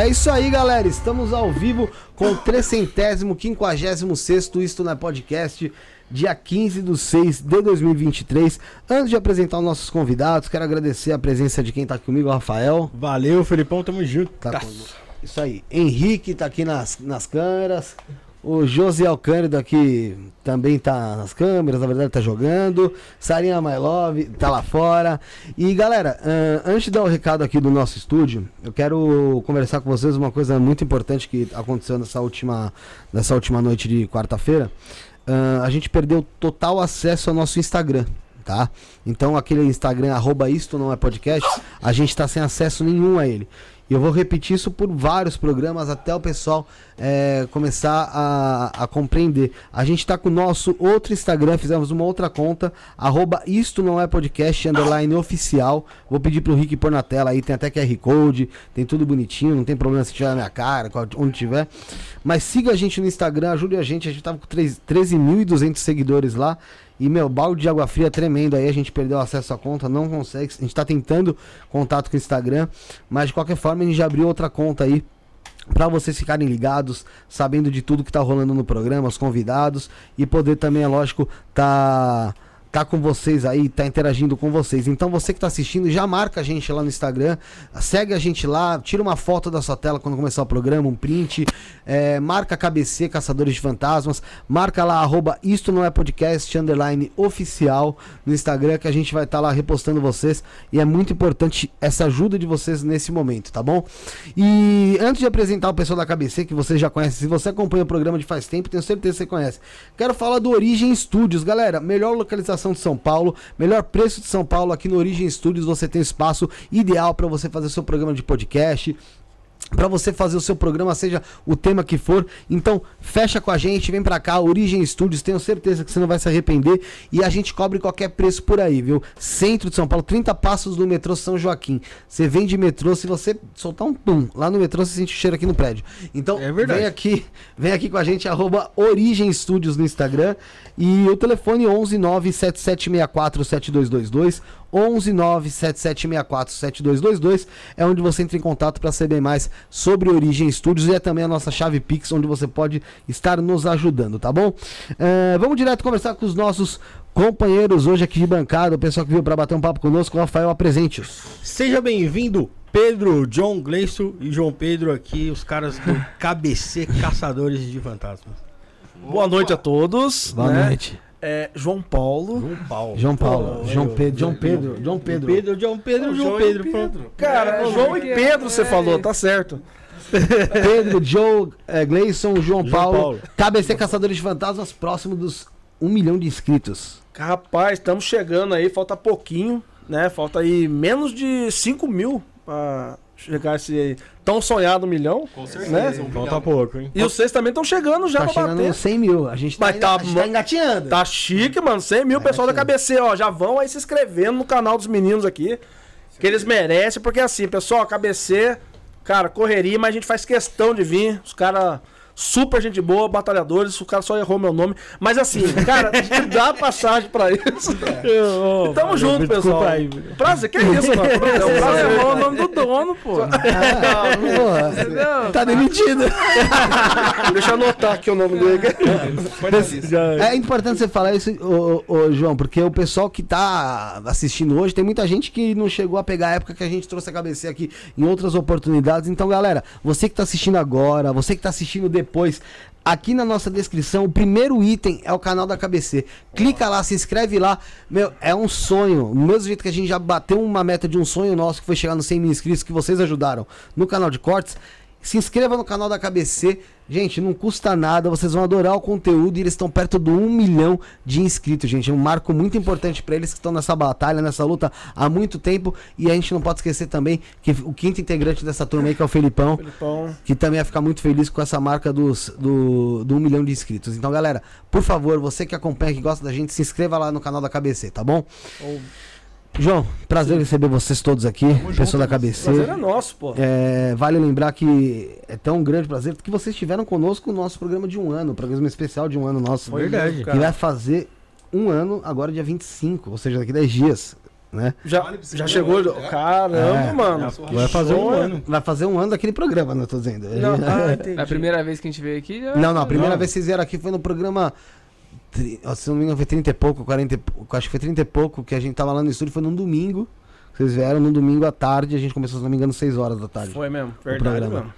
É isso aí, galera. Estamos ao vivo com o 356 Isto não é Podcast, dia 15 de 6 de 2023. Antes de apresentar os nossos convidados, quero agradecer a presença de quem tá comigo, Rafael. Valeu, Felipão, tamo junto. Tá com... Isso aí. Henrique tá aqui nas, nas câmeras. O José Alcântara aqui também tá nas câmeras, na verdade tá jogando. Sarinha My Love tá lá fora. E galera, antes de dar o recado aqui do nosso estúdio, eu quero conversar com vocês uma coisa muito importante que aconteceu nessa última, nessa última noite de quarta-feira. A gente perdeu total acesso ao nosso Instagram. Tá? Então aquele Instagram, arroba isto não é podcast, a gente tá sem acesso nenhum a ele. E eu vou repetir isso por vários programas até o pessoal é, começar a, a, compreender. A gente está com o nosso outro Instagram, fizemos uma outra conta, arroba isto não é podcast, underline oficial. Vou pedir pro Rick pôr na tela aí, tem até QR Code, tem tudo bonitinho, não tem problema se tiver na minha cara, onde tiver. Mas siga a gente no Instagram, ajude a gente, a gente tava com 13.200 seguidores lá. E, meu, balde de água fria tremendo aí, a gente perdeu acesso à conta, não consegue. A gente tá tentando contato com o Instagram, mas de qualquer forma a gente já abriu outra conta aí para vocês ficarem ligados, sabendo de tudo que tá rolando no programa, os convidados e poder também, é lógico, tá tá com vocês aí, tá interagindo com vocês. Então você que tá assistindo, já marca a gente lá no Instagram, segue a gente lá, tira uma foto da sua tela quando começar o programa, um print, é, marca KBC, Caçadores de Fantasmas, marca lá, arroba isto não é podcast, underline oficial no Instagram, que a gente vai estar tá lá repostando vocês, e é muito importante essa ajuda de vocês nesse momento, tá bom? E antes de apresentar o pessoal da KBC, que vocês já conhecem, se você acompanha o programa de faz tempo, tenho certeza que você conhece, quero falar do Origem Studios, galera, melhor localização de São Paulo, melhor preço de São Paulo aqui no Origem Studios. Você tem espaço ideal para você fazer seu programa de podcast, para você fazer o seu programa, seja o tema que for. Então, fecha com a gente, vem para cá, Origem Studios, tenho certeza que você não vai se arrepender e a gente cobre qualquer preço por aí, viu? Centro de São Paulo, 30 passos no metrô São Joaquim. Você vem de metrô, se você soltar um pum, lá no metrô você sente o cheiro aqui no prédio. Então, é vem aqui, vem aqui com a gente arroba Origem Studios no Instagram e o telefone 11 97764 7222 11 97764 7222 é onde você entra em contato para saber mais sobre Origem Estúdios e é também a nossa chave Pix, onde você pode estar nos ajudando, tá bom? Uh, vamos direto conversar com os nossos companheiros hoje aqui de bancada, o pessoal que veio para bater um papo conosco, Rafael, apresente-os. Seja bem-vindo, Pedro, John Gleison e João Pedro aqui, os caras do KBC Caçadores de Fantasmas. Boa noite a todos. Boa né? noite. É, João Paulo. João Paulo. João Paulo. João Pedro. João Pedro. João Pedro. Pedro, João Pedro, João Pedro. Pedro. Cara, é, João e Pedro você falou, tá certo. Pedro, Joe, é, Gleison, João, João Paulo. Paulo. KBC Caçadores de Fantasmas, próximo dos um milhão de inscritos. Rapaz, estamos chegando aí, falta pouquinho, né? Falta aí menos de 5 mil pra chegar esse tão sonhado milhão. Com certeza. Né? Um Falta pouco, hein? E vocês também estão chegando já tá pra chegando bater. 100 mil. A gente tá, Mas tá, a gente tá engateando. Tá chique, mano. 100 mil. Tá pessoal da KBC, ó, já vão aí se inscrevendo no canal dos meninos aqui. Que eles merecem, porque assim, pessoal, KBC, cara, correria, mas a gente faz questão de vir. Os caras super gente boa, batalhadores, o cara só errou meu nome. Mas assim, cara, dá passagem pra isso. É. Oh, tamo junto, pessoal. Aí, prazer, que é isso, mano? Prazer, prazer errou o nome do dono, pô. Ah, tá demitido. Deixa eu anotar aqui o nome dele. É importante você falar isso, ô, ô, João, porque o pessoal que tá assistindo hoje, tem muita gente que não chegou a pegar a época que a gente trouxe a cabeça aqui em outras oportunidades. Então, galera, você que tá assistindo agora, você que tá assistindo depois, depois. Aqui na nossa descrição, o primeiro item é o canal da KBC. Clica lá, se inscreve lá. Meu, é um sonho. Do mesmo jeito que a gente já bateu uma meta de um sonho nosso, que foi chegar nos 100 mil inscritos, que vocês ajudaram no canal de cortes. Se inscreva no canal da KBC. Gente, não custa nada, vocês vão adorar o conteúdo e eles estão perto do 1 milhão de inscritos, gente. É um marco muito importante para eles que estão nessa batalha, nessa luta há muito tempo. E a gente não pode esquecer também que o quinto integrante dessa turma aí, que é o Felipão, Felipão. que também vai ficar muito feliz com essa marca dos, do, do 1 milhão de inscritos. Então, galera, por favor, você que acompanha, que gosta da gente, se inscreva lá no canal da KBC, tá bom? Ou... João, prazer Sim. receber vocês todos aqui, Tamo pessoa da KBC. Prazer é nosso, pô. É, vale lembrar que é tão grande prazer que vocês estiveram conosco no nosso programa de um ano, programa especial de um ano nosso. Verdade, cara. Que vai fazer um ano agora, dia 25, ou seja, daqui 10 dias. né? Já, já chegou. Caramba, É, mano. Vai fazer um ano. Vai fazer um ano daquele programa, não tô dizendo. Não, ah, entendi. É a primeira vez que a gente veio aqui. já- Não, não, a primeira Não. vez que vocês vieram aqui foi no programa. Se não me engano, foi 30 e pouco, 40 e pouco. Acho que foi 30 e pouco que a gente tava lá no estúdio. Foi num domingo. Vocês vieram num domingo à tarde. A gente começou, se não me engano, 6 horas da tarde. Foi mesmo, verdade, programa. mano.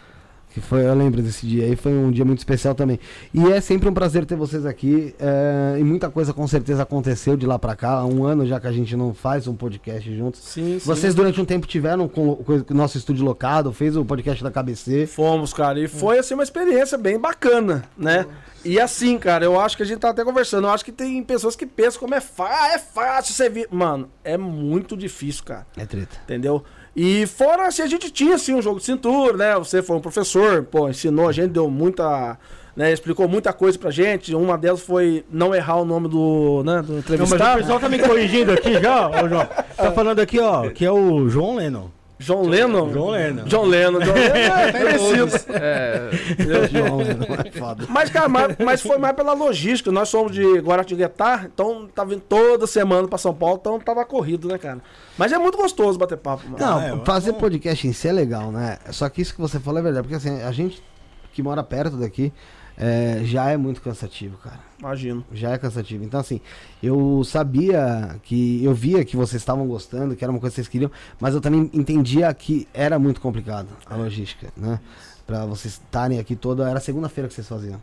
Que foi, eu lembro desse dia aí, foi um dia muito especial também. E é sempre um prazer ter vocês aqui. é, e muita coisa com certeza aconteceu de lá pra cá. Há um ano já que a gente não faz um podcast juntos. Sim, sim. Vocês durante um tempo tiveram com, com o nosso estúdio locado, fez o podcast da KBC. Fomos, cara, e foi assim uma experiência bem bacana, né? E assim, cara, eu acho que a gente tá até conversando. Eu acho que tem pessoas que pensam como é fácil. Ah, é fácil você vir. Mano, é muito difícil, cara. É treta. Entendeu? E fora assim, a gente tinha assim um jogo de cintura, né? Você foi um professor, pô, ensinou a gente, deu muita. Né, explicou muita coisa pra gente. Uma delas foi não errar o nome do, né, do Não, mas o entrevistado. pessoal tá me corrigindo aqui já, ô João. Tá falando aqui, ó, que é o João Lennon. João Lennon? João Lennon. John Lennon. John Lennon é parecido. É, João, não é foda. Mas, cara, mas, mas foi mais pela logística. Nós somos de Guaratinguetá, então tava vindo toda semana pra São Paulo, então tava corrido, né, cara? Mas é muito gostoso bater papo, mano. Não, Ah, é, fazer podcast em si é legal, né? Só que isso que você falou é verdade, porque assim, a gente que mora perto daqui é, já é muito cansativo, cara. Imagino. Já é cansativo. Então, assim, eu sabia que. Eu via que vocês estavam gostando, que era uma coisa que vocês queriam, mas eu também entendia que era muito complicado a logística, né? Pra vocês estarem aqui toda. Era segunda-feira que vocês faziam.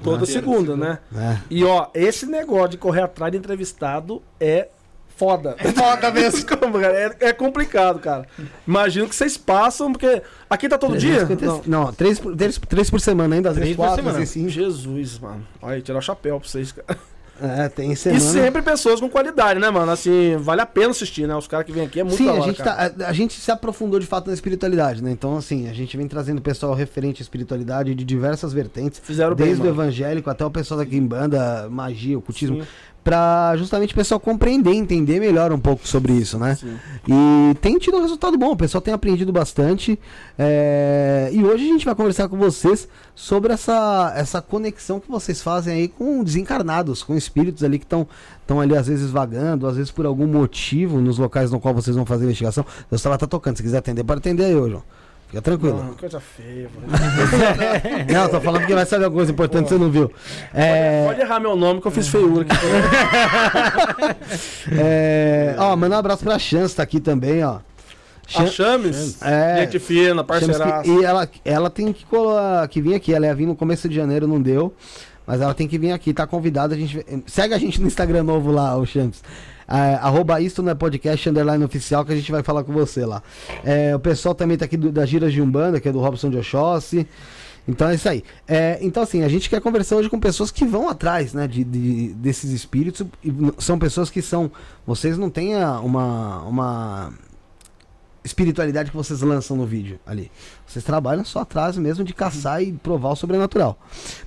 Toda segunda, né? né? E ó, esse negócio de correr atrás de entrevistado é foda. É foda mesmo. cara? É, é complicado, cara. Imagino que vocês passam, porque aqui tá todo dia? 350 Não. Não, três, por- três, três por semana ainda, às Três vezes por quatro, semana. às vezes cinco. Jesus, mano. Olha, tirar o chapéu pra vocês, cara. É, tem E semana. sempre pessoas com qualidade, né, mano? Assim, vale a pena assistir, né? Os caras que vêm aqui é muito Sim, da a hora, gente, tá, a, a gente se aprofundou de fato na espiritualidade, né? Então, assim, a gente vem trazendo pessoal referente à espiritualidade de diversas vertentes. Fizeram bem, desde o mano. evangélico até o pessoal da Kimbanda, magia, ocultismo. Sim. Pra justamente o pessoal compreender, entender melhor um pouco sobre isso, né? Sim. E tem tido um resultado bom, o pessoal tem aprendido bastante. é, E hoje a gente vai conversar com vocês sobre essa, essa conexão que vocês fazem aí com desencarnados, com espíritos ali que estão estão ali às vezes vagando, às vezes por algum motivo nos locais no qual vocês vão fazer a investigação. Tá lá tá tocando, se quiser atender, pode atender aí, ô João. Fica tranquilo. Não, coisa feia, mano. Não, tô falando que vai saber alguma coisa importante que você não viu. É, Pode errar meu nome que eu fiz feiura aqui. é, ó, manda um abraço pra Chance, tá aqui também, ó. A Chames, É, gente fina, parceiraça. que- E ela, ela tem que, colar, que vir aqui. Ela ia vir no começo de janeiro, não deu. Mas ela tem que vir aqui, tá convidada. A gente, segue a gente no Instagram novo lá, o Champs. É, arroba isto não é podcast, underline oficial, que a gente vai falar com você lá. É, o pessoal também tá aqui do, da Giras de Umbanda, que é do Robson de Oxóssi. Então é isso aí. É, então, assim, a gente quer conversar hoje com pessoas que vão atrás, né, de, de- desses espíritos. São pessoas que são. Vocês não têm uma, uma espiritualidade que vocês lançam no vídeo ali. Vocês trabalham só atrás mesmo de caçar e provar o sobrenatural.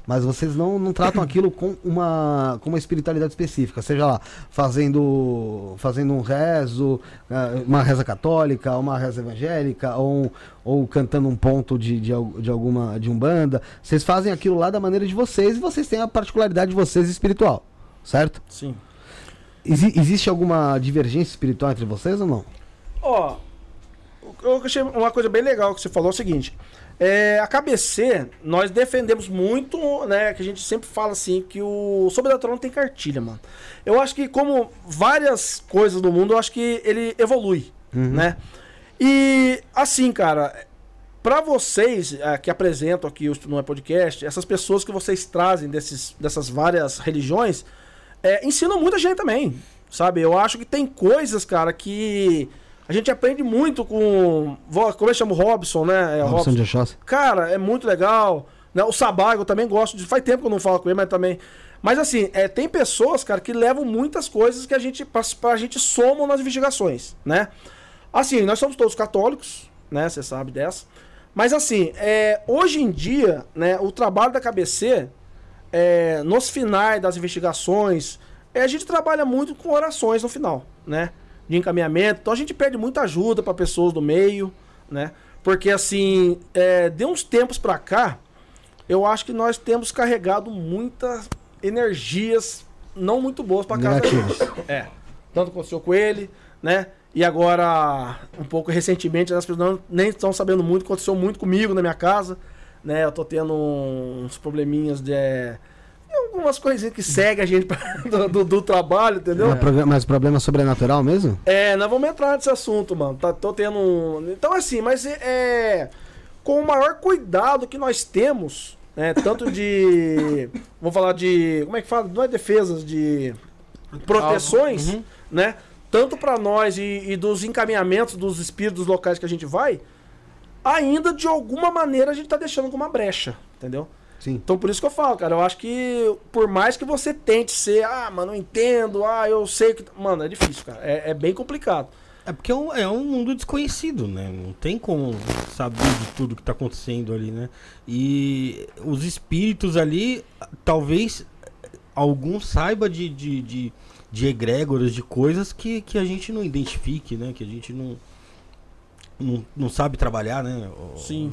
Mas vocês não, não tratam aquilo com uma, com uma espiritualidade específica. Seja lá, fazendo, fazendo um rezo, ah, uma reza católica, uma reza evangélica, ou, ou cantando um ponto de, de, de alguma de umbanda. Vocês fazem aquilo lá da maneira de vocês e vocês têm a particularidade de vocês espiritual. Certo? Sim. Exi- existe alguma divergência espiritual entre vocês ou não? Ó, eu achei uma coisa bem legal que você falou é o seguinte. É, a KBC, nós defendemos muito, né? Que a gente sempre fala assim, que o sobrenatural não tem cartilha, mano. Eu acho que, como várias coisas do mundo, eu acho que ele evolui, né? E, assim, cara, pra vocês é, que apresentam aqui o Não é Podcast, essas pessoas que vocês trazem desses, dessas várias religiões, é, ensinam muita gente também, sabe? Eu acho que tem coisas, cara, que a gente aprende muito com. Como eu chamo Robson, né? É, Robson de Oxóssi. Cara, é muito legal. Né? O Sabago eu também gosto de. Faz tempo que eu não falo com ele, mas também. Mas assim, é, tem pessoas, cara, que levam muitas coisas que a gente. Pra, pra gente somam nas investigações, né? Assim, nós somos todos católicos, né? Você sabe dessa. Mas assim, é, hoje em dia, né, o trabalho da KBC, é, nos finais das investigações, é, a gente trabalha muito com orações no final, né? De encaminhamento. Então a gente pede muita ajuda para pessoas do meio, né? Porque assim, é, de uns tempos para cá, eu acho que nós temos carregado muitas energias não muito boas para casa. É. Tanto aconteceu com ele, né? E agora, um pouco recentemente, as pessoas não, nem estão sabendo muito, aconteceu muito comigo na minha casa, né? Eu tô tendo uns probleminhas de... é, algumas coisinhas que seguem a gente do, do- do trabalho, entendeu? Mas progra- Mas problema sobrenatural mesmo? É, nós vamos entrar nesse assunto, mano. Tá, tô tendo um... Então, assim, mas é, é... Com o maior cuidado que nós temos, né? Tanto de... Vou falar de... Como é que fala? Não é defesas, de... Proteções, Uhum. né? Tanto pra nós e, e dos encaminhamentos dos espíritos locais que a gente vai, ainda de alguma maneira a gente tá deixando alguma brecha, entendeu? Sim. Então por isso que eu falo, cara, eu acho que por mais que você tente ser, ah, mano, eu entendo, ah, eu sei que. Mano, é difícil, cara. É, é bem complicado. É porque é um, é um mundo desconhecido, né? Não tem como saber de tudo que tá acontecendo ali, né? E os espíritos ali, talvez algum saiba de, de, de, de egrégoras, de coisas que, que a gente não identifique, né? Que a gente não, não, não sabe trabalhar, né? Sim.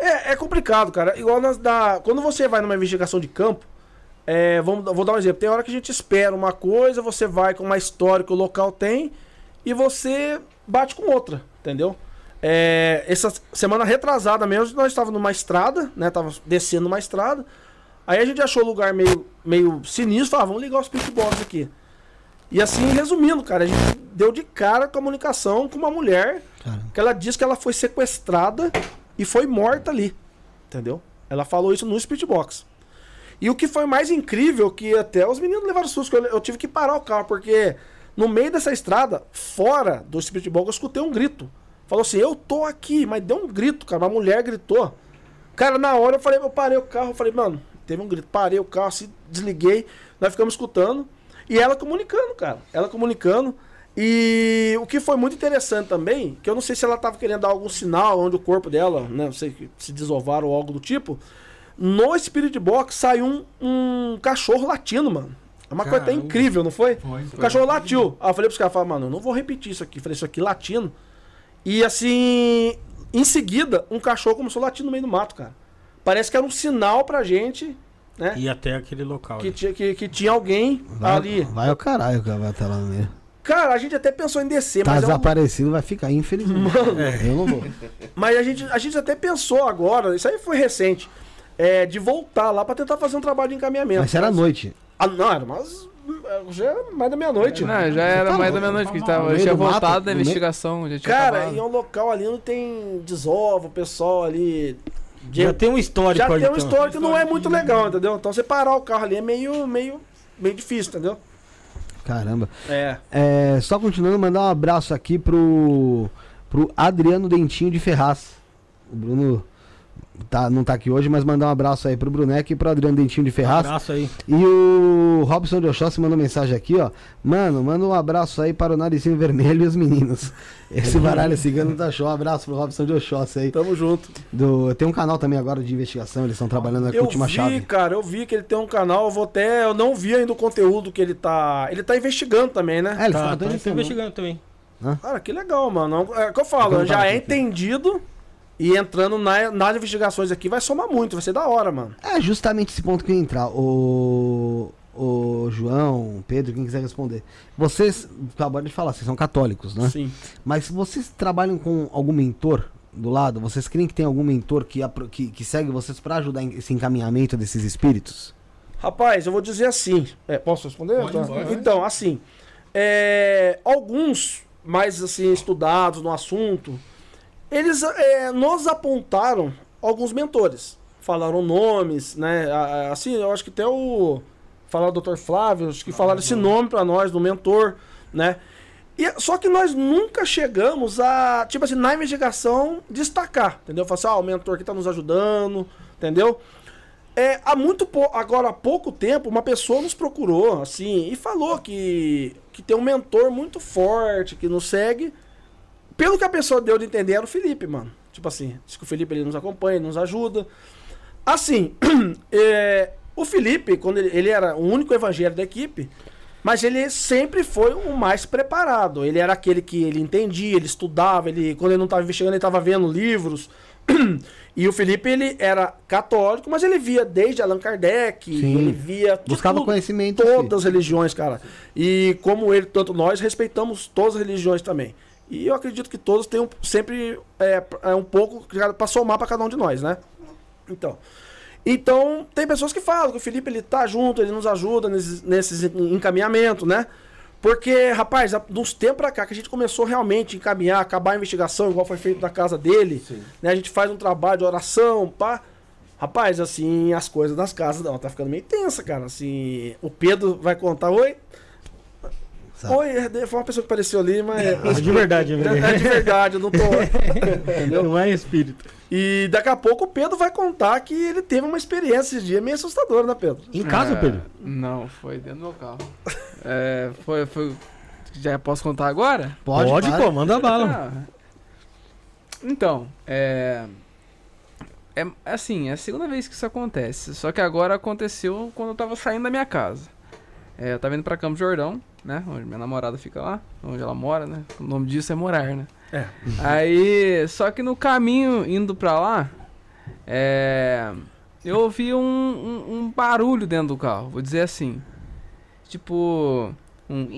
É, é complicado, cara. Igual nas, da, quando você vai numa investigação de campo, é, vamos, vou dar um exemplo. Tem hora que a gente espera uma coisa, você vai com uma história que o local tem e você bate com outra, entendeu? É, essa semana retrasada mesmo, nós estávamos numa estrada, né? Tava descendo uma estrada. Aí a gente achou o lugar meio, meio sinistro, falava, vamos ligar os pitbox aqui. E assim, resumindo, cara, a gente deu de cara a comunicação com uma mulher que ela disse que ela foi sequestrada e foi morta ali. Entendeu? Ela falou isso no Spirit Box. E o que foi mais incrível que até os meninos levaram susto, eu, eu tive que parar o carro, porque no meio dessa estrada, fora do Spirit Box, eu escutei um grito. Falou assim, eu tô aqui, mas deu um grito, cara. Uma mulher gritou. Cara, na hora eu falei, eu parei o carro, eu falei, mano, teve um grito, parei o carro, assim, desliguei, nós ficamos escutando. E ela comunicando, cara. Ela comunicando. E o que foi muito interessante também, que eu não sei se ela tava querendo dar algum sinal onde o corpo dela, né, não sei, se desovar ou algo do tipo. No Spirit Box saiu um, um cachorro latindo, mano. É uma coisa até incrível, não foi? Foi, O foi. cachorro latiu. Aí eu falei pros caras, falei, mano, eu não vou repetir isso aqui. Falei, isso aqui latindo. E assim, em seguida, um cachorro começou a latir no meio do mato, cara. Parece que era um sinal pra gente, né? E até aquele local. Que né? tinha, que, que tinha alguém Vai, ali. vai ao caralho que vai estar lá no meio. Cara, a gente até pensou em descer, Tá mas, é desaparecido, vai ficar, infelizmente. Eu não vou. mas a, gente, a gente até pensou agora, isso aí foi recente, é, de voltar lá pra tentar fazer um trabalho de encaminhamento. Mas era à noite. Ah, não, era mas já era mais da meia-noite. né? Não, já era tá mais louco, da meia-noite que a gente No tava. tinha do mato, voltado no da investigação. Já tinha Cara, acabado. e é um local ali onde tem desova, o pessoal ali. de- Já tem um histórico já ali, tem um então. histórico que não é muito legal, entendeu? Então você parar o carro ali é meio, meio, meio difícil, entendeu? Caramba. É. É, só continuando, mandar um abraço aqui pro, pro Adriano Dentinho de Ferraz. O Bruno tá, não tá aqui hoje, mas mandar um abraço aí pro Bruneco e pro Adriano Dentinho de Ferraz. Abraço aí. E o Robson de Oxóssi mandou mensagem aqui, ó. Mano, manda um abraço aí para o Narizinho Vermelho e os meninos. Esse baralho cigano tá show. Um abraço pro Robson de Oxóssi aí. Tamo junto. Do, tem um canal também agora de investigação, eles estão trabalhando na Eu última vi, chave. cara, eu vi que ele tem um canal, eu vou até. Eu não vi ainda o conteúdo que ele tá. Ele tá investigando também, né? É, eles Tá, tá, tá, investigando também. Cara, que legal, mano. É o que eu falo, Vou já contar é aqui. E entrando na, nas investigações aqui vai somar muito, vai ser da hora, mano. É justamente esse ponto que eu ia entrar. O, o João, Pedro, quem quiser responder. Vocês, acabaram de falar, vocês são católicos, né? Sim. Mas vocês trabalham com algum mentor do lado? Vocês creem que tem algum mentor que, que, que segue vocês pra ajudar esse encaminhamento desses espíritos? Rapaz, eu vou dizer assim. É, posso responder? Pode, Tá. pode. Então, assim. é, alguns mais assim estudados no assunto, eles é, nos apontaram alguns mentores. Falaram nomes, né? Assim, eu acho que até o. Falaram o Dr. Flávio, acho que falaram esse nome pra nós, do mentor, né? E, só que nós nunca chegamos a, tipo assim, na investigação, destacar, entendeu? Falar assim, ah, o mentor aqui tá nos ajudando, entendeu? É, há muito agora há pouco tempo, uma pessoa nos procurou, assim, e falou que, que tem um mentor muito forte, que nos segue. Pelo que a pessoa deu de entender, era o Felipe, mano. Tipo assim, diz que o Felipe ele nos acompanha, ele nos ajuda. Assim, é, o Felipe, quando ele, ele era o único evangelho da equipe, mas ele sempre foi o mais preparado. Ele era aquele que ele entendia, ele estudava, ele quando ele não estava investigando, ele estava vendo livros, E o Felipe, ele era católico, mas ele via desde Allan Kardec, Sim. ele via Buscava tudo, conhecimento. todas as religiões, cara. E como ele, tanto nós, respeitamos todas as religiões também. E eu acredito que todos têm um- sempre é, é, um pouco para somar para cada um de nós, né? Então, então tem pessoas que falam que o Felipe ele tá junto, ele nos ajuda nesses, nesses encaminhamentos, né? Porque, rapaz, há- de uns tempos pra cá que a gente começou realmente a encaminhar, acabar a investigação, igual foi feito na casa dele, né? A gente faz um trabalho de oração, pá. Rapaz, assim, as coisas das casas, não, tá ficando meio tensa, cara. Assim, o Pedro vai contar, oi, Sabe? oi, é, foi uma pessoa que apareceu ali, mas... É de verdade, É, amigo. é de verdade, eu não tô... Entendeu? Não é espírito. E daqui a pouco o Pedro vai contar que ele teve uma experiência esse dia meio assustadora, né, Pedro? Em casa, É, Pedro? Não, foi dentro do meu carro. É, foi, foi. Já posso contar agora? Pode, Pode claro. pô, manda bala. Ah, Então, é. É assim, é a segunda vez que isso acontece. Só que agora aconteceu quando eu tava saindo da minha casa. É, eu tava indo pra Campos Jordão, né? Onde minha namorada fica lá, onde ela mora, né? O nome disso é morar, né? É. Aí, só que no caminho indo pra lá, é, eu ouvi um, um, um barulho dentro do carro, vou dizer assim. Tipo, um.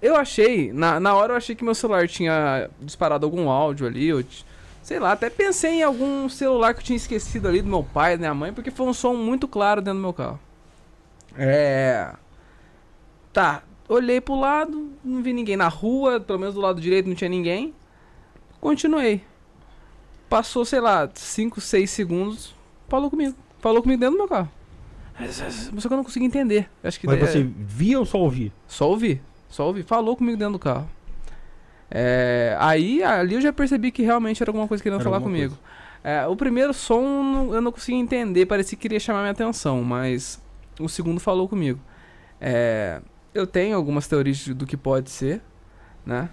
Eu achei, na, na hora eu achei que meu celular tinha disparado algum áudio ali, eu, t- sei lá, até pensei em algum celular que eu tinha esquecido ali do meu pai, da minha mãe, porque foi um som muito claro dentro do meu carro. É. Tá, olhei pro lado, não vi ninguém na rua, pelo menos do lado direito não tinha ninguém. Continuei. Passou, sei lá, 5, 6 segundos, falou comigo. Falou comigo dentro do meu carro. Só que eu não consegui entender. Acho que Mas é- você via ou só ouvia? só ouvi. Só ouvi. Falou comigo dentro do carro. É, aí, ali eu já percebi que realmente era alguma coisa querendo Era falar comigo. É, o primeiro som eu não consegui entender, parecia que queria chamar minha atenção, mas o segundo falou comigo. É, eu tenho algumas teorias do que pode ser, né?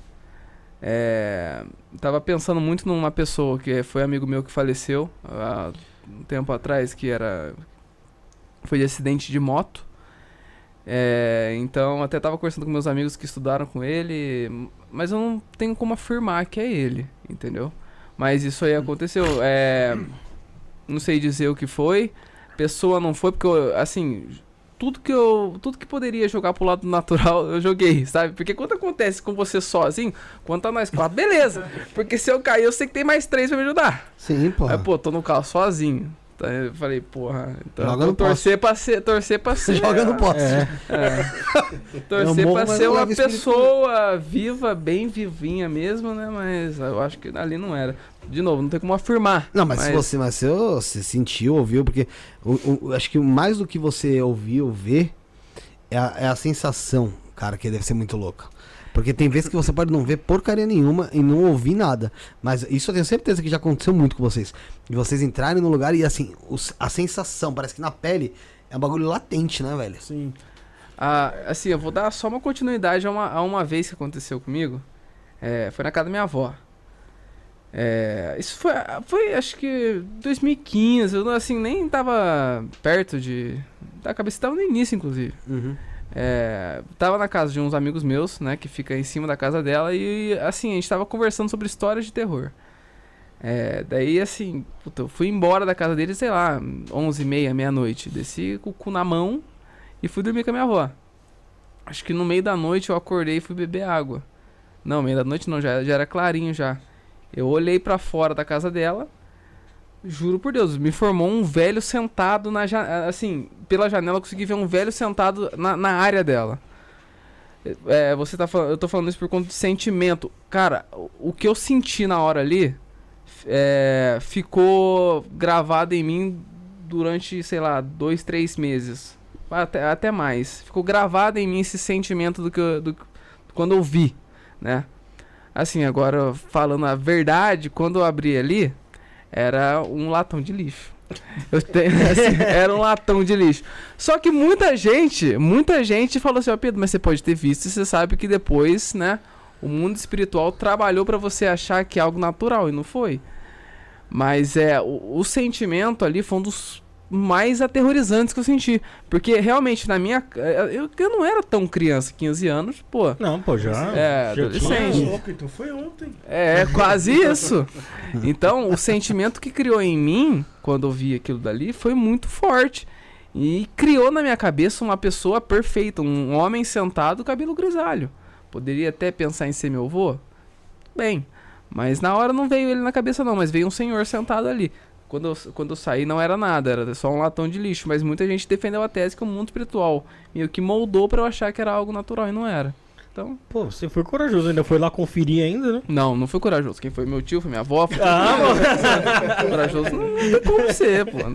É, tava pensando muito numa pessoa que foi amigo meu que faleceu há um tempo atrás, que era. Foi de acidente de moto. É, então, até tava conversando com meus amigos que estudaram com ele, mas eu não tenho como afirmar que é ele, entendeu? Mas isso aí aconteceu. É, não sei dizer o que foi. Pessoa não foi, porque, eu, assim, tudo que eu. Tudo que poderia jogar pro lado natural, eu joguei, sabe? Porque quando acontece com você sozinho, quando tá nós quatro, beleza. Porque se eu cair, eu sei que tem mais três pra me ajudar. Sim, pô. Aí, pô, tô no carro sozinho. Então eu falei, porra, então Joga então torcer pra ser, torcer pra ser. Joga no poste. É. É. Torcer morro, pra ser uma espírito pessoa viva, bem vivinha mesmo, né? Mas eu acho que ali não era. De novo, não tem como afirmar. Não, mas, se você, mas se você sentiu, ouviu, porque o, o- acho que mais do que você ouviu, ver, é a, é a sensação, cara, que deve ser muito louca. Porque tem vezes que você pode não ver porcaria nenhuma e não ouvir nada. Mas isso eu tenho certeza que já aconteceu muito com vocês. De vocês entrarem no lugar e assim, os- a sensação, parece que na pele é um bagulho latente, né, velho? Sim. Ah, assim, eu vou dar só uma continuidade a uma, a uma vez que aconteceu comigo. É, foi na casa da minha avó. É, isso foi, foi, acho que 2015. Eu, assim, nem tava perto de. Da cabeça tava no início, inclusive. Uhum. É, tava na casa de uns amigos meus, né, que fica em cima da casa dela e assim, a gente tava conversando sobre histórias de terror. É, daí assim, puta, eu fui embora da casa deles, sei lá, 11 e meia, meia-noite. Desci com o cu na mão e fui dormir com a minha avó. Acho que no meio da noite eu acordei e fui beber água. Não, meio da noite não, já, já era clarinho já. Eu olhei pra fora da casa dela, juro por Deus, me formou um velho sentado na janela, assim, pela janela eu consegui ver um velho sentado na, na área dela. É, você tá falando, eu tô falando isso por conta de sentimento. Cara, o, o que eu senti na hora ali é, ficou gravado em mim durante, sei lá, dois, três meses. Até, até mais. Ficou gravado em mim esse sentimento do que eu, do, quando eu vi, né? Assim, agora falando a verdade, quando eu abri ali, era um latão de lixo. Eu tenho, assim, era um latão de lixo. Só que muita gente, muita gente falou assim, ó Pedro, mas você pode ter visto e você sabe que depois, né, o mundo espiritual trabalhou pra você achar que é algo natural e não foi. Mas é, o, o sentimento ali foi um dos mais aterrorizantes que eu senti. Porque realmente, na minha. Eu, eu não era tão criança, 15 anos, pô. Não, pô, já. É, já adolescente. então foi ontem. É, quase isso. Então, o sentimento que criou em mim, quando eu vi aquilo dali, foi muito forte. E criou na minha cabeça uma pessoa perfeita, um homem sentado, cabelo grisalho. Poderia até pensar em ser meu avô? Bem, mas na hora não veio ele na cabeça não, mas veio um senhor sentado ali. Quando eu, quando eu saí não era nada, era só um latão de lixo, mas muita gente defendeu a tese que o mundo espiritual meio que moldou pra eu achar que era algo natural e não era. Então, Pô, você foi corajoso, ainda foi lá conferir ainda, né? não, não foi corajoso. Quem foi meu tio, foi minha avó, foi Ah, corajoso. Não, tem como ser, pô.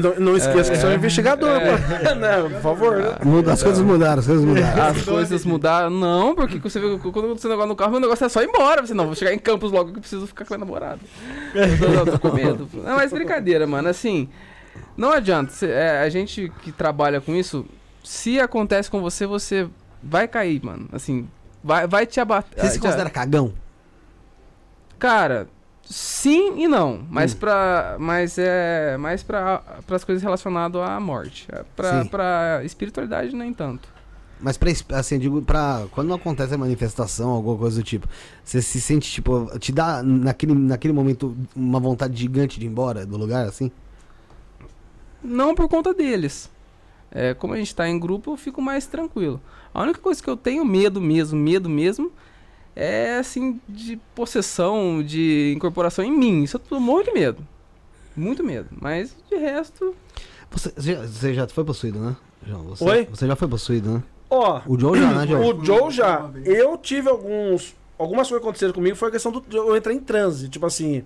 Não, não esqueça que você é um investigador, É. pô. Não, por favor. né? Muda, as coisas mudaram, as coisas mudaram. As coisas mudaram. Não, porque você vê, quando aconteceu um negócio no carro, meu negócio é só ir embora. Você não, vou chegar em Campos logo que eu preciso ficar com a namorada. Eu tô, tô com medo. pô. Não, mas brincadeira, mano. Assim, não adianta. Cê- é, a gente que trabalha com isso, se acontece com você, você vai cair, mano. Assim, vai, vai te abater. Você se considera cagão? Cara, sim e não. Mas Hum. pra. Mas é. Mais pra, pras coisas relacionadas à morte. É, Pra, Sim. pra espiritualidade, nem tanto. Mas pra, assim, digo, pra. Quando não acontece a manifestação, alguma coisa do tipo, você se sente, tipo, te dá naquele, naquele momento uma vontade gigante de ir embora do lugar, assim? Não por conta deles. É, como a gente tá em grupo, eu fico mais tranquilo. A única coisa que eu tenho medo mesmo, medo mesmo, é assim, de possessão, de incorporação em mim. Isso eu morro de medo. Muito medo. Mas de resto. Você, você já- você já foi possuído, né? João, você, Oi? Você já foi possuído, né? Ó, O Joe já, né, Joe? o Joe já. Eu tive alguns. Algumas coisas que aconteceram comigo foi a questão do. Eu entrar em transe. Tipo assim.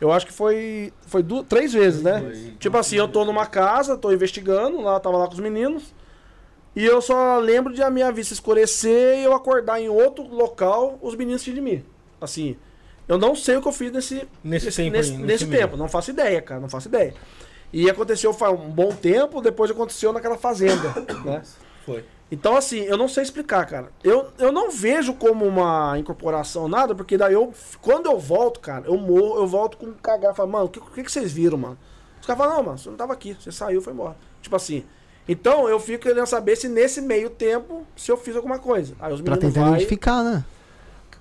Eu acho que foi. Foi du- três vezes, né? Tipo assim, eu tô numa casa, tô investigando, lá tava lá com os meninos. E eu só lembro de a minha vista escurecer e eu acordar em outro local, os meninos de mim. Assim, eu não sei o que eu fiz nesse, Nesse tempo nesse, aí, nesse nesse tempo. Não faço ideia, cara, não faço ideia. E aconteceu faz um bom tempo, depois aconteceu naquela fazenda, né? Foi. Então, assim, eu não sei explicar, cara. Eu, eu não vejo como uma incorporação, nada, porque daí eu, quando eu volto, cara, eu morro, eu volto com cagar. Falo, mano, o que, que, que vocês viram, mano? Os caras falam, não, mano, você não tava aqui, você saiu, foi embora. Tipo assim. Então, eu fico querendo saber se nesse meio tempo, se eu fiz alguma coisa. Aí os Pra tentar vai... identificar, né?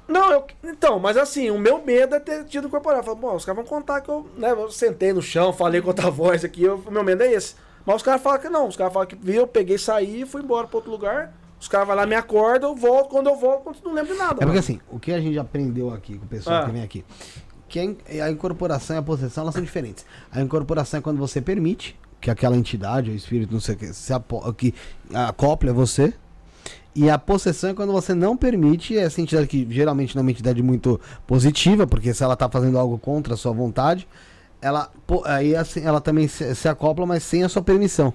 Não, eu, então, mas assim, o meu medo é ter tido incorporado. Falo, bom, os caras vão contar que eu, né, eu sentei no chão, falei com outra voz aqui, eu- o meu medo é esse. Mas os caras falam que não, os caras falam que viu, eu peguei, saí, fui embora pra outro lugar. Os caras vão lá, me acordam, eu volto, quando eu volto, eu não lembro de nada. É porque mano. assim, o que a gente aprendeu aqui com o pessoal Ah. que vem aqui, que a incorporação e a possessão elas são diferentes. A incorporação é quando você permite que aquela entidade, o espírito, não sei o que, se apo que acople a você. E a possessão é quando você não permite essa entidade, que geralmente não é uma entidade muito positiva, porque se ela tá fazendo algo contra a sua vontade, ela, aí assim, ela também se, se acopla, mas sem a sua permissão.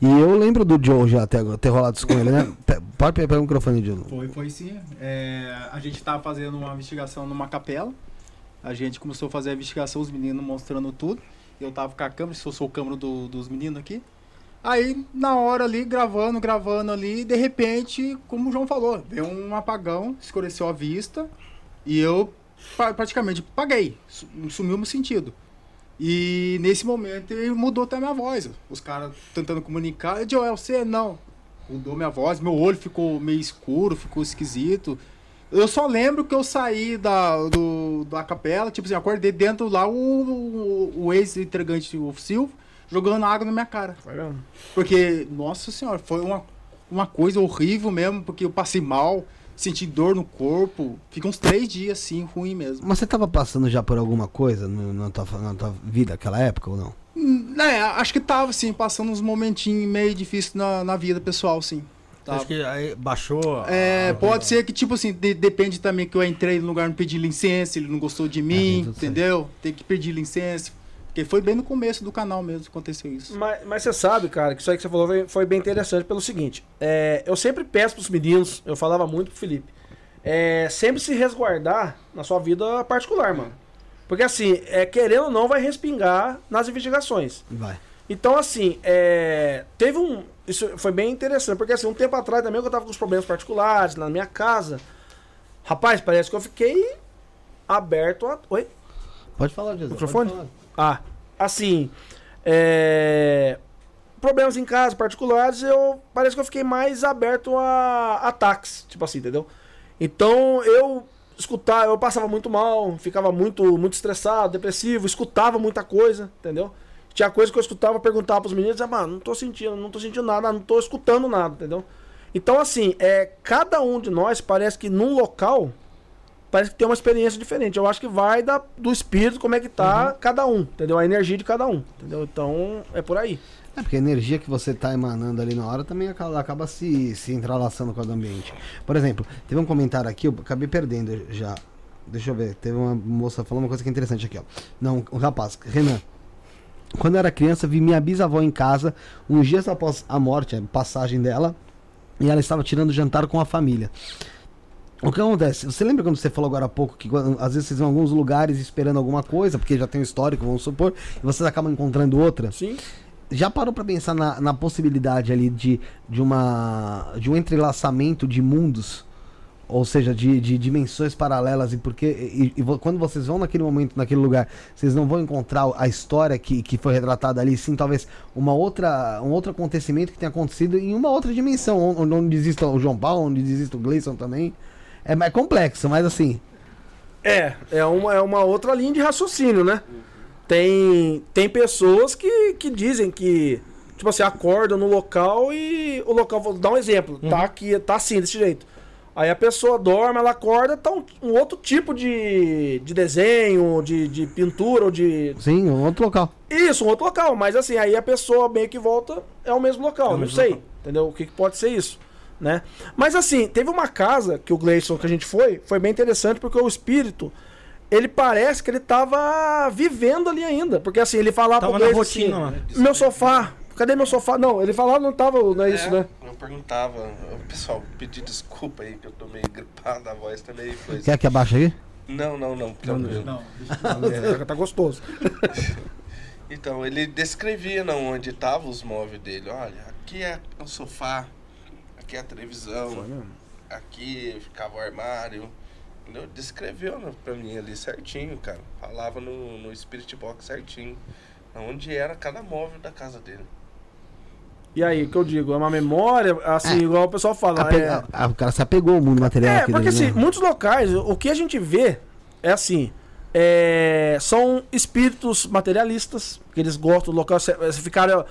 E eu lembro do Joe já ter, ter rolado isso com ele, né? Pode pegar o microfone, Joe. Foi, foi sim. É, a gente estava fazendo uma investigação numa capela. A gente começou a fazer a investigação, os meninos mostrando tudo. Eu tava com a câmera, se eu sou o câmera do- dos meninos aqui. Aí, na hora ali, gravando, gravando ali, de repente, como o João falou, veio um apagão, escureceu a vista e eu pra- praticamente paguei, su- sumiu meu sentido. E nesse momento ele mudou até a minha voz. Os caras tentando comunicar, Joel, você não. Mudou minha voz, meu olho ficou meio escuro, ficou esquisito. Eu só lembro que eu saí da, do, da capela, tipo assim, acordei dentro lá o, o, o ex-entregante, o Silvio, jogando água na minha cara. Vendo? Porque, nossa senhora, foi uma, uma coisa horrível mesmo, porque eu passei mal, senti dor no corpo. Fica uns três dias assim, ruim mesmo. Mas você tava passando já por alguma coisa no- na tua, na tua vida naquela época ou não? Hum, É, acho que tava, assim, passando uns momentinhos meio difíceis na, na vida pessoal, sim. Tava. Acho que aí baixou. É, a- pode ser que, tipo assim, de- depende também que eu entrei no lugar, não pedi licença, ele não gostou de mim, tudo certo. entendeu? Tem que pedir licença. Porque foi bem no começo do canal mesmo que aconteceu isso. Mas, mas você sabe, cara, que isso aí que você falou foi, foi bem interessante pelo seguinte. é, eu sempre peço pros meninos, eu falava muito pro Felipe, é, sempre se resguardar na sua vida particular, mano. Porque assim, é, querendo ou não, vai respingar nas investigações. Vai. Então, assim, é, teve um. Isso foi bem interessante, porque assim, um tempo atrás também eu tava com os problemas particulares na minha casa. Rapaz, parece que eu fiquei aberto a. Oi? Pode falar, Jesus. Microfone? falar. Ah, assim. é, problemas em casa, particulares, eu parece que eu fiquei mais aberto a ataques, tipo assim, entendeu? Então eu escutar, eu passava muito mal, ficava muito muito estressado, depressivo, escutava muita coisa, entendeu? Tinha coisa que eu escutava, perguntava pros meninos, dizia, mano, não tô sentindo, não tô sentindo nada, não tô escutando nada, entendeu? Então, assim, é, cada um de nós parece que num local parece que tem uma experiência diferente. Eu acho que vai da, do espírito, como é que tá cada um, entendeu? A energia de cada um, entendeu? Então, é por aí. É porque a energia que você tá emanando ali na hora também acaba, acaba se, se entrelaçando com do ambiente. Por exemplo, teve um comentário aqui, eu acabei perdendo já. Deixa eu ver, teve uma moça falando uma coisa que é interessante aqui, ó. Não, um rapaz, Renan. Quando eu era criança, vi minha bisavó em casa, uns dias após a morte, a passagem dela, e ela estava tirando jantar com a família. O que acontece? Você lembra quando você falou agora há pouco que às vezes vocês vão em alguns lugares esperando alguma coisa, porque já tem um histórico, vamos supor, e vocês acabam encontrando outra? Sim. Já parou pra pensar na, na possibilidade ali de, de uma de um entrelaçamento de mundos? Ou seja, de, de dimensões paralelas e porque e, e quando vocês vão naquele momento, naquele lugar, vocês não vão encontrar a história que, que foi retratada ali, sim, talvez uma outra, um outro acontecimento que tenha acontecido em uma outra dimensão, onde, onde exista o João Paulo, onde exista o Gleison também. É mais complexo, mas assim, É, é uma, é uma outra linha de raciocínio, né? Tem, tem pessoas que, que dizem que, tipo assim, acordam no local e o local, vou dar um exemplo, tá aqui, tá assim, desse jeito. Aí a pessoa dorme, ela acorda, tá um, um outro tipo de, de desenho, de, de pintura ou de. sim, um outro local. Isso, um outro local, mas assim, aí a pessoa meio que volta, é o mesmo local, É o não mesmo sei, local. entendeu? O que, que pode ser isso, né? Mas assim, teve uma casa que o Gleison que a gente foi, foi bem interessante porque o espírito, ele parece que ele tava vivendo ali ainda, porque assim, ele falava Tava pro Gleison rotina assim, meu sofá, cadê meu sofá? Não, ele falava, não tava, não é isso, né? Eu perguntava, pessoal, pedi desculpa aí que eu tô meio gripado, a voz tá meio coisa. Quer que abaixe aí? Não, não, não, tranquilo. Não, deixa eu Tá gostoso. Então, ele descrevia não, onde estavam os móveis dele. Olha, aqui é o sofá, aqui é a televisão, aqui ficava o armário. Entendeu? Descreveu né, pra mim ali certinho, cara. Falava no, no Spirit Box certinho. Onde era cada móvel da casa dele. E aí, o que eu digo? É uma memória, assim, É. igual o pessoal fala. Ape- é- a- a- o cara se apegou ao mundo material É, aqui porque dele, assim, né? muitos locais, o que a gente vê é assim. é, são espíritos materialistas, que eles gostam do local. se- se Ficaram,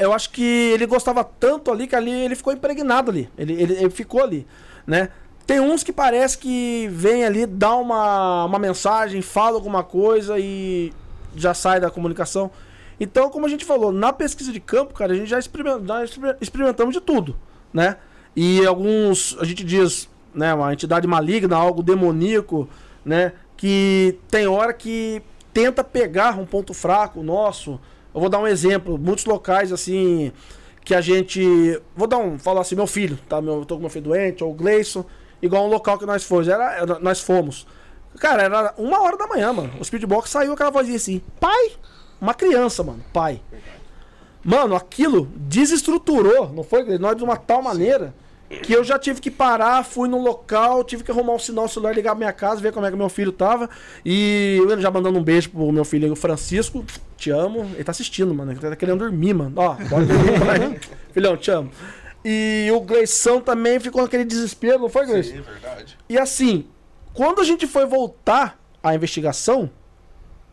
eu acho que ele gostava tanto ali que ali ele ficou impregnado ali. Ele, ele, ele ficou ali, né? Tem uns que parece que vem ali, dá uma, uma mensagem, fala alguma coisa e já sai da comunicação. Então, como a gente falou, na pesquisa de campo, cara, a gente já experimentamos de tudo, né? E alguns, a gente diz, né, uma entidade maligna, algo demoníaco, né, que tem hora que tenta pegar um ponto fraco nosso. Eu vou dar um exemplo, muitos locais assim que a gente, vou dar um, falar assim, meu filho, tá, meu, eu tô com meu filho doente, ou o Gleison, igual um local que nós fomos, era- nós fomos. Cara, era uma hora da manhã, mano. O speedbox saiu aquela vozinha assim, pai, uma criança, mano, pai. Mano, aquilo desestruturou, não foi? Nós de uma tal maneira que eu já tive que parar, fui no local, tive que arrumar um sinal celular, ligar pra minha casa, ver como é que meu filho tava. E eu já mandando um beijo pro meu filho, o Francisco. Te amo. Ele tá assistindo, mano. Ele tá querendo dormir, mano. Ó, bora dormir, pai. Filhão, te amo. E o Gleição também ficou naquele desespero, não foi, Gleição? Sim, é verdade. E assim, quando a gente foi voltar à investigação,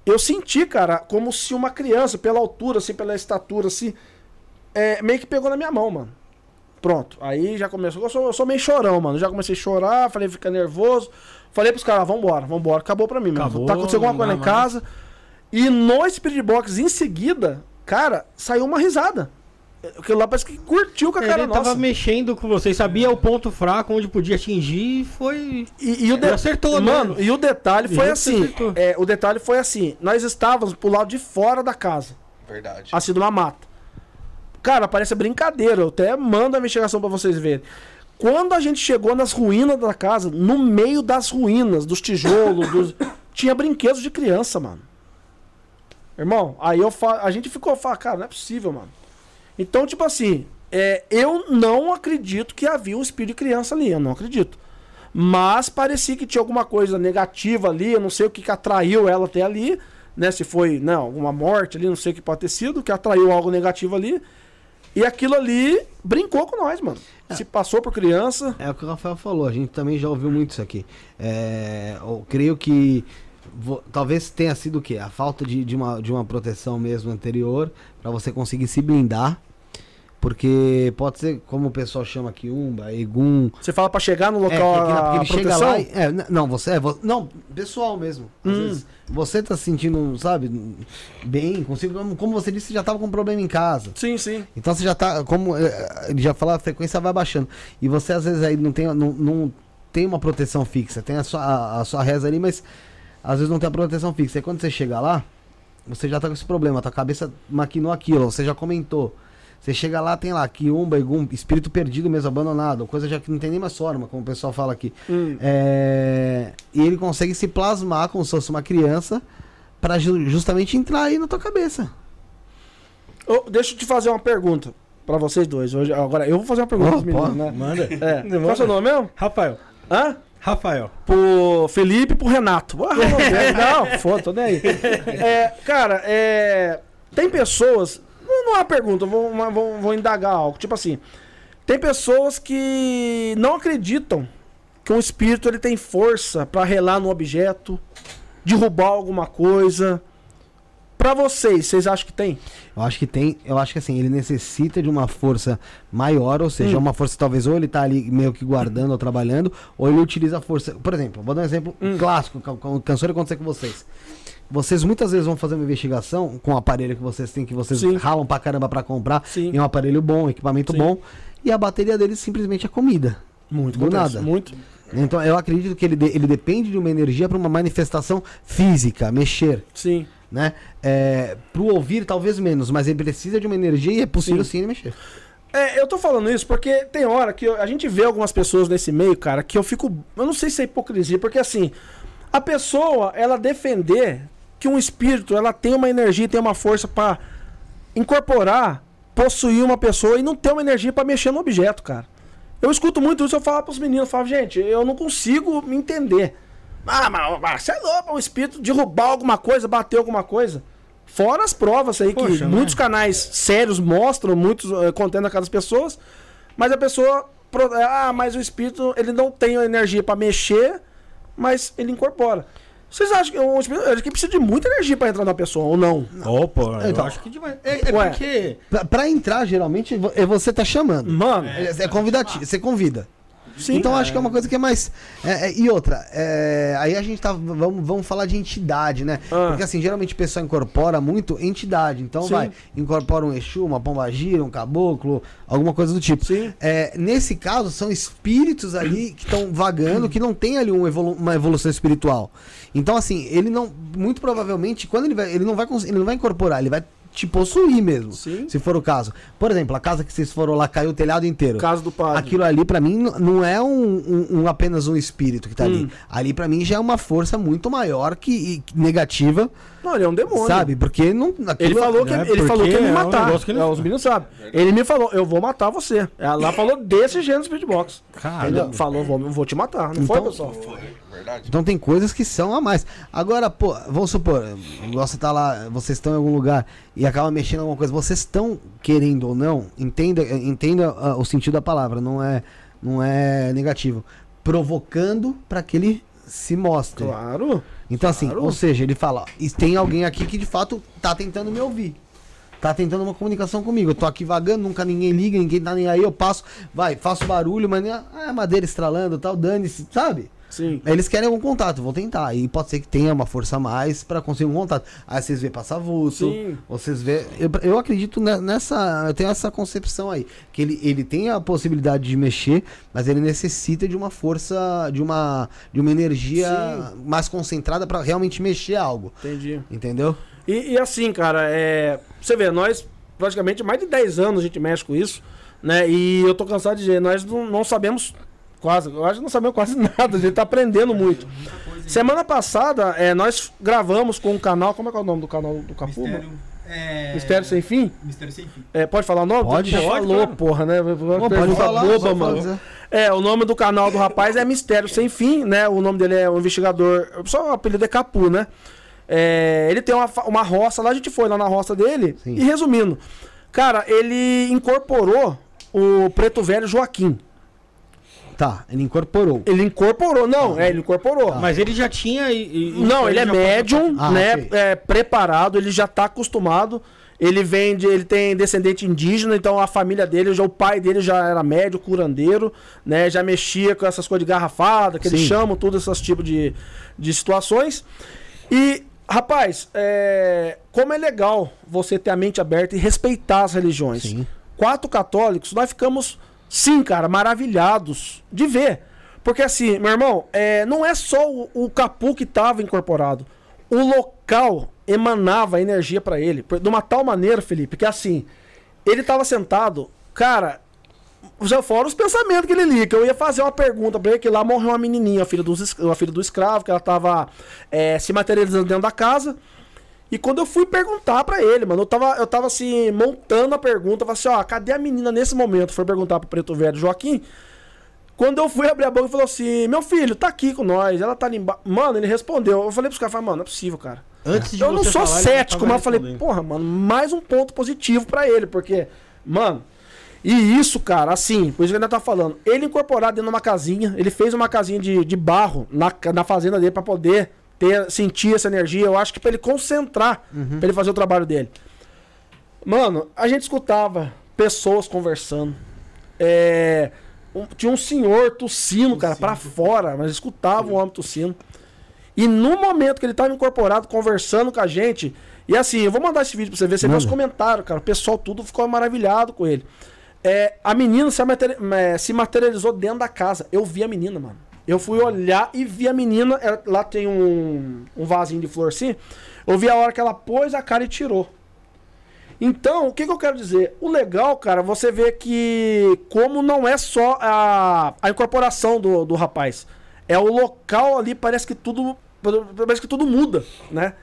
eu senti, cara, como se uma criança, pela altura, assim, pela estatura, assim, é, meio que pegou na minha mão, mano. Pronto. Aí já começou. Eu sou, eu sou meio chorão, mano. Já comecei a chorar, falei, fica nervoso. Falei pros caras, vambora, vambora. Acabou pra mim, mano. Acabou, tá acontecendo alguma coisa lá em casa. E no Spirit Box, em seguida, cara, saiu uma risada. Aquilo lá parece que curtiu com a cara Ele tava nossa. mexendo com vocês, sabia o ponto fraco onde podia atingir e foi. E, e o de- Ele acertou, né? Mano, e o detalhe foi que assim. É, o detalhe foi assim. Nós estávamos pro lado de fora da casa, Verdade. assim, numa mata. Cara, parece brincadeira. Eu até mando a investigação pra vocês verem. Quando a gente chegou nas ruínas da casa, no meio das ruínas, dos tijolos, dos... tinha brinquedos de criança, mano. Irmão, aí eu fa... a gente ficou falando, cara, não é possível, mano. Então, tipo assim, é, eu não acredito que havia um espírito de criança ali, eu não acredito. Mas parecia que tinha alguma coisa negativa ali, eu não sei o que, que atraiu ela até ali, né? Se foi, não, alguma morte ali, não sei o que pode ter sido, que atraiu algo negativo ali. E aquilo ali brincou com nós, mano. Se passou por criança. É o que o Rafael falou, a gente também já ouviu muito isso aqui. É, eu creio que vo- talvez tenha sido o quê? A falta de, de, uma, de uma proteção mesmo anterior para você conseguir se blindar. Porque pode ser, como o pessoal chama aqui, Umba, Egum. Você fala pra chegar no É, local porque, a, porque ele chega lá. e- é, não, você é. Não, pessoal mesmo. Às Hum. vezes, você tá se sentindo, sabe, bem, consigo. como- você disse, você já tava com um problema em casa. Sim, sim. Então você já tá, como eh, ele já falou, a frequência vai baixando. E você às vezes aí não tem, não, não tem uma proteção fixa, tem a sua, a, a sua reza ali, mas às vezes não tem a proteção fixa. E quando você chega lá, você já tá com esse problema, tua cabeça maquinou aquilo, você já comentou. Você chega lá, tem lá, quiumba, egum, espírito perdido mesmo, abandonado, coisa já que não tem nem mais forma, como o pessoal fala aqui. Hum. É, e ele consegue se plasmar como se fosse uma criança para justamente entrar aí na tua cabeça. Ô, deixa eu te fazer uma pergunta pra vocês dois. Hoje, agora, eu vou fazer uma pergunta Oh, meninos, né? Manda. É. Qual é o seu nome mesmo? Rafael. Hã? Rafael. Pro Felipe e pro Renato. Ah, não, não, foda, tô nem aí. É, cara, é, tem pessoas. Não, não é uma pergunta, vou, uma- vou, vou indagar algo. Tipo assim, tem pessoas que não acreditam que um espírito ele tem força pra relar no objeto, derrubar alguma coisa. Pra vocês, vocês acham que tem? Eu acho que tem, eu acho que assim, ele necessita de uma força maior, ou seja, Hum. uma força talvez ou ele tá ali meio que guardando ou trabalhando, ou ele utiliza a força. Por exemplo, vou dar um exemplo Hum. clássico, que cansou de acontecer com vocês. Vocês muitas vezes vão fazer uma investigação com o aparelho que vocês têm, que vocês Sim. ralam pra caramba pra comprar, Sim. e é um aparelho bom, um equipamento Sim. bom, e a bateria dele simplesmente é comida. Muito, Do nada. Muito. Então eu acredito que ele, de- ele depende de uma energia para uma manifestação física, mexer Sim. né? É, pro ouvir, talvez menos, mas ele precisa de uma energia e é possível sim, ele mexer. É, eu tô falando isso porque tem hora que eu- a gente vê algumas pessoas nesse meio, cara, que eu fico. Eu não sei se é hipocrisia, porque assim, a pessoa, ela defender que um espírito, ela tem uma energia, tem uma força pra incorporar, possuir uma pessoa e não ter uma energia pra mexer no objeto, cara. Eu escuto muito isso, eu falo pros meninos, eu falo, gente, eu não consigo me entender. Ah, mas, mas você é louco, um espírito derrubar alguma coisa, bater alguma coisa. Fora as provas aí que Poxa, né? muitos canais sérios mostram, muitos uh, contendo aquelas pessoas, mas a pessoa. Ah, mas o espírito ele não tem a energia pra mexer, mas ele incorpora. Vocês acham que o espírito ele precisa de muita energia pra entrar na pessoa ou não? Opa, Então. eu acho que demais. É, é Ué. porque. Pra, pra entrar, geralmente, é você tá chamando. Mano, É, é convidativo, você convida. Sim. então acho que é uma coisa que é mais. é, é, e outra, é, aí a gente tá. Vamos, vamos falar de entidade, né? Ah. Porque assim, geralmente o pessoal incorpora muito entidade. Então Sim. vai, incorpora um Exu, uma pombagira, um caboclo, alguma coisa do tipo. Sim. É, nesse caso, são espíritos ali que estão vagando, que não tem ali um evolu- uma evolução espiritual. Então, assim, ele não. Muito provavelmente, quando ele vai. Ele não vai, ele não vai incorporar, ele vai te possuir mesmo. Sim. Se for o caso. Por exemplo, a casa que vocês foram lá caiu o telhado inteiro. Caso do padre. Aquilo ali, pra mim, não é um, um- um- apenas um espírito que tá Hum. ali. Ali, pra mim, já é uma força muito maior que, que negativa, Não, ele é um demônio. sabe? Porque não. Ele aquilo- falou que, É, ele falou que ia porque me é um matar. que ele É, não os meninos sabem. Ele me falou, eu vou matar você. Ela falou desse jeito no Speedbox. Cara, Ele falou, vou, vou te matar. Não foi, Então- pessoal? Verdade. Então tem coisas que são a mais. Agora, pô, vamos supor, você tá lá, vocês estão em algum lugar e acaba mexendo em alguma coisa, vocês estão querendo ou não, entenda, entenda ah, o sentido da palavra, não é, não é negativo. Provocando pra que ele se mostre. Claro. Então, assim, Claro. ou seja, ele fala, ó, e tem alguém aqui que de fato tá tentando me ouvir. Tá tentando uma comunicação comigo. Eu tô aqui vagando, nunca ninguém liga, ninguém tá nem aí, eu passo, vai, faço barulho, mas nem a ah, madeira estralando tal, dane-se, sabe? Sim. Aí Eles querem algum contato, vou tentar. E pode ser que tenha uma força a mais pra conseguir um contato. Aí vocês vê passar vulto, Sim. vocês vê. Eu, eu acredito ne- nessa. Eu tenho essa concepção aí. Que ele, ele tem a possibilidade de mexer, mas ele necessita de uma força, de uma, de uma energia mais concentrada pra realmente mexer algo. Entendi. Entendeu? E, e assim, cara, é, você vê, nós praticamente mais de 10 anos a gente mexe com isso, né? E eu tô cansado de dizer, nós não, não sabemos quase, eu acho que não sabemos quase nada, a gente tá aprendendo muito. Semana passada, é, nós gravamos com um canal, como é que é o nome do canal do Capu? Mistério, é... Mistério Sem Fim? Mistério Sem Fim. É, pode falar o nome? Pode. Pode, falou, claro. porra, né? Pô, Pergunta boba, só mano. É, o nome do canal do rapaz é Mistério Sem Fim, né? O nome dele é o investigador. Só o apelido é Capu, né? É, ele tem uma, uma roça lá, a gente foi lá na roça dele. Sim. E resumindo, cara, ele incorporou o preto velho Joaquim. Tá, ele incorporou. Ele incorporou, não, é, ele incorporou. Mas ele já tinha. e- e- Não, ele é já médium, Ah, né? é, preparado, ele já tá acostumado. Ele vem de, ele tem descendente indígena, então a família dele, já o pai dele já era médio, curandeiro, né? Já mexia com essas coisas de garrafada, que eles Sim. chamam, tudo esses tipos de, de situações. E, rapaz, é, como é legal você ter a mente aberta e respeitar as religiões. Sim. Quatro católicos, nós ficamos, sim, cara, maravilhados de ver. Porque assim, meu irmão, é, não é só o, o capu que estava incorporado. O local emanava energia pra ele. De uma tal maneira, Felipe, que assim, ele tava sentado, cara, já fora os pensamentos que ele lia, que eu ia fazer uma pergunta pra ele, que lá morreu uma menininha, a filha, dos, a filha do escravo, que ela tava é, se materializando dentro da casa. E quando eu fui perguntar pra ele, mano, eu tava, eu tava assim, montando a pergunta, eu falei assim, ó, cadê a menina nesse momento? Foi perguntar pro preto velho Joaquim. Quando eu fui abrir a boca, ele falou assim, meu filho, tá aqui com nós, ela tá ali embaixo. Mano, ele respondeu. Eu falei pros caras, mano, não é possível, cara. Antes de Eu não sou falar, cético, mas eu falei, porra, mano, mais um ponto positivo pra ele, porque, mano, e isso, cara, assim, por isso que ele ainda tá falando, ele incorporado dentro de uma casinha, ele fez uma casinha de, de barro na, na fazenda dele pra poder ter, sentir essa energia, eu acho que pra ele concentrar, pra ele fazer o trabalho dele. Mano, a gente escutava pessoas conversando, é, um- tinha um senhor tossindo, cara, pra fora, mas escutava o homem tossindo. E no momento que ele tava incorporado, conversando com a gente, e assim, eu vou mandar esse vídeo pra você ver, você vê os comentários, cara. O pessoal tudo ficou maravilhado com ele. É, a menina se, é, se materializou dentro da casa. Eu vi a menina, mano. Eu fui olhar e vi a menina. ela- lá tem um, um vasinho de flor assim. Eu vi a hora que ela pôs a cara e tirou. Então, o que, que eu quero dizer? O legal, cara, você vê que como não é só a, a incorporação do, do rapaz. É o local ali, parece que tudo. Parece que tudo muda, né?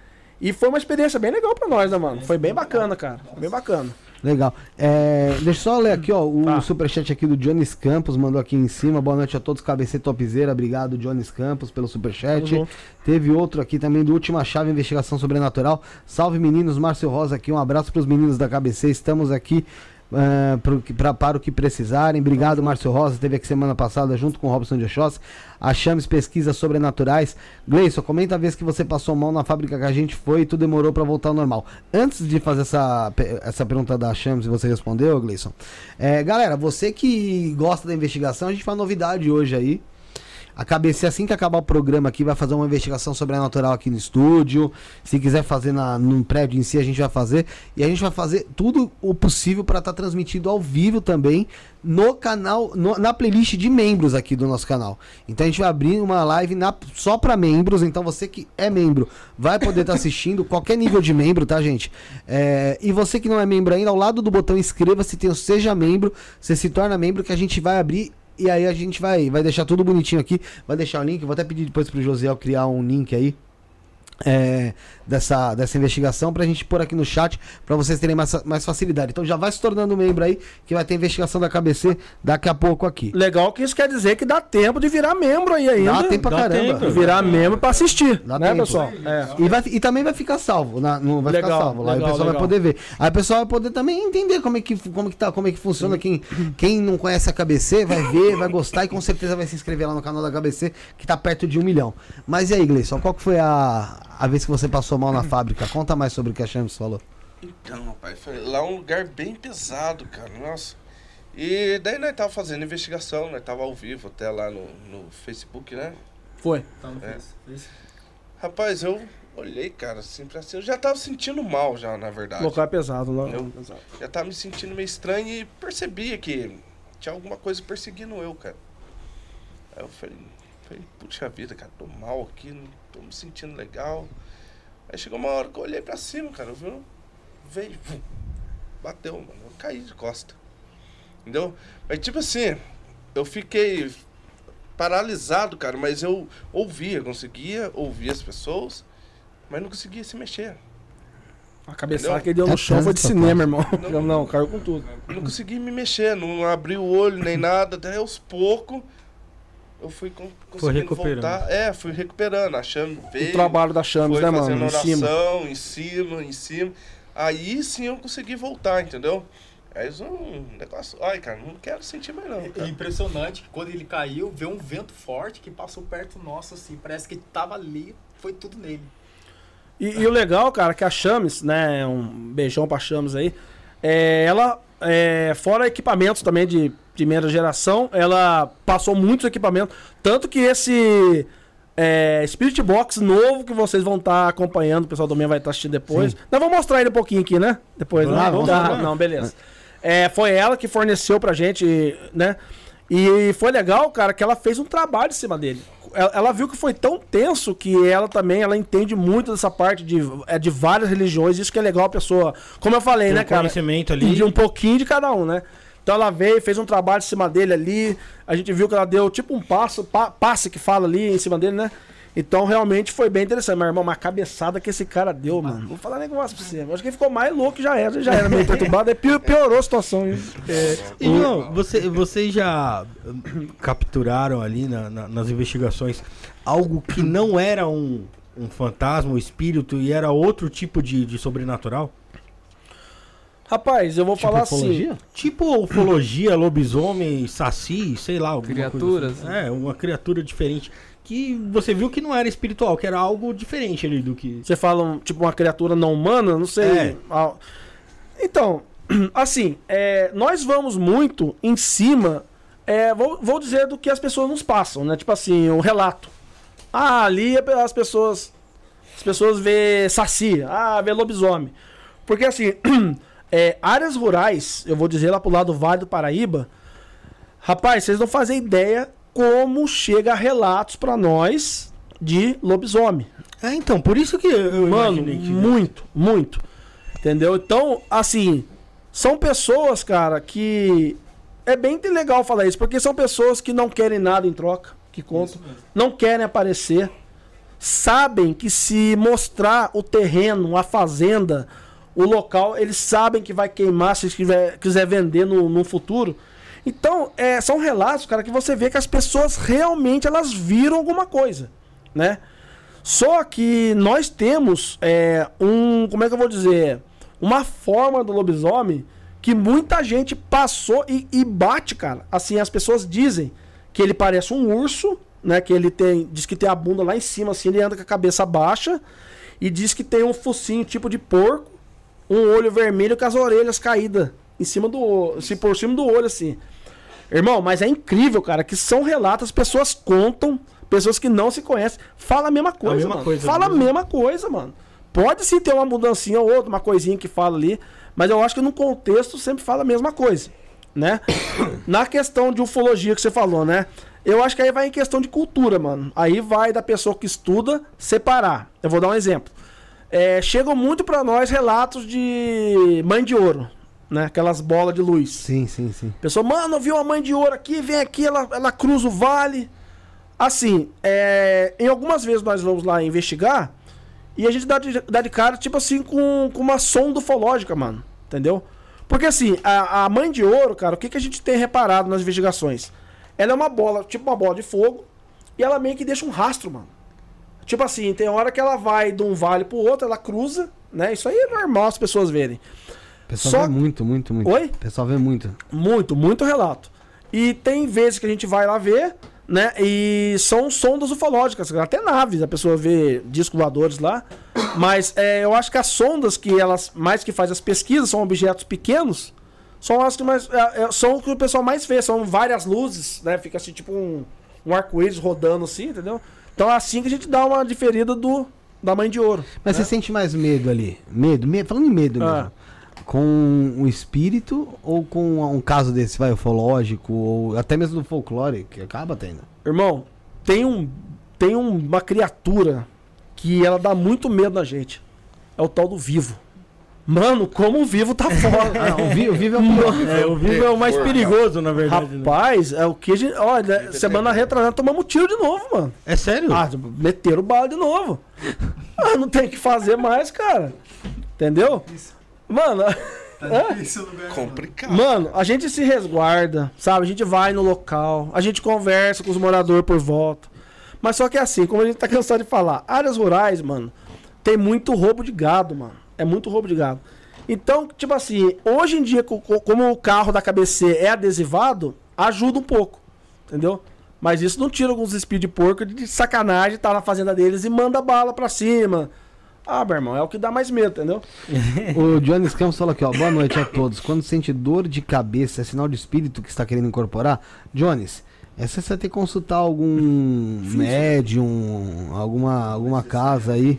E foi uma experiência bem legal pra nós, né, mano? Foi bem bacana, cara. Bem bacana. Legal. É, deixa eu só ler aqui, ó, o Tá. superchat aqui do Jones Campos, mandou aqui em cima. Boa noite a todos, KBC Topzera. Obrigado, Jones Campos, pelo superchat. Teve outro aqui também do Última Chave Investigação Sobrenatural. Salve meninos, Márcio Rosa aqui. Um abraço pros meninos da KBC. Estamos aqui ah, pro pra- para o que precisarem. Obrigado, Márcio Rosa. Esteve aqui semana passada junto com o Robson de Oxóssi. Achamos pesquisas sobrenaturais. Gleison, comenta a vez que você passou mal na fábrica que a gente foi e tudo demorou pra voltar ao normal. Antes de fazer essa, essa pergunta da Chams e você respondeu, Gleison. É, galera, você que gosta da investigação, a gente faz novidade hoje aí. A KBC, assim que acabar o programa aqui, vai fazer uma investigação sobrenatural aqui no estúdio. Se quiser fazer na, no prédio em si, a gente vai fazer. E a gente vai fazer tudo o possível para estar transmitido ao vivo também no canal, no- na playlist de membros aqui do nosso canal. Então a gente vai abrir uma live na- só para membros. Então você que é membro vai poder estar assistindo, qualquer nível de membro, tá, gente? É, e você que não é membro ainda, ao lado do botão inscreva-se, tem o Seja Membro. Você se torna membro que a gente vai abrir e aí a gente vai, vai deixar tudo bonitinho aqui. Vai deixar o link. Vou até pedir depois pro Josiel criar um link aí. É, dessa, dessa investigação pra gente pôr aqui no chat pra vocês terem mais, mais facilidade. Então já vai se tornando membro aí que vai ter investigação da KBC daqui a pouco aqui. Legal que isso quer dizer que dá tempo de virar membro aí ainda. Dá tempo pra Dá caramba. tempo. Virar membro pra assistir, Dá né, tempo. pessoal? É. E, vai, e também vai ficar salvo, na, não vai Legal, ficar salvo. Lá legal, o pessoal vai legal. poder ver. Aí o pessoal vai poder também entender como é que, como que, tá, como é que funciona. Quem, quem não conhece a KBC vai ver, vai gostar e com certeza vai se inscrever lá no canal da KBC, que tá perto de um milhão. Mas e aí, Gleison, qual que foi a, a vez que você passou mal na fábrica? Conta mais sobre o que a Chams falou. Então, rapaz, foi lá um lugar bem pesado, cara. Nossa. E daí nós tava fazendo investigação, nós tava ao vivo até lá no, no Facebook, né? Foi. Tá no É. Rapaz, eu olhei, cara, assim pra assim. Eu já tava sentindo mal já, na O verdade. local é pesado, lá. Eu- pesado. Já tava me sentindo meio estranho e percebia que tinha alguma coisa perseguindo eu, cara. Aí eu falei, falei, puxa vida, cara, tô mal aqui, não tô me sentindo legal. Aí chegou uma hora que eu olhei pra cima, cara, eu vi, um- veio, bateu, mano, eu caí de costa. Entendeu? Mas tipo assim, eu fiquei paralisado, cara, mas eu ouvia, conseguia ouvir as pessoas, mas não conseguia se mexer. A cabeçada que ele deu no É chão foi de cinema, irmão. Não. Não, caiu com tudo. Não consegui me mexer, não abri o olho nem nada, até aos poucos eu fui con- conseguindo recuperando. voltar. É, fui recuperando. A chame veio. O trabalho da Chames, foi né, mano? Em cima. oração, em cima, em cima. Aí sim eu consegui voltar, entendeu? Aí um negócio. Ai, cara, não quero sentir mais não. É Cara. impressionante que quando ele caiu, veio um vento forte que passou perto nosso, assim. Parece que tava ali, foi tudo nele. E, e o legal, cara, que a Chames, né? Um beijão pra Chames aí. é, ela, é, fora equipamentos também de primeira geração, ela passou muitos equipamentos. Tanto que esse é, Spirit Box novo que vocês vão estar acompanhando, o pessoal também vai estar assistindo depois. Nós vamos mostrar ele um pouquinho aqui, né? Depois, né? Vamos, Tá, não, beleza. É, foi ela que forneceu pra gente, né? E foi legal, cara, que ela fez um trabalho em cima dele. Ela, ela viu que foi tão tenso que ela também, ela entende muito dessa parte de, é, de várias religiões. Isso que é legal a pessoa, como eu falei, Tem né, um cara? conhecimento ali. De um pouquinho de cada um, né? Então ela veio, fez um trabalho em cima dele ali. A gente viu que ela deu tipo um passo, pa- passe que fala ali em cima dele, né? Então realmente foi bem interessante. Mas, irmão, uma cabeçada que esse cara deu, mano. Vou falar um negócio pra você. Eu acho que ele ficou mais louco já era. Já era meio perturbado. Aí pior- piorou a situação. É, E, João, você, vocês já hum, capturaram ali na- na- nas investigações algo que não era um, um fantasma, um espírito, e era outro tipo de, de sobrenatural? Rapaz, eu vou Tipo falar assim. ufologia? Tipo ufologia, lobisomem, saci, sei lá. alguma coisa Criaturas, assim. É, uma criatura diferente. Que você viu que não era espiritual, que era algo diferente ali do que. Você fala, tipo, uma criatura não humana, não sei. É. Então, assim, é, nós vamos muito em cima, é, vou, vou dizer do que as pessoas nos passam, né? Tipo assim, um relato. Ah, ali é as pessoas. As pessoas vê saci, ah, vê lobisomem. Porque assim, é, áreas rurais, eu vou dizer lá pro lado do Vale do Paraíba, rapaz, vocês não fazem ideia como chega relatos pra nós de lobisomem. É, então, por isso que eu Mano, imaginei que. muito, muito. Entendeu? Então, assim, são pessoas, cara, que. É bem legal falar isso, porque são pessoas que não querem nada em troca, que contam, não querem aparecer, sabem que se mostrar o terreno, a fazenda, o local, eles sabem que vai queimar se quiser, quiser vender no, no futuro. Então, é, são relatos, cara, que você vê que as pessoas realmente elas viram alguma coisa, né? Só que nós temos é, um, como é que eu vou dizer, uma forma do lobisomem que muita gente passou e, e bate, cara. Assim, as pessoas dizem que ele parece um urso, né? Que ele tem, diz que tem a bunda lá em cima, assim, ele anda com a cabeça baixa e diz que tem um focinho tipo de porco, um olho vermelho com as orelhas caídas em cima do, o- assim, por cima do olho, assim. Irmão, mas é incrível, cara, que são relatos, as pessoas contam, pessoas que não se conhecem, fala a mesma coisa, mesma mano. coisa fala a mesmo. mesma coisa, mano. Pode sim ter uma mudancinha ou outra, uma coisinha que fala ali, mas eu acho que no contexto sempre fala a mesma coisa, né? Na questão de ufologia que você falou, né? Eu acho que aí vai em questão de cultura, mano. Aí vai da pessoa que estuda separar. Eu vou dar um exemplo. É, chegam muito pra nós relatos de mãe de ouro, né? Aquelas bolas de luz. Sim, sim, sim. Pessoa, mano, eu vi uma mãe de ouro aqui, vem aqui, ela, ela cruza o vale. Assim, é, em algumas vezes nós vamos lá investigar e a gente dá de, dá de cara, tipo assim, com, com uma sonda ufológica, mano. Entendeu? Porque assim, a, a mãe de ouro, cara, o que, que a gente tem reparado nas investigações? Ela é uma bola, tipo uma bola de fogo, e ela meio que deixa um rastro, mano. Tipo assim, tem hora que ela vai de um vale pro outro, ela cruza, né? Isso aí é normal as pessoas verem. O pessoal Só- vê muito, muito, muito. Oi? O pessoal vê muito. Muito, muito relato. E tem vezes que a gente vai lá ver, né? E são sondas ufológicas, até naves, a pessoa vê discos voadores lá. Mas é, eu acho que as sondas que elas mais que faz as pesquisas são objetos pequenos, são as que mais é, é, são o que o pessoal mais vê, são várias luzes, né? Fica assim tipo um, um arco-íris rodando assim, entendeu? Então é assim que a gente dá uma diferida do da mãe de ouro. Mas você sente mais medo ali? Medo? Me- Falando em medo mesmo. Ah. Com o espírito ou com um caso desse, vai, ufológico, ou até mesmo do folclore, que acaba tendo? Irmão, tem um tem um- uma criatura que ela dá muito medo na gente. É o tal do vivo. Mano, como o vivo tá foda. Ah, o vi- o vivo é. É, o vivo é o mais perigoso, na verdade. né? Rapaz, é o que a gente. Olha, semana retrasada tomamos tiro de novo, mano. É sério? Ah, meteram bala de novo. Ah, não tem o que fazer mais, cara. Entendeu? Mano, Tá difícil lugar. Complicado. Mano, a gente se resguarda, sabe? A gente vai no local, a gente conversa com os moradores por volta. Mas só que é assim, como a gente tá cansado de falar, áreas rurais, mano, tem muito roubo de gado, mano. É muito roubo de gado. Então, tipo assim, hoje em dia, co- co- como o carro da KBC é adesivado, ajuda um pouco, entendeu? Mas isso não tira alguns espíritos de porco de sacanagem, tá na fazenda deles e manda bala pra cima. Ah, meu irmão, é o que dá mais medo, entendeu? O Jones Campos falou aqui, ó. Boa noite a todos. Quando sente dor de cabeça, é sinal de espírito que está querendo incorporar? Jones, essa você vai ter que consultar algum médium, alguma, alguma casa aí.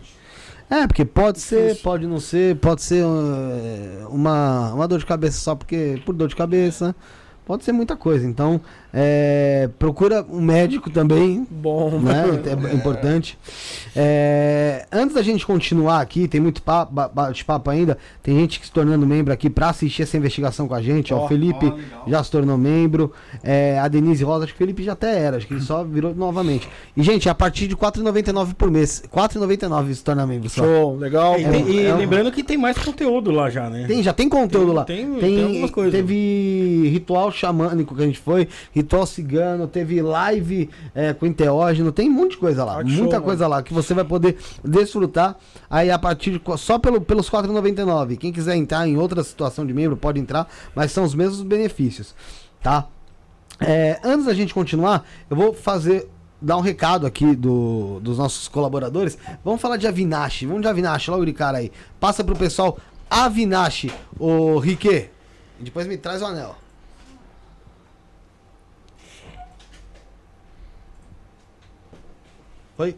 É, porque pode ser, pode não ser, pode ser uh, uma, uma dor de cabeça só porque por dor de cabeça. Pode ser muita coisa. Então, é, procura um médico também, Bom, né? É importante. É, antes da gente continuar aqui, tem muito papo, ba- bate-papo ainda. Tem gente que se tornando membro aqui pra assistir essa investigação com a gente. Ó, o Felipe legal. já se tornou membro. É, a Denise Rosa, acho que o Felipe já até era, acho que ele só virou novamente. E, gente, a partir de R$ 4,99 por mês. R$ 4,99 se torna membro só. Show, legal. E, tem- e é um- lembrando que tem mais conteúdo lá já, né? Tem, já tem conteúdo Tem- lá. tem- Tem, tem algumas coisas. Teve ritual xamânico que a gente foi, ritual cigano, teve live é, com enteógeno, tem um monte de coisa lá. Ah, que show, muita mano. coisa lá que você vai poder desfrutar aí a partir de só pelo, pelos R$ 4,99. Quem quiser entrar em outra situação de membro pode entrar, mas são os mesmos benefícios, tá? É, antes da gente continuar, eu vou fazer dar um recado aqui do, dos nossos colaboradores. Vamos falar de Avinash. Vamos de Avinash logo de cara aí. Passa pro pessoal Avinash, o Rique. E depois me traz o anel. Oi.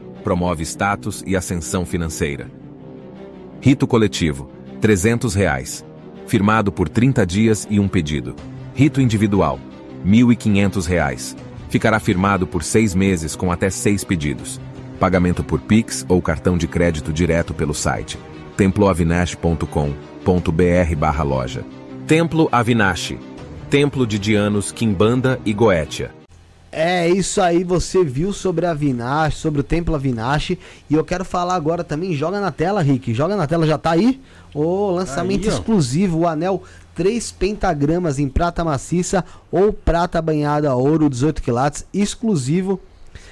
promove status e ascensão financeira. Rito coletivo, 300 reais. Firmado por 30 dias e um pedido. Rito individual, 1.500 reais. Ficará firmado por seis meses com até seis pedidos. Pagamento por Pix ou cartão de crédito direto pelo site temploavinash.com.br barra loja. Templo Avinash. Templo de Dianos, Quimbanda e Goetia. É isso aí, você viu sobre a Vinash, sobre o Templo Avinash. E eu quero falar agora também, joga na tela, Rick. Joga na tela, já tá aí? O lançamento Aí, exclusivo, o anel 3 pentagramas em prata maciça ou prata banhada a ouro, 18 quilates, exclusivo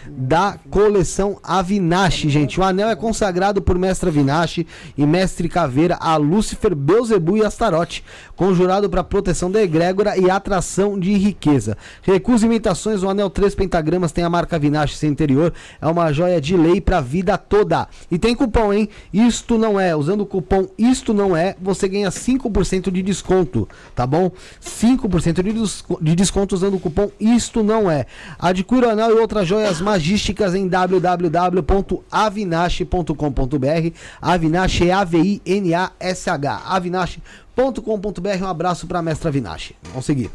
da coleção Avinash, gente. O anel é consagrado por Mestre Avinash e Mestre Caveira a Lúcifer, Beuzebu e Astarote, conjurado para proteção da egrégora e atração de riqueza. Recusa imitações, o anel 3 pentagramas tem a marca Avinash sem interior, é uma joia de lei para a vida toda. E tem cupom, hein? Isto não é, usando o cupom Isto não é, você ganha 5% de desconto, tá bom? 5% de, desco- de desconto usando o cupom Isto não é. Adquira o anel e outras joias magísticas em www.avinash.com.br. Avinash é A-V-I-N-A-S-H. Avinash.com.br. Um abraço para mestra Avinash. Vamos seguir.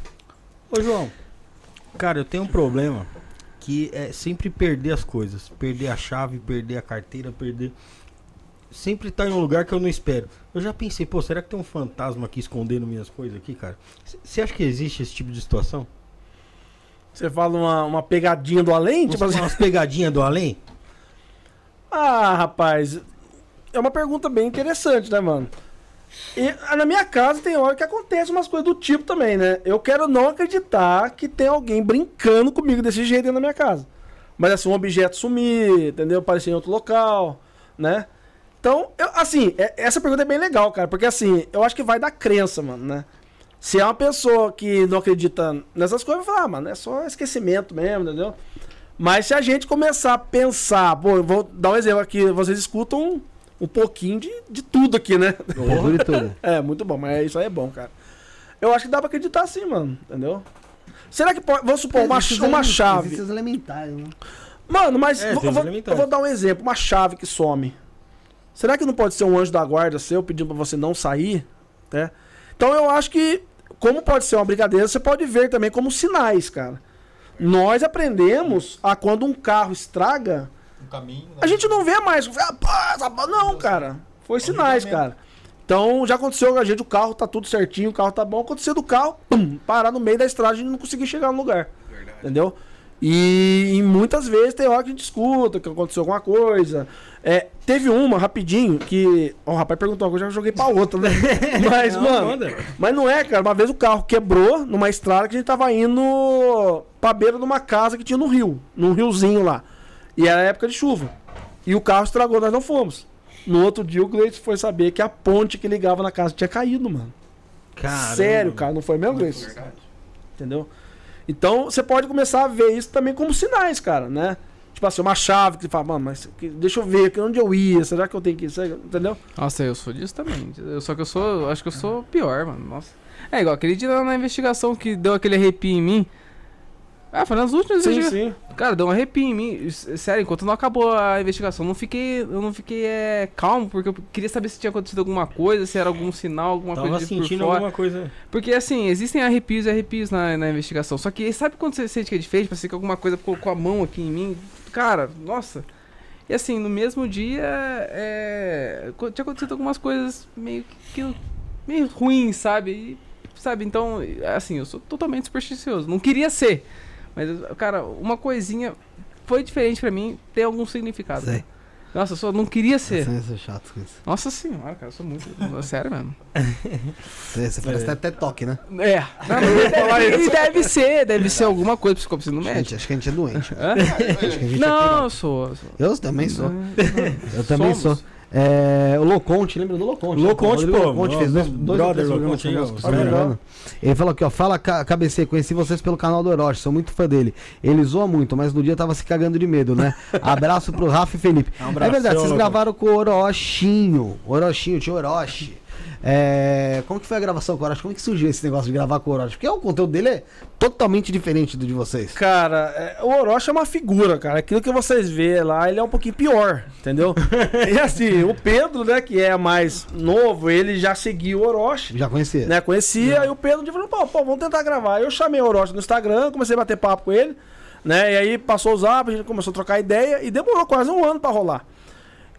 Ô, João, cara, eu tenho um problema que é sempre perder as coisas. Perder a chave, perder a carteira, perder. Sempre tá em um lugar que eu não espero. Eu já pensei, pô, será que tem um fantasma aqui escondendo minhas coisas aqui, cara? Você acha que existe esse tipo de situação? Você fala uma, uma pegadinha do além? Tipo assim, umas pegadinhas do além? ah, rapaz, é uma pergunta bem interessante, né, mano? E ah, na minha casa tem hora que acontece umas coisas do tipo também, né? Eu quero não acreditar que tem alguém brincando comigo desse jeito dentro da minha casa. Mas assim, um objeto sumir, entendeu? Aparecer em outro local, né? Então, eu- assim, é- essa pergunta é bem legal, cara, porque assim, eu acho que vai da crença, mano, né? Se é uma pessoa que não acredita nessas coisas, vai falar, ah, mano, é só esquecimento mesmo, entendeu? Mas se a gente começar a pensar, pô, eu vou dar um exemplo aqui, vocês escutam um pouquinho de, de tudo aqui, né? Tudo e tudo. É, muito bom, mas isso aí é bom, cara. Eu acho que dá pra acreditar sim, mano, entendeu? Será que pode, vamos supor, uma, uma chave. elementares, né? Mano, mas É, vou- vou, eu vou dar um exemplo, uma chave que some. Será que não pode ser um anjo da guarda seu pedindo pra você não sair? Né? Então eu acho que, como pode ser uma brincadeira, você pode ver também como sinais, cara. Nós aprendemos a quando um carro estraga, Um caminho. né? a gente não vê mais. Ah, Não, cara. Foi sinais, cara. Então já aconteceu com a gente, o carro tá tudo certinho, o carro tá bom. Aconteceu do carro, pum, parar no meio da estrada e não conseguir chegar no lugar. Verdade. Entendeu? E, e muitas vezes tem hora que a gente escuta que aconteceu alguma coisa. É, teve uma, rapidinho, que. Ó, o rapaz perguntou uma coisa, eu já joguei pra outra, né? Mas, Não, mano. manda. Mas não é, cara. Uma vez o carro quebrou numa estrada que a gente tava indo pra beira de uma casa que tinha no rio, num riozinho lá. E era época de chuva. E o carro estragou, nós não fomos. No outro dia o Gleice foi saber que a ponte que ligava na casa tinha caído, mano. Caramba. Sério, cara, não foi mesmo, Gleice? Verdade. Entendeu? Então você pode começar a ver isso também como sinais, cara, né? Tipo assim, uma chave que você fala, mano, mas que- deixa eu ver aqui onde eu ia, será que eu tenho que ir? Entendeu? Nossa, eu sou disso também. Eu- Só que eu sou. Acho que eu sou pior, mano. Nossa. É igual aquele dia na investigação que deu aquele arrepio em mim. Ah, foi nas últimas Sim, sim. Cara, deu um arrepio em mim. Sério, enquanto não acabou a investigação, eu não fiquei, eu não fiquei é, calmo, porque eu queria saber se tinha acontecido alguma coisa, se era algum sinal, alguma Tava coisa de por sentindo fora. alguma coisa. Porque assim, existem arrepios e arrepios na, na investigação. Só que sabe quando você sente que é diferente? Parece que alguma coisa colocou a mão aqui em mim. Cara, nossa. E assim, no mesmo dia, é, tinha acontecido algumas coisas meio que. meio ruins, sabe? E, sabe, então, assim, eu sou totalmente supersticioso. Não queria ser. Mas, cara, uma coisinha foi diferente pra mim, tem algum significado. Sei. Nossa, eu só não queria ser. Você é chato com isso. Nossa senhora, cara, eu sou muito. Sério mesmo. Você, você parece até toque, né? É. Não, não, e deve ser, deve ser alguma coisa, isso eu no Gente, médico. acho que a gente é doente. Hã? Acho que a gente é Não, piroca. eu sou. eu sou. Eu também sou. Não, Eu também Somos. sou. É, o Loconte, lembra do Loconte? Loconte, pô, Loconte fez dois, dois brother três programas conosco. Ele falou aqui, ó, fala KBC, conheci vocês pelo canal do Orochi, sou muito fã dele. Ele zoa muito, mas no dia tava se cagando de medo, né? Abraço pro Rafa e Felipe. Um é abração, verdade, vocês gravaram com o Orochinho. Orochinho, tio Orochi. É, como que foi a gravação com o Orochi? Como que surgiu esse negócio de gravar com o Orochi? Porque o conteúdo dele é totalmente diferente do de vocês. Cara, é, o Orochi é uma figura, cara. Aquilo que vocês vê lá, ele é um pouquinho pior, entendeu? e assim, o Pedro, né, que é mais novo, ele já seguiu o Orochi, Já conhecia. né? Conhecia, e o Pedro falou, pô, pô, vamos tentar gravar. Eu chamei o Orochi no Instagram, comecei a bater papo com ele, né? E aí passou o zap, a gente começou a trocar ideia e demorou quase um ano pra rolar.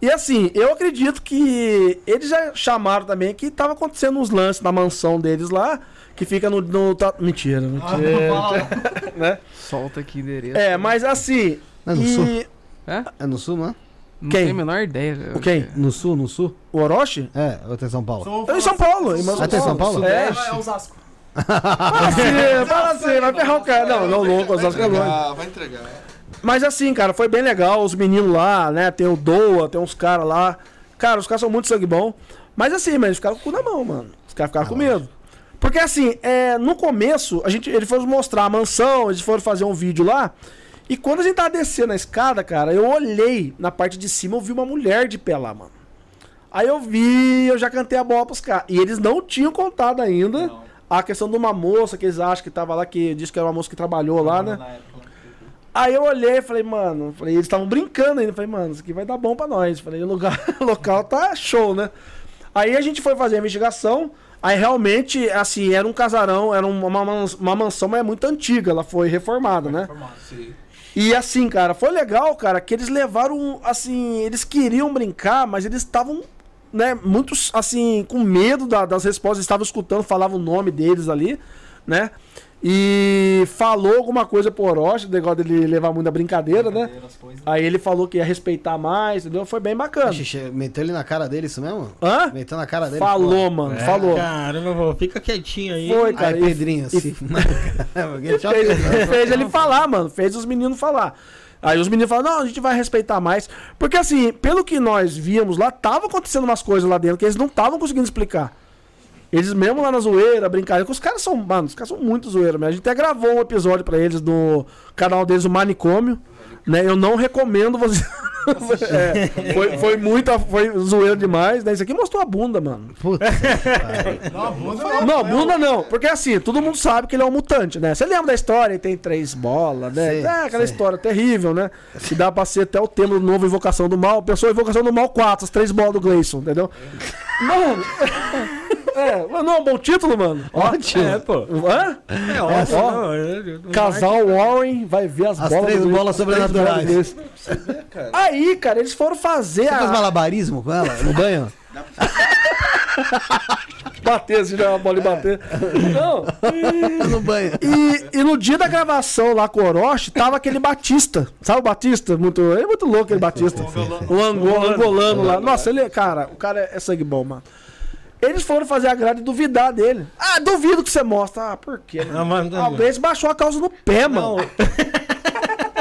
E assim, eu acredito que eles já chamaram também que tava acontecendo uns lances na mansão deles lá, que fica no. no ta- Mentira, mentira. né? Solta aqui endereço. É, mas assim. É no e- sul? É? É no sul, não é? Não Quem? tenho a menor ideia. O quem? No sul, no sul? O Orochi? É, ou tem São Paulo? Sou Eu em São Paulo. Em São Ah, tem São Paulo? É, É, Osasco. fala assim, fala assim, vai ferrar o cara. Não, não, louco, Vai Osasco é longe. entregar, vai entregar. Mas assim, cara, foi bem legal. Os meninos lá, né? Tem o Doa, tem uns caras lá. Cara, os caras são muito sangue bom. Mas assim, mas eles ficaram com o cu na mão, mano. Os caras ficaram com medo. Porque assim, é, no começo, a gente, eles foram mostrar a mansão, eles foram fazer um vídeo lá. E quando a gente tava descendo a escada, cara, eu olhei na parte de cima, eu vi uma mulher de pé lá, mano. Aí eu vi, eu já cantei a bola pros caras. E eles não tinham contado ainda Não. a questão de uma moça que eles acham que tava lá, que disse que era uma moça que trabalhou lá, né? Aí eu olhei e falei, mano, falei, eles estavam brincando ainda. Falei, mano, isso aqui vai dar bom pra nós. Falei, o lugar, o local tá show, né? Aí a gente foi fazer a investigação. Aí realmente, assim, era um casarão, era uma, uma mansão, mas é muito antiga, ela foi reformada, né? Formado. Sim. E assim, cara, foi legal, cara, que eles levaram, assim, eles queriam brincar, mas eles estavam, né, muito, assim, com medo da- das respostas, estavam escutando, falavam o nome deles ali, né? E falou alguma coisa pro Orochi, o negócio dele levar muito a brincadeira, né? As coisas. Aí ele falou que ia respeitar mais, entendeu? Foi bem bacana. Xixi, meteu ele na cara dele, isso mesmo? Hã? Meteu na cara dele. Falou, mano, É, falou. Caramba, vô, fica quietinho aí. Foi, Aí, cara. e- Pedrinho, assim. Ele já fez, fez, fez ele falar, mano. Fez os meninos falar. Aí os meninos falaram, não, a gente vai respeitar mais. Porque assim, pelo que nós víamos lá, tava acontecendo umas coisas lá dentro que eles não estavam conseguindo explicar. Eles mesmo lá na zoeira, brincadeira, que os caras são, mano, os caras são muito zoeira, mas a gente até gravou um episódio pra eles no canal deles, o Manicômio, né? Eu não recomendo você. É, foi, foi muita, foi zoeira demais, né? Isso aqui mostrou a bunda, mano. Puta. Não, a bunda não. Não, bunda não, porque assim, todo mundo sabe que ele é um mutante, né? Você lembra da história? Ele tem três bolas, né? Sei, é aquela sei. história terrível, né? Que dá pra ser até o tema do novo Invocação do Mal. Pessoa Invocação do Mal 4, as três bolas do Gleison, entendeu? Mano. É, mas não é um bom título, mano. Ótimo. É, pô. Hã? É ótimo, ótimo. não, é, Casal Warren vai ver as, As bolas três bolas as três sobrenaturais. cara. Aí, cara, eles foram fazer Você faz a. malabarismo com ela no banho? Bater, assim, jogar a bola e bater. Não. no banho. E, e no dia da gravação lá com o Orochi, tava aquele Batista. Sabe o Batista? Muito, ele é muito louco aquele Batista. O angolano, angolano lá. Nossa, ele, cara, o cara é sangue bom, mano. Eles foram fazer a grade e duvidar dele. Ah, duvido que você mostra. Ah, por quê? Não, mas- Ah, o Gleice baixou a calça no pé, mano.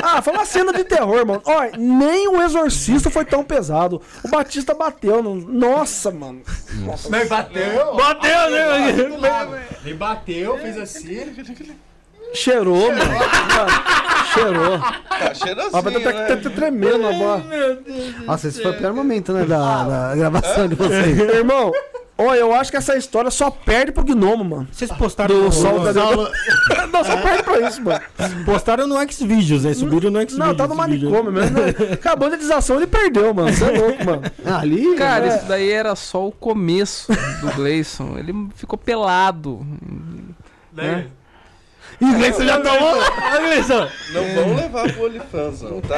Ah, foi uma cena de terror, mano. Olha, nem o exorcista foi tão pesado. O Batista bateu. No... Nossa, mano. Mas bateu. Bateu, né? Do lado. Ele bateu, fez assim. Cheirou, mano. Mano, Cheirou. Tá cheirosinho, Ah, vai até, né? até tremendo a bola. Nossa, esse foi o pior momento, né? Da, da gravação de vocês. Irmão, ó, eu acho que essa história só perde pro Gnomo, mano. Vocês postaram Do no, sol da Saulo- Não, só perde pra isso, mano. postaram no Xvideos, né? Subiram no Xvideos. Não, tá no manicômio mesmo. né? Acabou a monetização, ele perdeu, mano. Você é louco, mano. Ah, ali? Cara, É. isso daí era só o começo do Gleison. Ele ficou pelado. Né? Inglês você já tomou? Não vão levar pro OnlyFans, não, tá?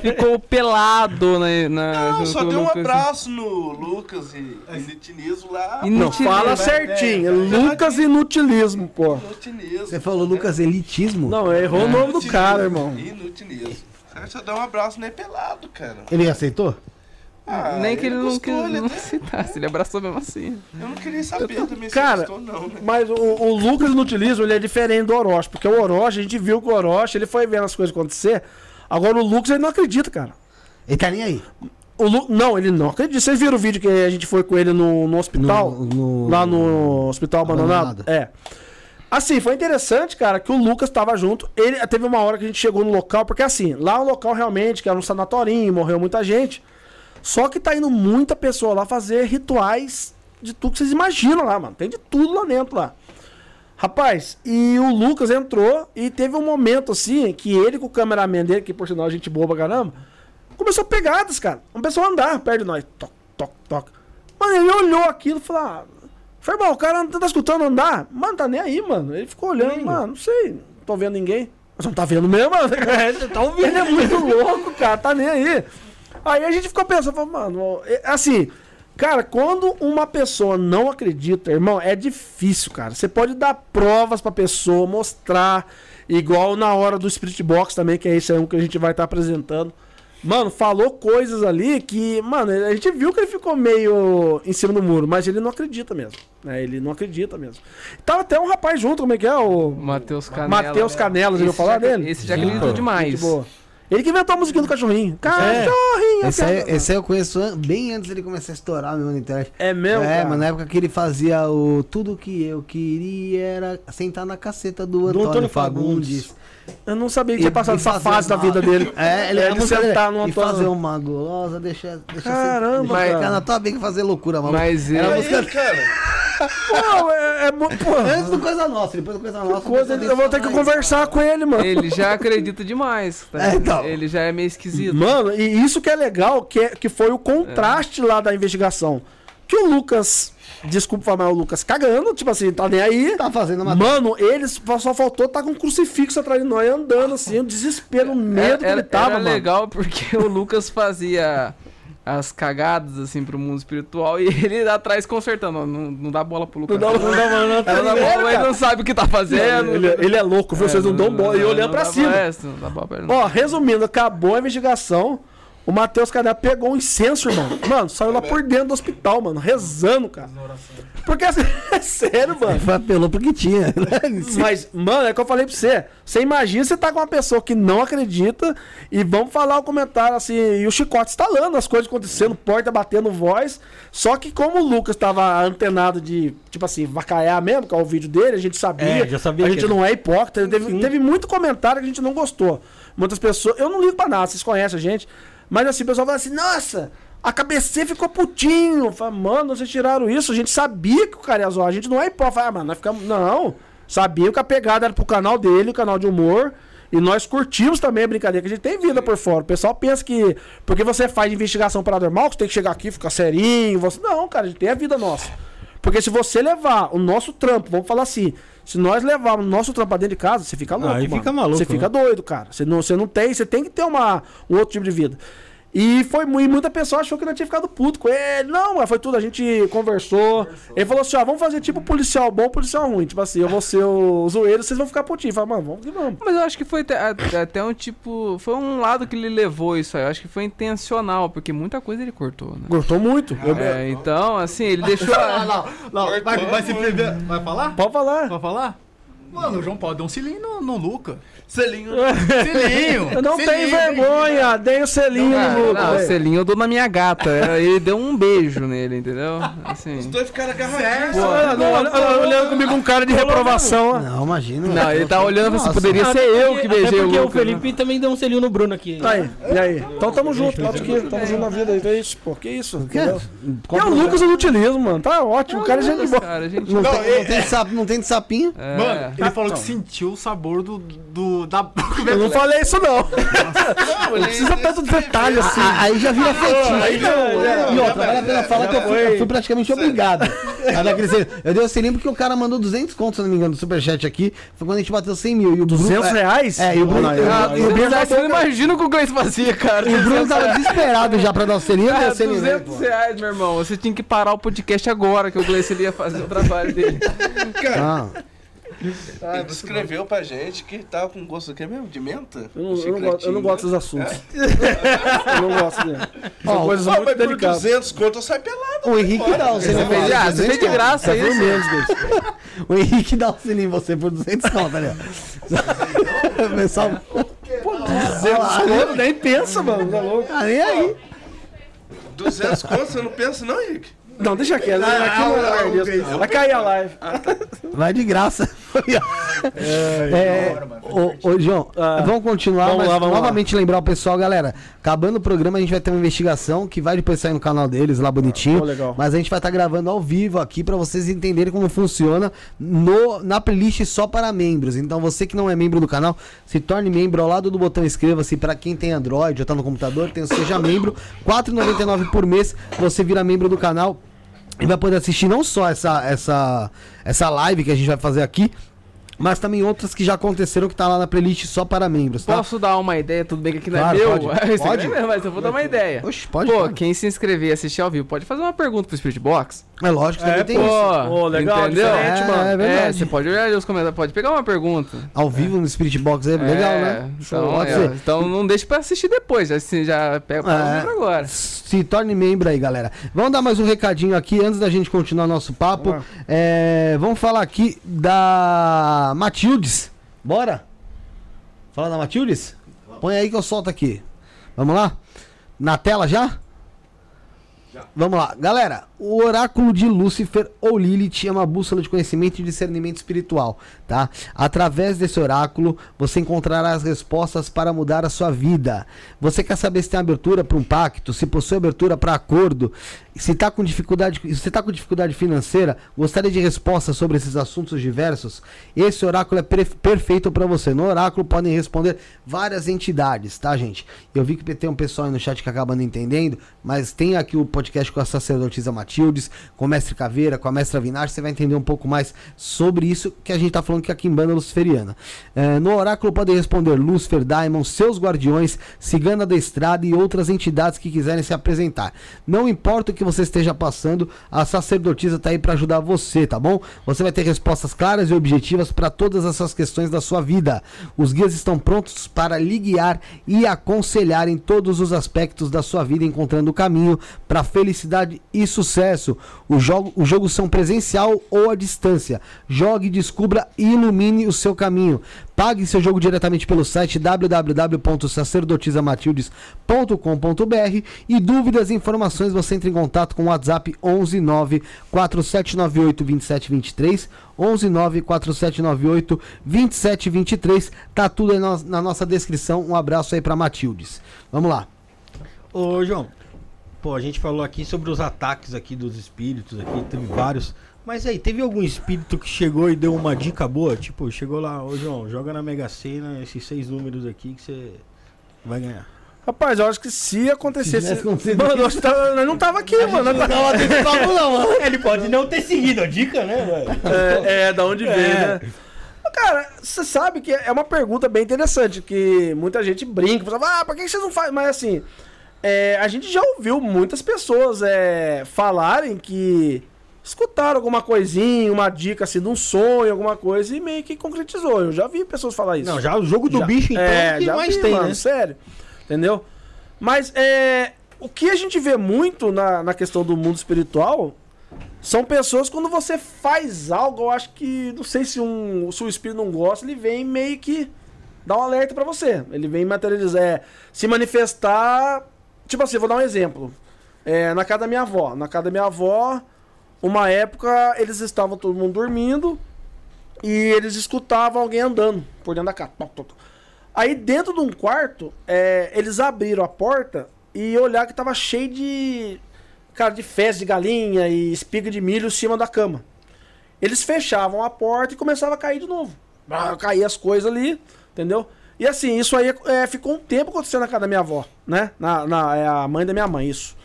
Ficou pelado na. na Não, só deu um no- abraço no Lucas e, e Nitinismo lá. E Não, Inutilismo. fala certinho. É Lucas Inutilismo, pô. Inutilismo. Você falou Lucas Elitismo? Não, errou o nome do cara, irmão. Inutilismo. Cara, só dá um abraço nem pelado, cara. Ele aceitou? Ah, Nem que ele não, gostou, que, ele não aceitasse, ele abraçou mesmo assim. Eu não queria saber também se Cara, ele gostou, não, né? Mas o, o Lucas Inutilismo, ele é diferente do Orochi. Porque o Orochi, a gente viu que o Orochi, ele foi vendo as coisas acontecer. Agora o Lucas, ele não acredita, cara. Ele tá nem aí. O Lu... Não, ele não acredita. Vocês viram o vídeo que a gente foi com ele no, no hospital? No- no- Lá no hospital abandonado? Abandonado. É. Assim, foi interessante, cara, que o Lucas tava junto. Ele teve uma hora que a gente chegou no local, porque assim, lá é um local realmente, que era um sanatorinho, morreu muita gente. Só que tá indo muita pessoa lá fazer rituais de tudo que vocês imaginam lá, mano. Tem de tudo lá dentro lá. Rapaz, e o Lucas entrou e teve um momento assim que ele com o cameraman dele, que por sinal a gente boa pra caramba, começou pegadas, cara. Começou a andar perto de nós. Toc, toc, toc. Mano, ele olhou aquilo e falou: ah, foi irmão, o cara não tá escutando andar? Mano, tá nem aí, mano. Ele ficou olhando, mano, não sei, não tô vendo ninguém. Mas não tá vendo mesmo, mano. Você tá ouvindo? Ele é muito louco, cara, tá nem aí. Aí a gente ficou pensando, falou, mano, é- assim, cara, quando uma pessoa não acredita, irmão, é difícil, cara. Você pode dar provas pra pessoa, mostrar, igual na hora do Spirit Box também, que é esse aí um que a gente vai estar apresentando. Mano, falou coisas ali que, mano, a gente viu que ele ficou meio em cima do muro, mas ele não acredita mesmo. Né? Ele não acredita mesmo. Tava até um rapaz junto, como é que é? O Matheus Canela. Matheus Canelas, já ouviu falar já- dele? Esse já acreditou demais. Gente boa. Ele que inventou a musiquinha do cachorrinho. Cachorrinho! Esse aí, esse aí eu conheço bem antes dele começar a estourar na internet. É mesmo, é, cara? mas na época que ele fazia o Tudo que eu queria era sentar na caceta do Antônio, Antônio Fagundes. Fagundes. Eu não sabia que tinha passado essa fase da vida dele. É, ele É, é de de sentar no E Antônio. fazer uma gulosa, deixa. deixa Caramba, deixa cara. na tua bem que fazer loucura, mano. Mas Era ele- a música cara. Pô, é, é pô, antes do Coisa Nossa, depois do Coisa Nossa. coisa- eu vou ter que deixar conversar com ele, mano. Ele já acredita demais. tá? É, então. Ele já é meio esquisito. Mano, e isso que é legal, que, é- que foi o contraste lá da investigação. Que o Lucas, desculpa falar, mas o Lucas cagando, tipo assim, tá nem aí. Tá fazendo uma. Mano, eles só faltou tá com um crucifixo atrás de nós, andando assim, o desespero, o medo Era, que ele tava, era mano. legal porque o Lucas fazia as cagadas assim pro mundo espiritual e ele atrás consertando. Não, não dá bola pro Lucas. Não dá- não dá- não dá- Não dá bola, ele não sabe o que tá fazendo. Ele, ele é louco, viu? Vocês não dão bola. E olhando pra cima. bola, é, não dá bola pra ele, não. Ó, resumindo, acabou a investigação. O Matheus Canela pegou um incenso, irmão. Mano, saiu lá por dentro do hospital, mano, rezando, cara. Porque assim, é sério, mano. Foi apelou porque tinha. né? Mas, mano, é o que eu falei pra você. Você imagina você tá com uma pessoa que não acredita e vamos falar o comentário assim, e o chicote instalando, as coisas acontecendo, porta batendo voz. Só que como o Lucas tava antenado de, tipo assim, vacaiar mesmo, que é o vídeo dele, a gente sabia. É, já sabia a que gente não é hipócrita. Teve, teve muito comentário que a gente não gostou. Muitas pessoas. Eu não ligo pra nada, vocês conhecem a gente. Mas assim, o pessoal fala assim, nossa. A KBC ficou putinho. Fala, mano, vocês tiraram isso. A gente sabia que o cara ia zoar. A gente não é hipócrita. Ah, mano, nós ficamos. Não. Sabia que a pegada era pro canal dele, o canal de humor. E nós curtimos também a brincadeira, que a gente tem vida por fora. O pessoal pensa que porque você faz investigação paranormal, você tem que chegar aqui e ficar serinho. Você... Não, cara, a gente tem a vida nossa. Porque se você levar o nosso trampo, vamos falar assim, se nós levarmos o nosso trampo pra dentro de casa, você fica louco. Aí mano. fica maluco, Você fica né? doido, cara. Você não, você não tem, você tem que ter uma, um outro tipo de vida. E foi e muita pessoa achou que não tinha ficado puto com ele. Não, mas foi tudo, a gente conversou. Ele falou assim: ó, vamos fazer tipo policial bom, policial ruim. Tipo assim, eu vou ser o zoeiro, vocês vão ficar putinhos. Fala, mano, vamos que vamos. Mas eu acho que foi até, até um tipo. Foi um lado que ele levou isso aí. Eu acho que foi intencional, porque muita coisa ele cortou, né? Gostou muito. Eu- É, então, assim, ele deixou. Ah, não, não, vai, vai se prever. Vai falar? Pode falar. Vai falar? Mano, o João Paulo deu um selinho no, no Luca. Selinho. Selinho! Eu não selinho, tenho vergonha, dei o selinho Ah, no Lucas. não, o selinho eu dou na minha gata. Ele deu um beijo nele, entendeu? Os Assim. dois ficaram agarradinhos. Olha, não, olha- olha- olhando comigo um cara de reprovação. Não, imagina. Não, ele tá olhando assim, Nossa. poderia ser eu que beijei o porque o Lucas. né? Felipe também deu um selinho no Bruno aqui. Tá aí, e aí? Então tamo junto, que tamo junto na vida aí. É isso, pô, que isso? Quer? entendeu? Qual E o? Lucas eu não utilizo, mano. Tá ótimo, o cara é gente boa. Não, Não, tem, é- não, tem de sap, não tem de sapinho. É. Mano, ele falou que sentiu o sabor do. do da. Eu não falei isso, não. Não, ele Precisa tanto detalhe assim. Ah, Aí já vira fetiche. Aí não, já- E outra, vale a pena falar que eu fui, eu fui praticamente obrigado. Eu dei o selinho porque o cara mandou 200 contos, se não me engano, do superchat aqui. Foi quando a gente bateu 100 mil. E o Bruno- 200 é, reais? É, e o Bruno, Ah, e o- ah, não que o Gleice fazia, cara. o Bruno tava desesperado já pra dar o selinho. eu dei Cara, o selinho nele, 200 pô. reais, meu irmão. Você tinha que parar o podcast agora, que o Gleice ia fazer o trabalho dele. Ah, Ele escreveu pra gente que tava com gosto aqui mesmo, de menta? Eu não, eu não gosto, eu não gosto né? dos assuntos. eu não gosto dele. São coisas Ah, muito mas por delicadas. 200 conto eu saio pelado. o Henrique dá o selinho. Você fez, ah, você fez de graça É por isso. menos. O Henrique dá o selinho em você por 200 conto, ali, ó. O pessoal. Pô, 200 conto, nem pensa, mano. Tá louco? Ah, nem aí. 200 conto, você não pensa não, Henrique? Não, deixa quieto. Aqui não é lugar disso. Vai cair a live. Vai de graça. É, ô, ô, João, Ah. vamos continuar, Vamos mas lá, vamos novamente lembrar o pessoal, galera. Acabando o programa, a gente vai ter uma investigação que vai depois sair no canal deles, lá bonitinho. Mas a gente vai estar gravando ao vivo aqui pra vocês entenderem como funciona no, na playlist só para membros. Então você que não é membro do canal, se torne membro ao lado do botão inscreva-se para quem tem Android ou tá no computador, tem o seja membro, R$ 4,99 por mês, você vira membro do canal e vai poder assistir não só essa, essa, essa live que a gente vai fazer aqui, mas também outras que já aconteceram que tá lá na playlist só para membros, tá? Posso dar uma ideia? Tudo bem que aqui não é Claro, meu. pode. Isso aqui Pode. é meu, mas eu vou dar uma ideia. Oxe, pode, Pô, pode. quem se inscrever e assistir ao vivo pode fazer uma pergunta pro Spirit Box. É lógico, também É, tem pô. isso. Ô, legal, entendeu? diferente, É, mano. é É, verdade. você pode olhar ali os comentários, pode pegar uma pergunta. Ao vivo no Spirit Box é legal, É, né? Então, pode é, ser. então não deixe pra assistir depois, já, assim, já pega pra É. agora. Se torne membro aí, galera. Vamos dar mais um recadinho aqui antes da gente continuar nosso papo. Vamos É, vamos falar aqui da Matildes. Bora? Fala da Matildes? Põe aí que eu solto aqui. Vamos lá? Na tela já? Vamos lá. Galera, o oráculo de Lúcifer ou Lilith é uma bússola de conhecimento e discernimento espiritual, tá? Através desse oráculo, você encontrará as respostas para mudar a sua vida. Você quer saber se tem abertura para um pacto, se possui abertura para acordo, se está com dificuldade, se está com dificuldade financeira, gostaria de respostas sobre esses assuntos diversos? Esse oráculo é perfeito para você. No oráculo podem responder várias entidades, tá, gente? Eu vi que tem um pessoal aí no chat que acaba não entendendo, mas tem aqui o podcast com a sacerdotisa Matildes, com o mestre Caveira, com a mestra Vinagre, você vai entender um pouco mais sobre isso que a gente tá falando que aqui em Banda Luciferiana. É, no oráculo podem responder Lúcifer, Daimon, seus guardiões, Cigana da Estrada e outras entidades que quiserem se apresentar. Não importa o que você esteja passando, a sacerdotisa tá aí para ajudar você, tá bom? Você vai ter respostas claras e objetivas para todas essas questões da sua vida. Os guias estão prontos para lhe guiar e aconselhar em todos os aspectos da sua vida, encontrando o caminho para felicidade e sucesso. O jogo, o jogo são presencial ou à distância. Jogue, descubra e ilumine o seu caminho. Pague seu jogo diretamente pelo site www.sacerdotisamatildes.com.br e dúvidas e informações você entra em contato com o WhatsApp 119 4798 2723 119 4798 2723 tá tudo aí na, na nossa descrição. Um abraço aí para Matildes. Vamos lá. Ô, João, pô, a gente falou aqui sobre os ataques aqui dos espíritos aqui, teve vários. Mas aí, teve algum espírito que chegou e deu uma dica boa? Tipo, chegou lá, ô João, joga na Mega Sena esses seis números aqui que você vai ganhar. Rapaz, eu acho que se acontecesse. acontecido Mano, eu acho que tava- nós não tava aqui, mano. Nós tava- Ele pode não ter seguido a dica, né, velho? É, é, da onde veio, né? Cara, você sabe que é uma pergunta bem interessante, que muita gente brinca, fala, ah, por que vocês não fazem? Mas assim, é, a gente já ouviu muitas pessoas é, falarem que escutaram alguma coisinha, uma dica assim de um sonho, alguma coisa, e meio que concretizou. Eu já vi pessoas falar isso. Não, já o jogo do Já- bicho, então, é, que já mais vi, tem, mano, né? Sério. Entendeu? Mas é, o que a gente vê muito na, na questão do mundo espiritual são pessoas quando você faz algo, eu acho que. Não sei se, um, se o espírito não gosta, ele vem meio que dar um alerta pra você. Ele vem materializar, é, se manifestar. Tipo assim, vou dar um exemplo. É, na casa da minha avó. Na casa da minha avó, uma época eles estavam todo mundo dormindo e eles escutavam alguém andando por dentro da casa. Aí dentro de um quarto, é, eles abriram a porta e olharam que tava cheio de. Cara, de fezes de galinha e espiga de milho em cima da cama. Eles fechavam a porta e começava a cair de novo. Ah, Caía as coisas ali, entendeu? E assim, isso aí é, ficou um tempo acontecendo na casa da minha avó, né? Na, na, é a mãe da minha mãe, isso.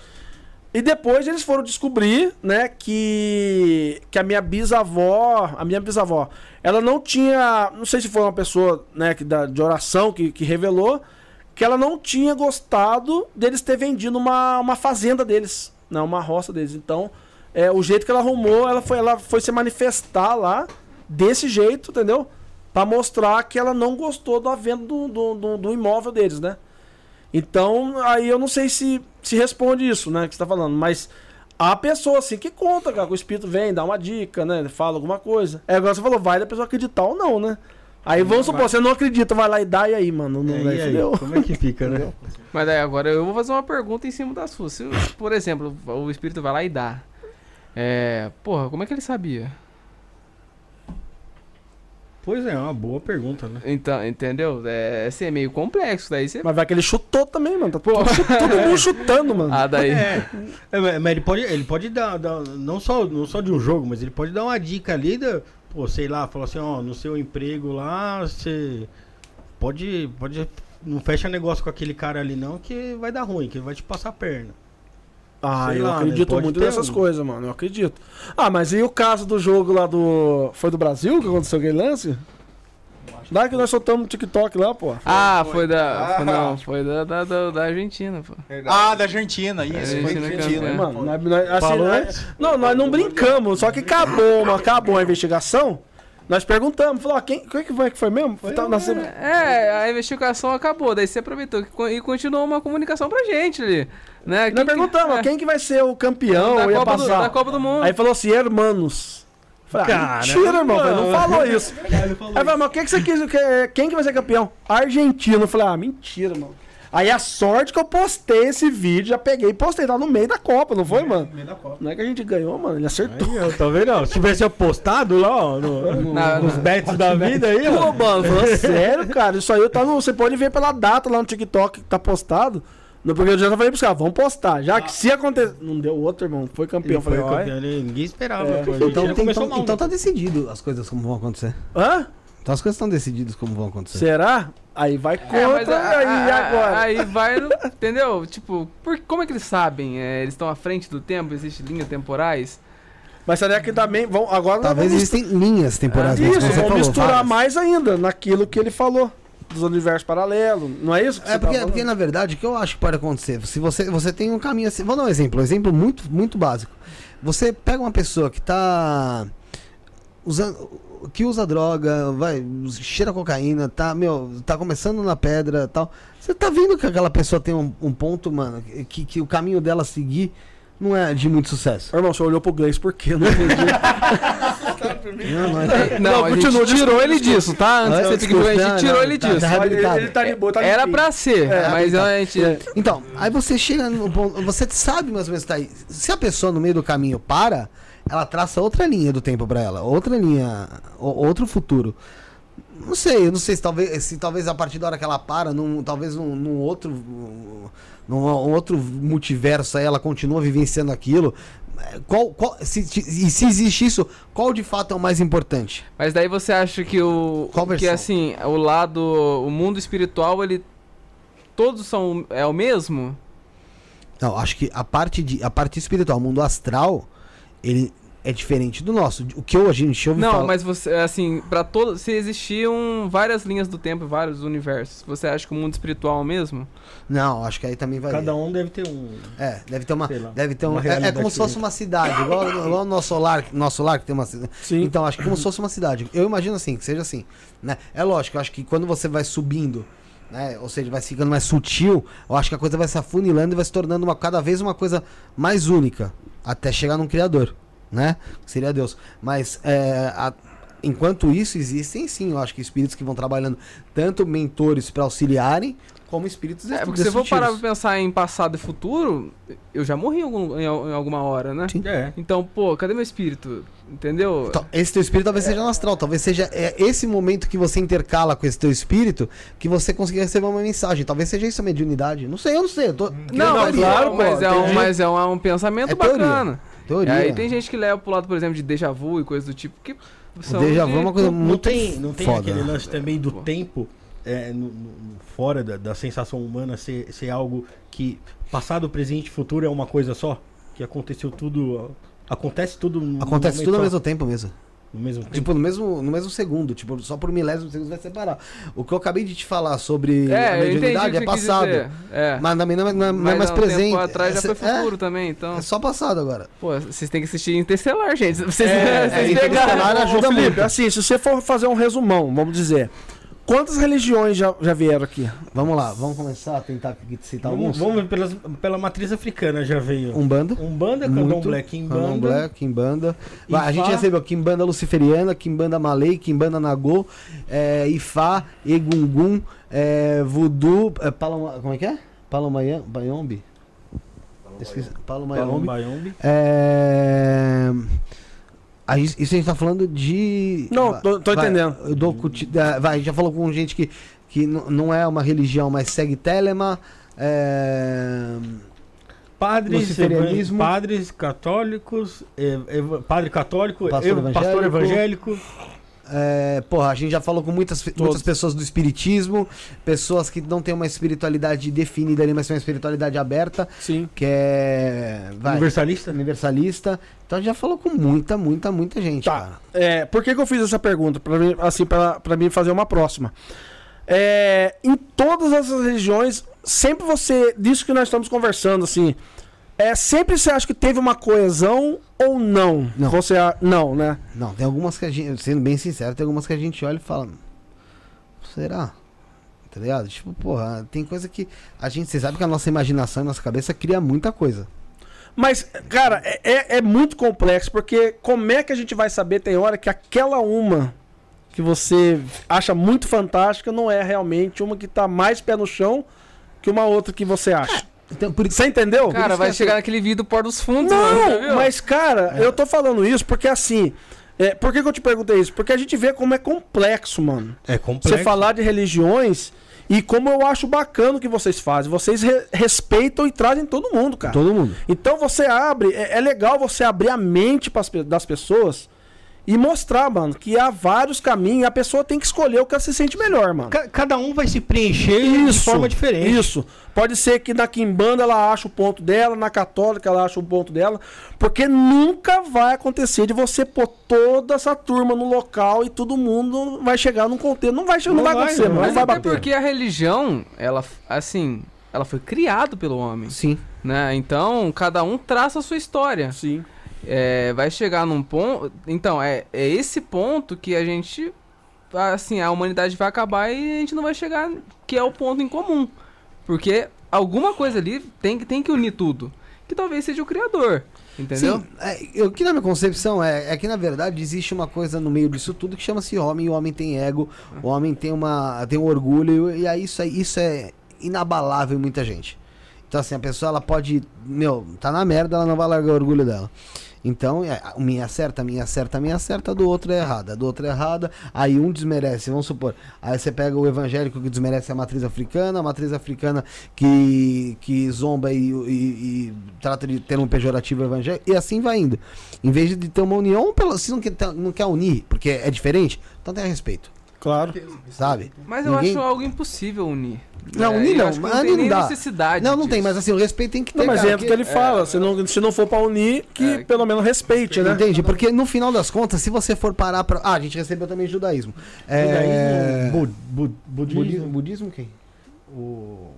E depois eles foram descobrir, né, que, que a minha bisavó, a minha bisavó, ela não tinha, não sei se foi uma pessoa, né, que da, de oração que, que revelou, que ela não tinha gostado deles ter vendido uma, uma fazenda deles, né, uma roça deles. Então, é, o jeito que ela arrumou, ela foi, ela foi se manifestar lá desse jeito, entendeu? Pra mostrar que ela não gostou da venda do, do, do, do imóvel deles, né? Então, aí eu não sei se, se responde isso, né, que você tá falando, mas a pessoa assim que conta, cara, que o espírito vem, dá uma dica, né, fala alguma coisa. É agora você falou, vai da pessoa acreditar ou não, né? Aí vamos supor, você não acredita, vai lá e dá, e aí, mano? Não, É, e aí, entendeu? como é que fica, né? Mas daí agora eu vou fazer uma pergunta em cima das suas. Se, por exemplo, o espírito vai lá e dá. É. Porra, como é que ele sabia? Pois é, é uma boa pergunta, né? Então, entendeu? É, assim, é meio complexo. Daí você. Mas vai que ele chutou também, mano. Tá todo, todo mundo chutando, mano. Ah, daí. É, é, mas mas ele pode, ele pode dar, dar- não, só, não só de um jogo, mas ele pode dar uma dica ali, da, pô, sei lá, falar assim, ó, no seu emprego lá, você pode, pode, não fecha negócio com aquele cara ali não, que vai dar ruim, que ele vai te passar a perna. Ah, Sei eu lá, né? acredito muito nessas um. coisas, mano. Eu acredito. Ah, mas e o caso do jogo lá do. Foi do Brasil que aconteceu aquele lance? Lá que nós soltamos no TikTok lá, pô. Ah, foi da. Ah. foi- não, foi da, da, da, da Argentina, pô. Ah, da Argentina, isso. Foi Argentina da campeã. Argentina. Mano, nós, nós- assim, Falou nós- não, nós não brincamos, só que acabou, mano, acabou a investigação. Nós perguntamos, falou, ó, quem, quem que foi que foi mesmo? Tá, nós- É, a investigação acabou, daí você aproveitou e continuou uma comunicação pra gente ali. Né? nós Quem que- perguntamos, é, quem que vai ser o campeão, da, ia Copa do, passar. da Copa do Mundo. Aí falou assim, hermanos. Falei, ah, Cara, mentira, irmão, não mano. falou isso. Aí falou, mas o que, que você quis? que- Quem que vai ser campeão? Argentina. Eu falei, ah, mentira, mano. Aí a sorte que eu postei esse vídeo, já peguei e postei, tá no meio da Copa, não foi, mano? Meio da Copa. Não é que a gente ganhou, mano, ele acertou. Aí, ó, tá vendo? ó? Se tivesse apostado lá, ó, no, Na- nos bets da vida aí, Pô, mano, falando sério, cara, isso aí tá no, você pode ver pela data lá no TikTok que tá postado. No, porque eu já falei pros caras, vamos postar. Já que se acontecer. Não deu outro, irmão. Foi campeão. Ele Eu falei, foi olha. campeão, ele- ninguém esperava. É. Então, tem- então, mal, então né? tá decidido as coisas como vão acontecer. Hã? Então as coisas estão decididas como vão acontecer. Será? Aí vai É, contra. a- aí agora. Aí vai, no- entendeu? Tipo, por, como é que eles sabem? É, eles estão à frente do tempo? Existem linhas temporais? Mas será que também vão. Agora Talvez existem linhas temporais, mas Isso, falou, misturar várias. mais ainda naquilo que ele falou. Dos universos paralelos. Não é isso? que É você porque, tá porque, falando? na verdade, o que eu acho que pode acontecer? Se você, você tem um caminho assim. Vou dar um exemplo, um exemplo muito, muito básico. Você pega uma pessoa que tá usando. que usa droga, vai, cheira cocaína, tá, meu, tá começando na pedra tal. Você tá vendo que aquela pessoa tem um, um ponto, mano, que, que o caminho dela seguir não é de muito sucesso. Ô, irmão, você olhou pro Gleice por quê? Eu Não entendi. Não, não é. Não, Não, a continua, gente tirou ele disso, tá? Antes de você ter que a gente não, tirou não, ele tá- disso. tá Ele, ele tá de boa, tá Era pra ser, É, mas a gente. Então, aí você chega no ponto. Você sabe mais ou menos que tá aí. Se a pessoa no meio do caminho para, ela traça outra linha do tempo pra ela. Outra linha. outro futuro. Não sei, eu não sei se talvez, se talvez a partir da hora que ela para, num, talvez num, num outro. Num um outro multiverso aí ela continua vivenciando aquilo. Qual, qual, se, e se existe isso, qual de fato é o mais importante? Mas daí você acha que o. Qual que assim, o lado. O mundo espiritual, ele. Todos são. É o mesmo? Não, acho que a parte, de, a parte espiritual, o mundo astral, ele é diferente do nosso. O que eu, a gente ouve Não, falar- mas você, assim, pra todos. Se existiam várias linhas do tempo, vários universos, você acha que o mundo espiritual é o mesmo? Não, acho que aí também vai. Cada um deve ter um. É, deve ter uma. Lá, deve ter um, uma é, é como se fosse uma cidade, igual, igual o nosso lar, nosso lar que tem uma cidade. Sim. Então, acho que como se fosse uma cidade. Eu imagino assim, que seja assim. Né? É lógico, eu acho que quando você vai subindo, né? Ou seja, vai ficando mais sutil, eu acho que a coisa vai se afunilando e vai se tornando uma, cada vez uma coisa mais única. Até chegar num criador, né? Que seria Deus. Mas é, a- enquanto isso, existem sim, eu acho que espíritos que vão trabalhando tanto mentores para auxiliarem, como espíritos É, porque se eu for parar pra pensar em passado e futuro, eu já morri em, algum- em em alguma hora, né? Sim. É. Então, pô, cadê meu espírito? Entendeu? Então, esse teu espírito talvez seja no astral, talvez seja é, esse momento que você intercala com esse teu espírito que você conseguir receber uma mensagem. Talvez seja isso a mediunidade. Não sei, eu não sei. Eu tô, Não, Não, mas, claro, é, mas, pô, é um, mas é um, é um pensamento É teoria. Teoria. E aí tem gente que leva pro lado, por exemplo, de déjà vu e coisa do tipo, que o são déjà vu de- é uma coisa Não muito tem, não tem foda. aquele lance também do tempo é, no- no- fora da, da sensação humana ser, ser algo que passado, presente e futuro é uma coisa só? Que aconteceu tudo. Acontece tudo no Acontece tudo ao só, mesmo tempo mesmo. No mesmo tempo. Tipo, no mesmo, no mesmo segundo. Tipo, só por milésimo segundo vai separar. O que eu acabei de te falar sobre a É, o mediunidade é passado. É. Mas também não é, não é- não é Mas mais um presente. tempo atrás já é, foi futuro também, então. É, só passado agora. Pô, vocês têm que assistir Interstellar, gente. Vocês, É, vocês é, pegaram. Interestelar ajuda muito. assim, se você for fazer um resumão, vamos dizer, quantas religiões já, já vieram aqui? Vamos lá, vamos começar a tentar citar Vamos, alguns. vamos ver pelas, pela matriz africana já veio. Umbanda. Umbanda. Candomblé, Kimbanda. Candomblé, Kimbanda. Vai, a gente Ifá. recebeu Kimbanda Luciferiana, Kimbanda Malay, Kimbanda Nagô, é, Ifá, Egungun, é, Voodoo, é, Paloma, como é que é? Palomayombi? Esqueci, Palomayombi. Palombayombi. É... Aí, isso a gente tá falando de. Não, tô- tô vai, entendendo. da- vai, já falou com gente que, que não é uma religião, mas segue Telema. É... Padres, padres católicos, eh, eva- padre católico, Pastor ev- pastor evangélico. É, porra, a gente já falou com muitas, muitas pessoas do espiritismo, pessoas que não têm uma espiritualidade definida ali, mas tem uma espiritualidade aberta, Sim. que é. Vai, Universalista? universalista. Então a gente já falou com muita, muita, muita gente, Tá. cara. É, por que, que eu fiz essa pergunta? Pra mim, assim, pra, pra mim fazer uma próxima. É, em todas essas religiões, sempre você, disso que nós estamos conversando, assim, é, sempre você acha que teve uma coesão ou não? Não. Você, não, né? Não, tem algumas que a gente, sendo bem sincero, tem algumas que a gente olha e fala, será? Tá ligado? Tipo, porra, tem coisa que a gente, você sabe que a nossa imaginação, a nossa cabeça cria muita coisa. Mas, cara, é, é- é muito complexo, porque como é que a gente vai saber, tem hora, que aquela uma que você acha muito fantástica não é realmente uma que tá mais pé no chão que uma outra que você acha? Então, por isso Você entendeu? Cara, isso vai é chegar assim- naquele vídeo do Pôr dos Fundos, mano, Não, viu? mas cara, eu tô falando isso porque assim. é, por que, que eu te perguntei isso? Porque a gente vê como é complexo, mano. É complexo. Você falar de religiões e como eu acho bacana o que vocês fazem. Vocês re- respeitam e trazem todo mundo, cara. todo mundo. Então você abre, é, é legal você abrir a mente pras das pessoas e mostrar, mano, que há vários caminhos e a pessoa tem que escolher o que ela se sente melhor, mano. Ca- Cada um vai se preencher de forma diferente. Isso. Pode ser que na Kimbanda ela ache o ponto dela, na Católica ela ache o ponto dela, porque nunca vai acontecer de você pôr toda essa turma no local e todo mundo vai chegar num contexto. Não vai, não Não vai vai, acontecer, não vai. Não Mas vai bater. porque a religião, ela, assim, ela foi criada pelo homem, Sim. né? Então, cada um traça a sua história. Sim. É, vai chegar num ponto. Então, é, é esse ponto que a gente. Assim, a humanidade vai acabar e a gente não vai chegar. Que é o ponto em comum. Porque alguma coisa ali tem, tem que unir tudo. Que talvez seja o Criador. Entendeu? Sim, é, o que na minha concepção é, é que na verdade existe uma coisa no meio disso tudo que chama-se homem, e o homem tem ego, o homem tem uma tem um orgulho e aí isso, é- isso é inabalável em muita gente. Então assim, a pessoa ela pode, meu, tá na merda, ela não vai largar o orgulho dela. Então, é, minha certa, minha certa, minha certa, do outro é errada, do outro é errada, aí um desmerece, vamos supor, aí você pega o evangélico que desmerece a matriz africana, a matriz africana que, que zomba e, e- e trata de ter um pejorativo evangélico, e assim vai indo. Em vez de ter uma união, se não quer, não quer unir, porque é diferente, então tenha respeito, Claro. sabe? Mas eu Ninguém- acho algo impossível unir. Não, É, unir não, não tem não dá. necessidade. Não, não tem, mas assim, o respeito tem que ter. Não, mas cara, é o que ele fala. Se, não, se não for pra unir, que É, pelo menos respeite, né? Entende? Porque no final das contas, se você for parar pra. Ah, a gente recebeu também judaísmo. É... Judaísmo, bu- bu- budismo, Budismo, budismo quem? o...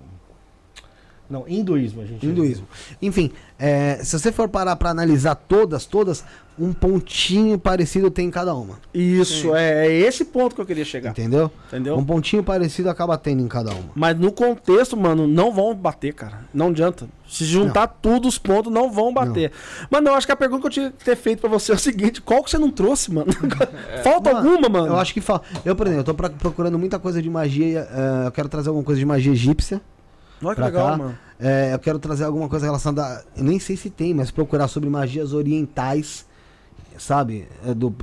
Não, hinduísmo a gente. Hinduísmo. Enfim, é, se você for parar pra analisar todas, todas, um pontinho parecido tem em cada uma. Isso, é, é esse ponto que eu queria chegar. Entendeu? Entendeu? Um pontinho parecido acaba tendo em cada uma. Mas no contexto, mano, não vão bater, cara. Não adianta. Se juntar tudo os pontos, não vão bater. Mas não, acho que a pergunta que eu tinha que ter feito pra você é o seguinte: qual que você não trouxe, mano? Falta Mano, alguma, mano? Eu acho que falta. Eu, por exemplo, eu tô pra- procurando muita coisa de magia. é, eu quero trazer alguma coisa de magia egípcia. Olha que pra legal, cá. mano. É, eu quero trazer alguma coisa relacionada. Eu nem sei se tem, mas procurar sobre magias orientais. Sabe? É do,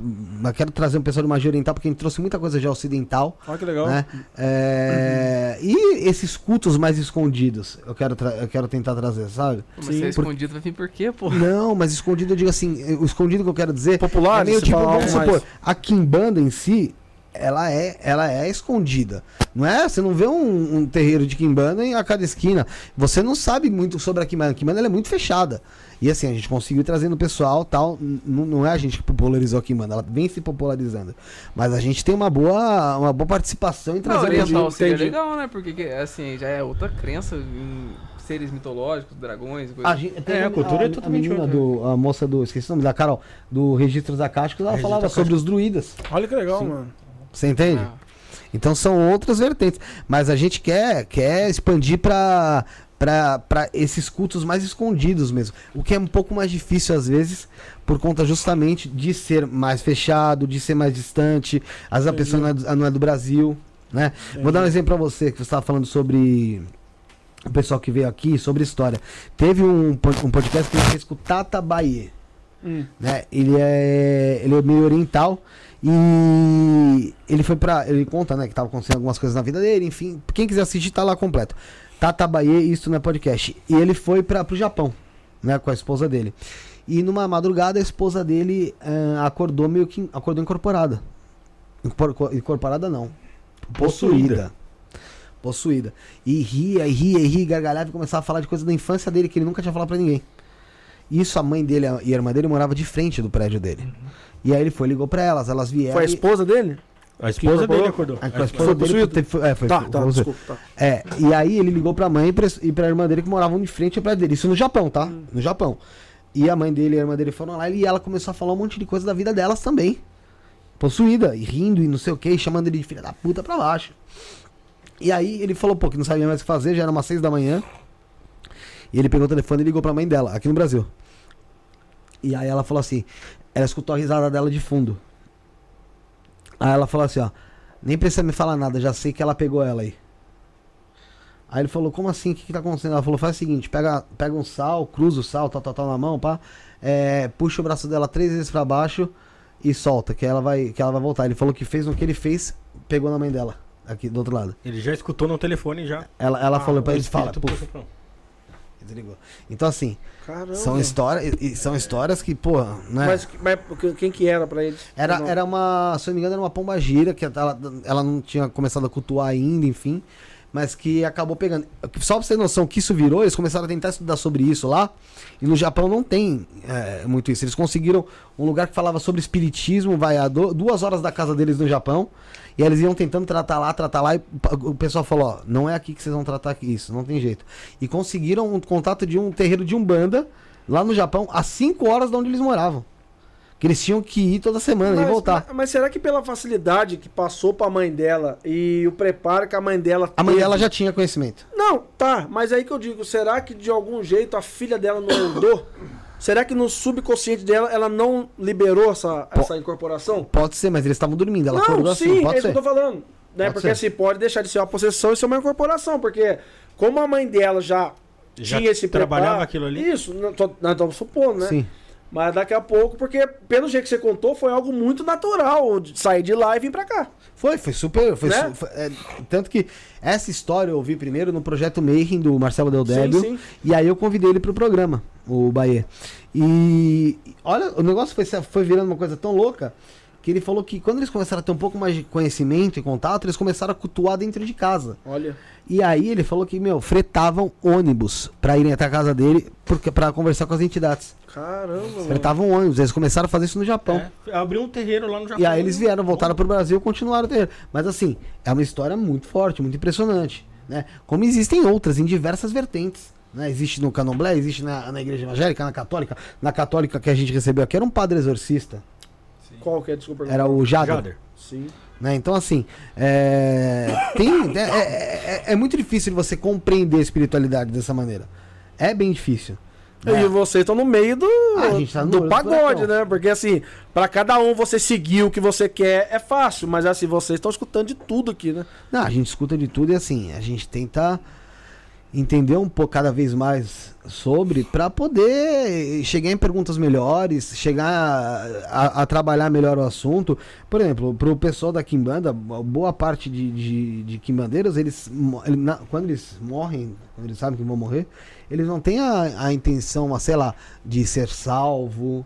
eu quero trazer um pessoal de magia oriental, porque a gente trouxe muita coisa já ocidental. Olha que legal. Né? É, E esses cultos mais escondidos, eu quero, eu quero tentar trazer, sabe? Mas Sim, se é por- escondido, vai vir por quê, pô? Não, mas escondido eu digo assim, o escondido que eu quero dizer Popular, é meio tipo, fala vamos supor, a Kimbanda em si, ela é, ela é escondida. Não é? Você não vê um, um terreiro de Kimbanda em a cada esquina. Você não sabe muito sobre a Kimbanda. A Kimbanda ela é muito fechada. E assim, a gente conseguiu trazer no pessoal tal. N- Não é a gente que popularizou a Kimbanda, ela vem se popularizando. Mas a gente tem uma boa, uma boa participação em trazer oriental seria entendi. legal, né? Porque, que, assim, já é outra crença em seres mitológicos, dragões, coisa A, gente, É, a cultura é a, totalmente menina outra. do, a moça do, esqueci o nome da Carol, do Registros Acásticos, ela Registro falava sobre os druidas. Olha que legal, Sim. mano. Você entende? Ah. Então são outras vertentes. Mas a gente quer, quer expandir para para esses cultos mais escondidos mesmo. O que é um pouco mais difícil às vezes, por conta justamente de ser mais fechado, de ser mais distante. Às vezes a pessoa não é, do, não é do Brasil, né? Vou dar um exemplo para você, que você estava falando sobre o pessoal que veio aqui, sobre história. Teve um, um podcast que a gente fez com o Tata Bahia Hum. né? Ele é, ele é meio oriental e ele foi pra. Ele conta, né, que tava acontecendo algumas coisas na vida dele, enfim. Quem quiser assistir, tá lá completo. Tata Bahia, isso não é podcast. E ele foi para pro Japão, né, com a esposa dele. E numa madrugada a esposa dele ah, acordou meio que acordou incorporada. Incorpor- Incorporada não. Possuída. Possuída. E ria, e ria, e ria, e gargalhava e começava a falar de coisas da infância dele que ele nunca tinha falado pra ninguém. Isso a mãe dele e a irmã dele morava de frente do prédio dele. E aí ele foi, ligou pra elas, elas vieram. Foi a e- esposa dele? A esposa dele acordou. a, a A esposa Foi dele teve- foi- é, foi, Tá, foi- tá, desculpa. Tá. É, e aí ele ligou pra mãe e pra, e pra irmã dele que moravam de frente ao prédio dele. Isso no Japão, tá? No Japão. E a mãe dele e a irmã dele foram lá e ela começou a falar um monte de coisa da vida delas também. Possuída, e rindo e não sei o que, chamando ele de filha da puta pra baixo. E aí ele falou, pô, que não sabia mais o que fazer, já era umas seis da manhã. E ele pegou o telefone e ligou pra mãe dela, aqui no Brasil. E aí ela falou assim, ela escutou a risada dela de fundo. Aí ela falou assim, ó, nem precisa me falar nada, já sei que ela pegou ela aí. Aí ele falou, como assim? O que, que tá acontecendo? Ela falou, faz o seguinte, pega, pega um sal, cruza o sal, tal, tal, tal na mão, pá. é, puxa o braço dela três vezes pra baixo e solta, que ela vai, que ela vai voltar. Ele falou que fez no que ele fez, pegou na mãe dela, aqui do outro lado. Ele já escutou no telefone já. Ela, ela falou pra Ah, o eles, fala, espírito puf. puxou pra- Desligou. Então, assim, Caramba. são histórias. São histórias que, porra, né? Mas, mas quem que era pra eles? Era, era uma, se eu não me engano, era uma pomba gira, que ela, ela não tinha começado a cultuar ainda, enfim. Mas que acabou pegando. Só pra você ter noção que isso virou, eles começaram a tentar estudar sobre isso lá. E no Japão não tem é, muito isso. Eles conseguiram um lugar que falava sobre espiritismo, vai a duas horas da casa deles no Japão. E eles iam tentando tratar lá, tratar lá. E o pessoal falou: Ó, não é aqui que vocês vão tratar isso, não tem jeito. E conseguiram um contato de um terreiro de Umbanda lá no Japão, a 5 horas de onde eles moravam. Que eles tinham que ir toda semana e voltar. Mas, mas será que pela facilidade que passou pra mãe dela e o preparo que a mãe dela A mãe dela já tinha conhecimento. Não, tá, mas aí que eu digo, será que de algum jeito a filha dela não andou? Será que no subconsciente dela ela não liberou essa, essa incorporação? Pode ser, mas eles estavam dormindo. Ela não, acordou sim, assim, é pode isso que eu tô falando. Né? Pode porque ser. assim, pode deixar de ser uma possessão e ser uma incorporação, porque como a mãe dela já, Já tinha esse trabalhava preparo- aquilo ali? Isso, nós estamos supondo, né? Sim. Mas daqui a pouco, porque pelo jeito que você contou, foi algo muito natural de sair de lá e vir pra cá. Foi, foi super. Foi Né? foi- é, tanto que essa história eu ouvi primeiro no projeto Mayhem do Marcelo Del Débio. sim. E aí eu convidei ele pro programa, o Bahia. E olha, o negócio foi, foi virando uma coisa tão louca que ele falou que quando eles começaram a ter um pouco mais de conhecimento e contato, eles começaram a cultuar dentro de casa. Olha. E aí ele falou que, meu, fretavam ônibus pra irem até a casa dele porque, pra conversar com as entidades. Caramba, mano. Fretavam ônibus, eles começaram a fazer isso no Japão. É, abriu um terreiro lá no Japão. E aí eles vieram, voltaram pro Brasil e continuaram o terreiro. Mas assim, é uma história muito forte, muito impressionante. Né? Como existem outras em diversas vertentes. Né? Existe no candomblé, existe na, na igreja evangélica, na católica. Na católica que a gente recebeu aqui era um padre exorcista. Qual que é? Desculpa. Era o Jader. Jader. Sim. Né? Então, assim, é, tem, é, é- é- é muito difícil você compreender a espiritualidade dessa maneira. É bem difícil. né? E vocês estão no meio do, Ah, a gente tá no do pagode, né? Porque assim, pra cada um você seguir o que você quer é fácil, mas assim, vocês estão escutando de tudo aqui, né? Não, a gente escuta de tudo e assim, a gente tenta entender um pouco cada vez mais sobre para poder chegar em perguntas melhores, chegar a, a- trabalhar melhor o assunto. Por exemplo, para o pessoal da Kimbanda, boa parte de, de, de Kimbandeiros, eles, ele- na- quando eles morrem, quando eles sabem que vão morrer, eles não têm a, a intenção, a, sei lá, de ser salvo,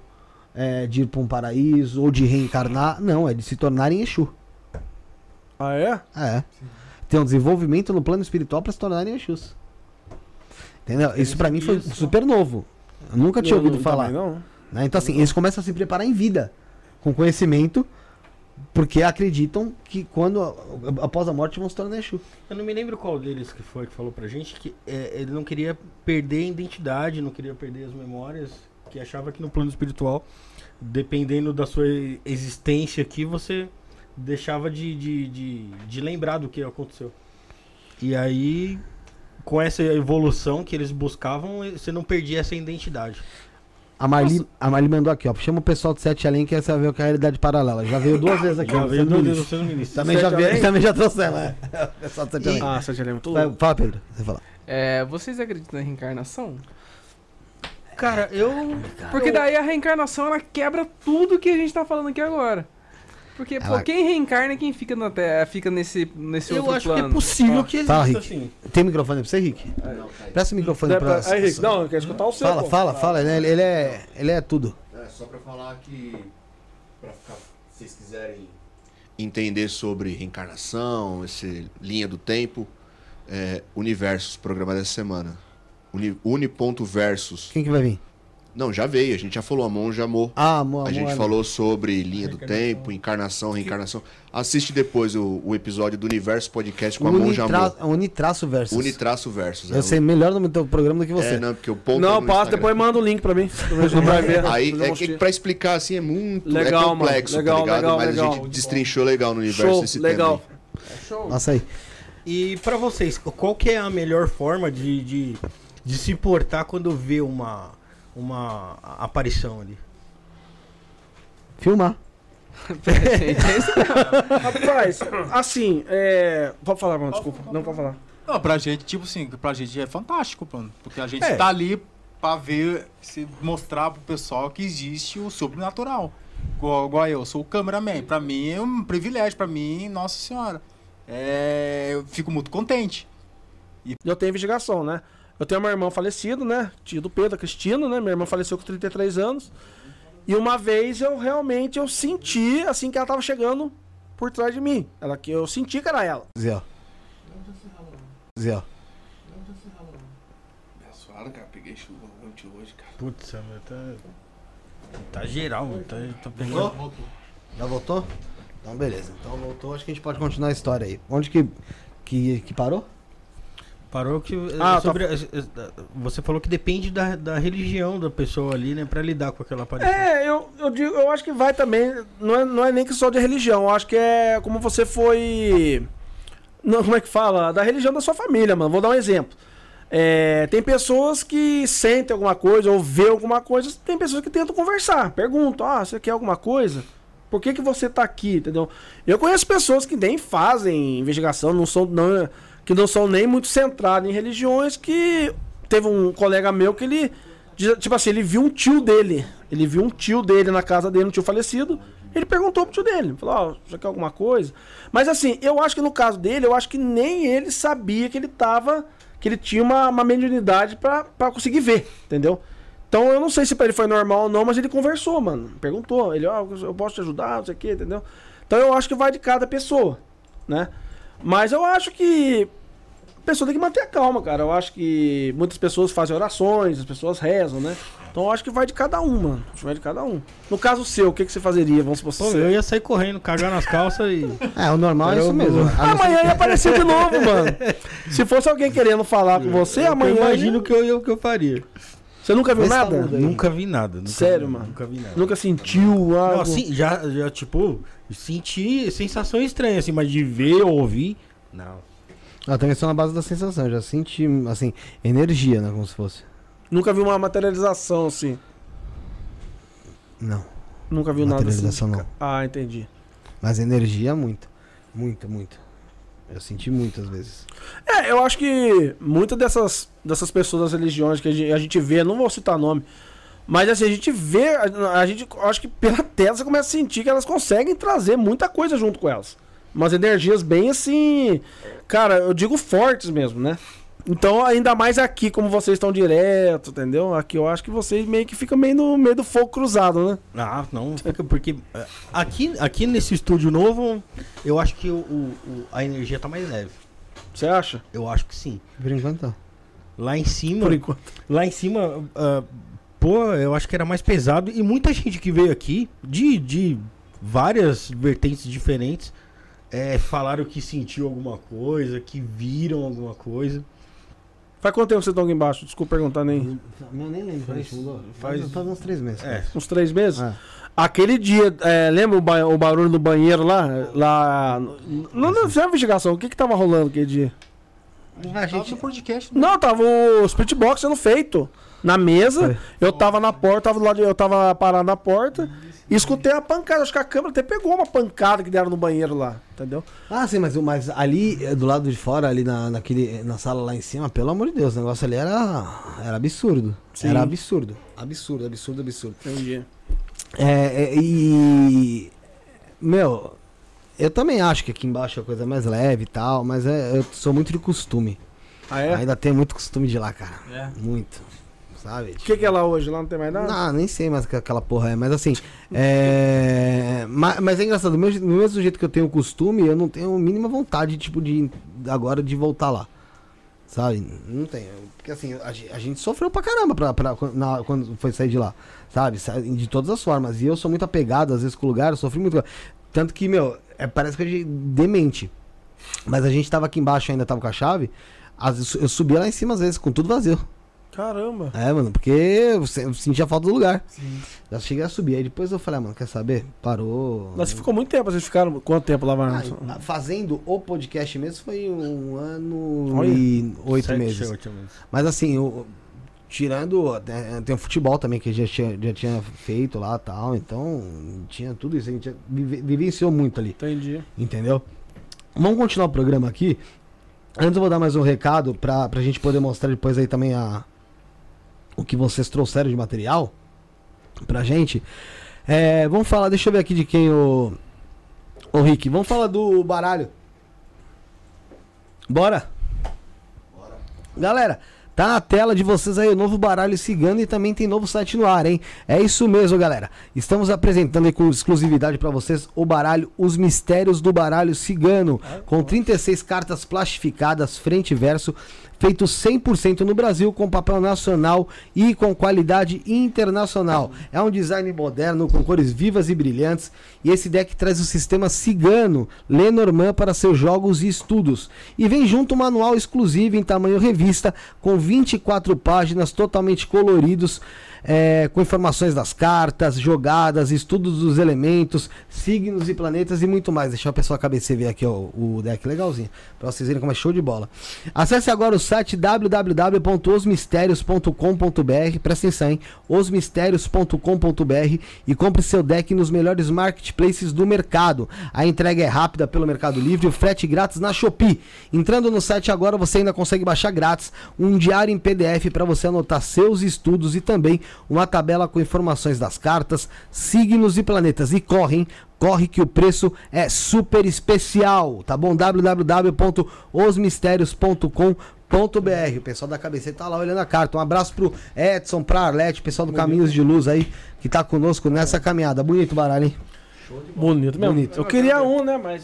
é, de ir para um paraíso ou de reencarnar. Não, é de se tornarem Exu. Ah, é? É. Tem um desenvolvimento no plano espiritual para se tornarem Exus. Entendeu? Isso pra mim foi isso. super novo. Eu nunca tinha Eu ouvido não- falar. Não. né? Então, assim, eles começam a se preparar em vida, com conhecimento, porque acreditam que quando, após a morte, vão se tornar Exu. Eu não me lembro qual deles que foi que falou pra gente que é, ele não queria perder a identidade, não queria perder as memórias, que achava que no plano espiritual, dependendo da sua existência aqui, você deixava de, de, de, de lembrar do que aconteceu. E aí, com essa evolução que eles buscavam, você não perdia essa identidade. A Marli, a Marli mandou aqui, ó. Chama o pessoal de Sete Além que essa ver o que é a realidade paralela. Já veio duas vezes aqui. Já ó, veio do ministro. Deus sendo ministro. Também já, Sete veio, Além? também já trouxe ela. é. O pessoal de Sete Além. Ah, você já lembra tudo? Vai, Fala, Pedro. Você fala. É, vocês acreditam na reencarnação? Cara, eu. Porque daí a reencarnação ela quebra tudo que a gente tá falando aqui agora. Porque, pô, Ela- quem reencarna é quem fica na Terra, fica nesse, nesse Eu outro acho plano. que é possível que exista, Fala, Rick. assim. Tem microfone pra você, Rick? Presta o microfone pra pra- Aí, Rick, não, eu quero escutar o seu. Fala, pô. fala, fala. Ele, ele é, ele é tudo. É, só pra falar que. Pra ficar. Se vocês quiserem entender sobre reencarnação, esse linha do tempo, é, Universos, programa dessa semana. Uni, Uni.versus. Quem que vai vir? Não, já veio, a gente já falou, a Mon já amou. Ah, amor, A gente amor. falou sobre linha do tempo, encarnação, reencarnação. Assiste depois o, o episódio do Universo Podcast com a Mon Jamon. Unitra, Unitraço versus. Unitraço versus. Eu sei melhor no teu programa do que você. É, não, porque o ponto é Não, no passa, depois manda o link pra mim. pra ver. Aí, é um que pra explicar assim é muito Legal, é mano. complexo, Legal, tá ligado? legal, Mas legal. a gente destrinchou legal no universo Show, esse legal. tema. aí. Nossa aí. E pra vocês, qual que é a melhor forma de, de, de se portar quando vê uma, uma aparição ali? Filmar. Rapaz, assim, é. Pode falar, mano, desculpa. Não pode falar. Não, pra gente, tipo assim, pra gente é fantástico, mano. Porque a gente É. tá ali pra ver, se mostrar pro pessoal que existe o sobrenatural. Igual, igual eu, sou o cameraman. Pra mim é um privilégio, pra mim, nossa senhora. É, eu fico muito contente. Eu tenho investigação, né? Eu tenho uma irmã falecida, né? Tia do Pedro, a Cristina, né? Minha irmã faleceu com 33 anos. E uma vez eu realmente eu senti assim que ela tava chegando por trás de mim. Ela que eu senti que era ela. Zé. Zé. Abençoado, cara. Peguei chuva ontem hoje, cara. Putz, mano, tá. Tá geral, mano. Tá, tá pegando. Voltou? Já voltou? Então beleza. Então voltou, acho que a gente pode continuar a história aí. Onde que, que, que parou? Parou que. Ah, Ah, sobre, Você falou que depende da, da religião da pessoa ali, né? Pra lidar com aquela aparição. É, eu, eu digo, eu acho que vai também. Não é, não é nem que só de religião. Eu acho que é como você foi. Não, como é que fala? Da religião da sua família, mano. Vou dar um exemplo. É, tem pessoas que sentem alguma coisa ou vê alguma coisa, tem pessoas que tentam conversar, perguntam, ah, você quer alguma coisa? Por que, que você tá aqui, entendeu? Eu conheço pessoas que nem fazem investigação, não são, não, que não são nem muito centradas em religiões, que teve um colega meu que ele, tipo assim, ele viu um tio dele, ele viu um tio dele na casa dele, um tio falecido, ele perguntou pro tio dele, falou, ó, você quer alguma coisa? Mas assim, eu acho que no caso dele, eu acho que nem ele sabia que ele tava que ele tinha uma, uma mediunidade pra conseguir ver, entendeu? Então eu não sei se pra ele foi normal ou não, mas ele conversou, mano. Perguntou. Ele, ó, eu posso te ajudar, não sei o que, entendeu? Então eu acho que vai de cada pessoa, né? Mas eu acho que pessoa tem que manter a calma, cara. Eu acho que muitas pessoas fazem orações, as pessoas rezam, né? Então eu acho que vai de cada um, mano. Acho que vai de cada um. No caso seu, o que, que você fazeria? Vamos supor, Pô, você... eu ia sair correndo, cagar nas calças e. É, o normal é Eu isso mesmo. Amanhã ia aparecer de novo, mano. Se fosse alguém querendo falar com você, amanhã. eu imagino que eu, eu, que eu faria. Você nunca viu tá nada? aí. Nunca vi nada. Nunca Sério, vi, mano? Nunca vi nada. Nunca sentiu algo? Não, assim, já, já, tipo, senti sensações estranhas, assim, mas de ver ou ouvir, não. Eu também sou na base da sensação, eu já senti, assim, energia, né? Como se fosse. Nunca viu uma materialização assim. Não, Nunca viu nada assim. materialização não. Ah, entendi. Mas energia, muito. Muito, muito. Eu senti muitas vezes. É, eu acho que muitas dessas, dessas pessoas das religiões que a gente, a gente vê, não vou citar nome, mas assim, a gente vê, a, a gente acho que pela tela você começa a sentir que elas conseguem trazer muita coisa junto com elas. Umas energias bem assim, cara, eu digo fortes mesmo, né? Então, ainda mais aqui, como vocês estão direto, entendeu? Aqui eu acho que vocês meio que ficam meio no meio do fogo cruzado, né? Ah, não, fica porque eh, aqui, aqui nesse estúdio novo, eu acho que o, o- a energia tá mais leve. Você acha? Eu acho que sim. Por enquanto, não. Lá em cima, Por enquanto. lá em cima, ah, pô, eu acho que era mais pesado e muita gente que veio aqui de, de várias vertentes diferentes eh, falaram que sentiu alguma coisa, que viram alguma coisa. Faz quanto tempo vocês estão aqui embaixo? Desculpa perguntar nem. Eu nem lembro, Faz- faz- Faz, faz uns três meses. É. Uns três meses? É. Aquele dia, é, lembra o, ba- o barulho do banheiro lá? Lá. Não, não fizeram investigação. O que que tava rolando aquele dia? A gente, no podcast, né? Não, tava o split box sendo feito. Na mesa, Foi. eu tava na porta, tava do lado, eu tava parado na porta e escutei a pancada. Acho que a câmera até pegou uma pancada que deram no banheiro lá, entendeu? Ah, sim, mas, mas ali, do lado de fora, ali na, naquele, na sala lá em cima, pelo amor de Deus, o negócio ali era, era absurdo. Sim. Era absurdo. Absurdo, absurdo, absurdo. Entendi. É, é, e. Meu, eu também acho que aqui embaixo é a coisa mais leve e tal, mas é, eu sou muito de costume. Ah, é? Ainda tenho muito costume de ir lá, cara. É. Muito. Sabe? O que, que é lá hoje? Lá não tem mais nada? Não, nem sei mais o que aquela porra é, mas assim. É. Mas, mas é engraçado, do mesmo, do mesmo jeito que eu tenho o costume, eu não tenho a mínima vontade, tipo, de agora de voltar lá. Sabe? Não tenho. Porque assim, a, a gente sofreu pra caramba pra, pra, na- quando foi sair de lá. Sabe? Sa- De todas as formas. E eu sou muito apegado, às vezes, com o lugar, eu sofri muito. Tanto que, meu, é, parece que a gente demente. Mas a gente tava aqui embaixo ainda, tava com a chave. Às vezes, eu subia lá em cima, às vezes, com tudo vazio. Caramba. É, mano, porque eu se- eu sentia falta do lugar. Já cheguei a subir. Aí depois eu falei, ah, mano, quer saber? Parou. Mas ficou muito tempo, vocês ficaram quanto tempo lá, Ah, Marcos? e- fazendo o podcast mesmo foi um ano Olha. e oito Sete, meses. oito meses. Mas assim, o- tirando. Tem o futebol também que já tinha, já tinha feito lá e tal. Então, tinha tudo isso. A gente vivenciou muito ali. Entendi. Entendeu? Vamos continuar o programa aqui. Antes eu vou dar mais um recado pra, pra gente poder mostrar depois aí também a, o que vocês trouxeram de material pra gente. É, vamos falar, deixa eu ver aqui de quem o. Ô Rick, vamos falar do baralho. Bora? Galera, Tá na tela de vocês aí o novo baralho cigano e também tem novo site no ar, hein? É isso mesmo, galera. Estamos apresentando aí com exclusividade para vocês o baralho Os Mistérios do Baralho Cigano, com 36 cartas plastificadas frente e verso feito 100% no Brasil, com papel nacional e com qualidade internacional. É um design moderno, com cores vivas e brilhantes, e esse deck traz o sistema Cigano Lenormand para seus jogos e estudos. E vem junto um manual exclusivo em tamanho revista, com 24 páginas totalmente coloridos, é, com informações das cartas, jogadas, estudos dos elementos, signos e planetas e muito mais. Deixa a pessoa cabeça ver aqui ó, o deck legalzinho, para vocês verem como é show de bola. Acesse agora o site www.osmistérios.com.br, presta atenção, hein? osmistérios.com.br e compre seu deck nos melhores marketplaces do mercado. A entrega é rápida pelo Mercado Livre o frete grátis na Shopee. Entrando no site agora, você ainda consegue baixar grátis um diário em PDF para você anotar seus estudos e também uma tabela com informações das cartas, signos e planetas. E correm, corre que o preço é super especial, tá bom? www.osmistérios.com.br. O pessoal da cabeceira tá lá olhando a carta. Um abraço pro Edson, pra Arlete, pessoal do Caminhos de Luz aí, que tá conosco nessa caminhada. Bonito baralho, hein? Bonito mesmo. Bonito. Eu queria um, né? Mas.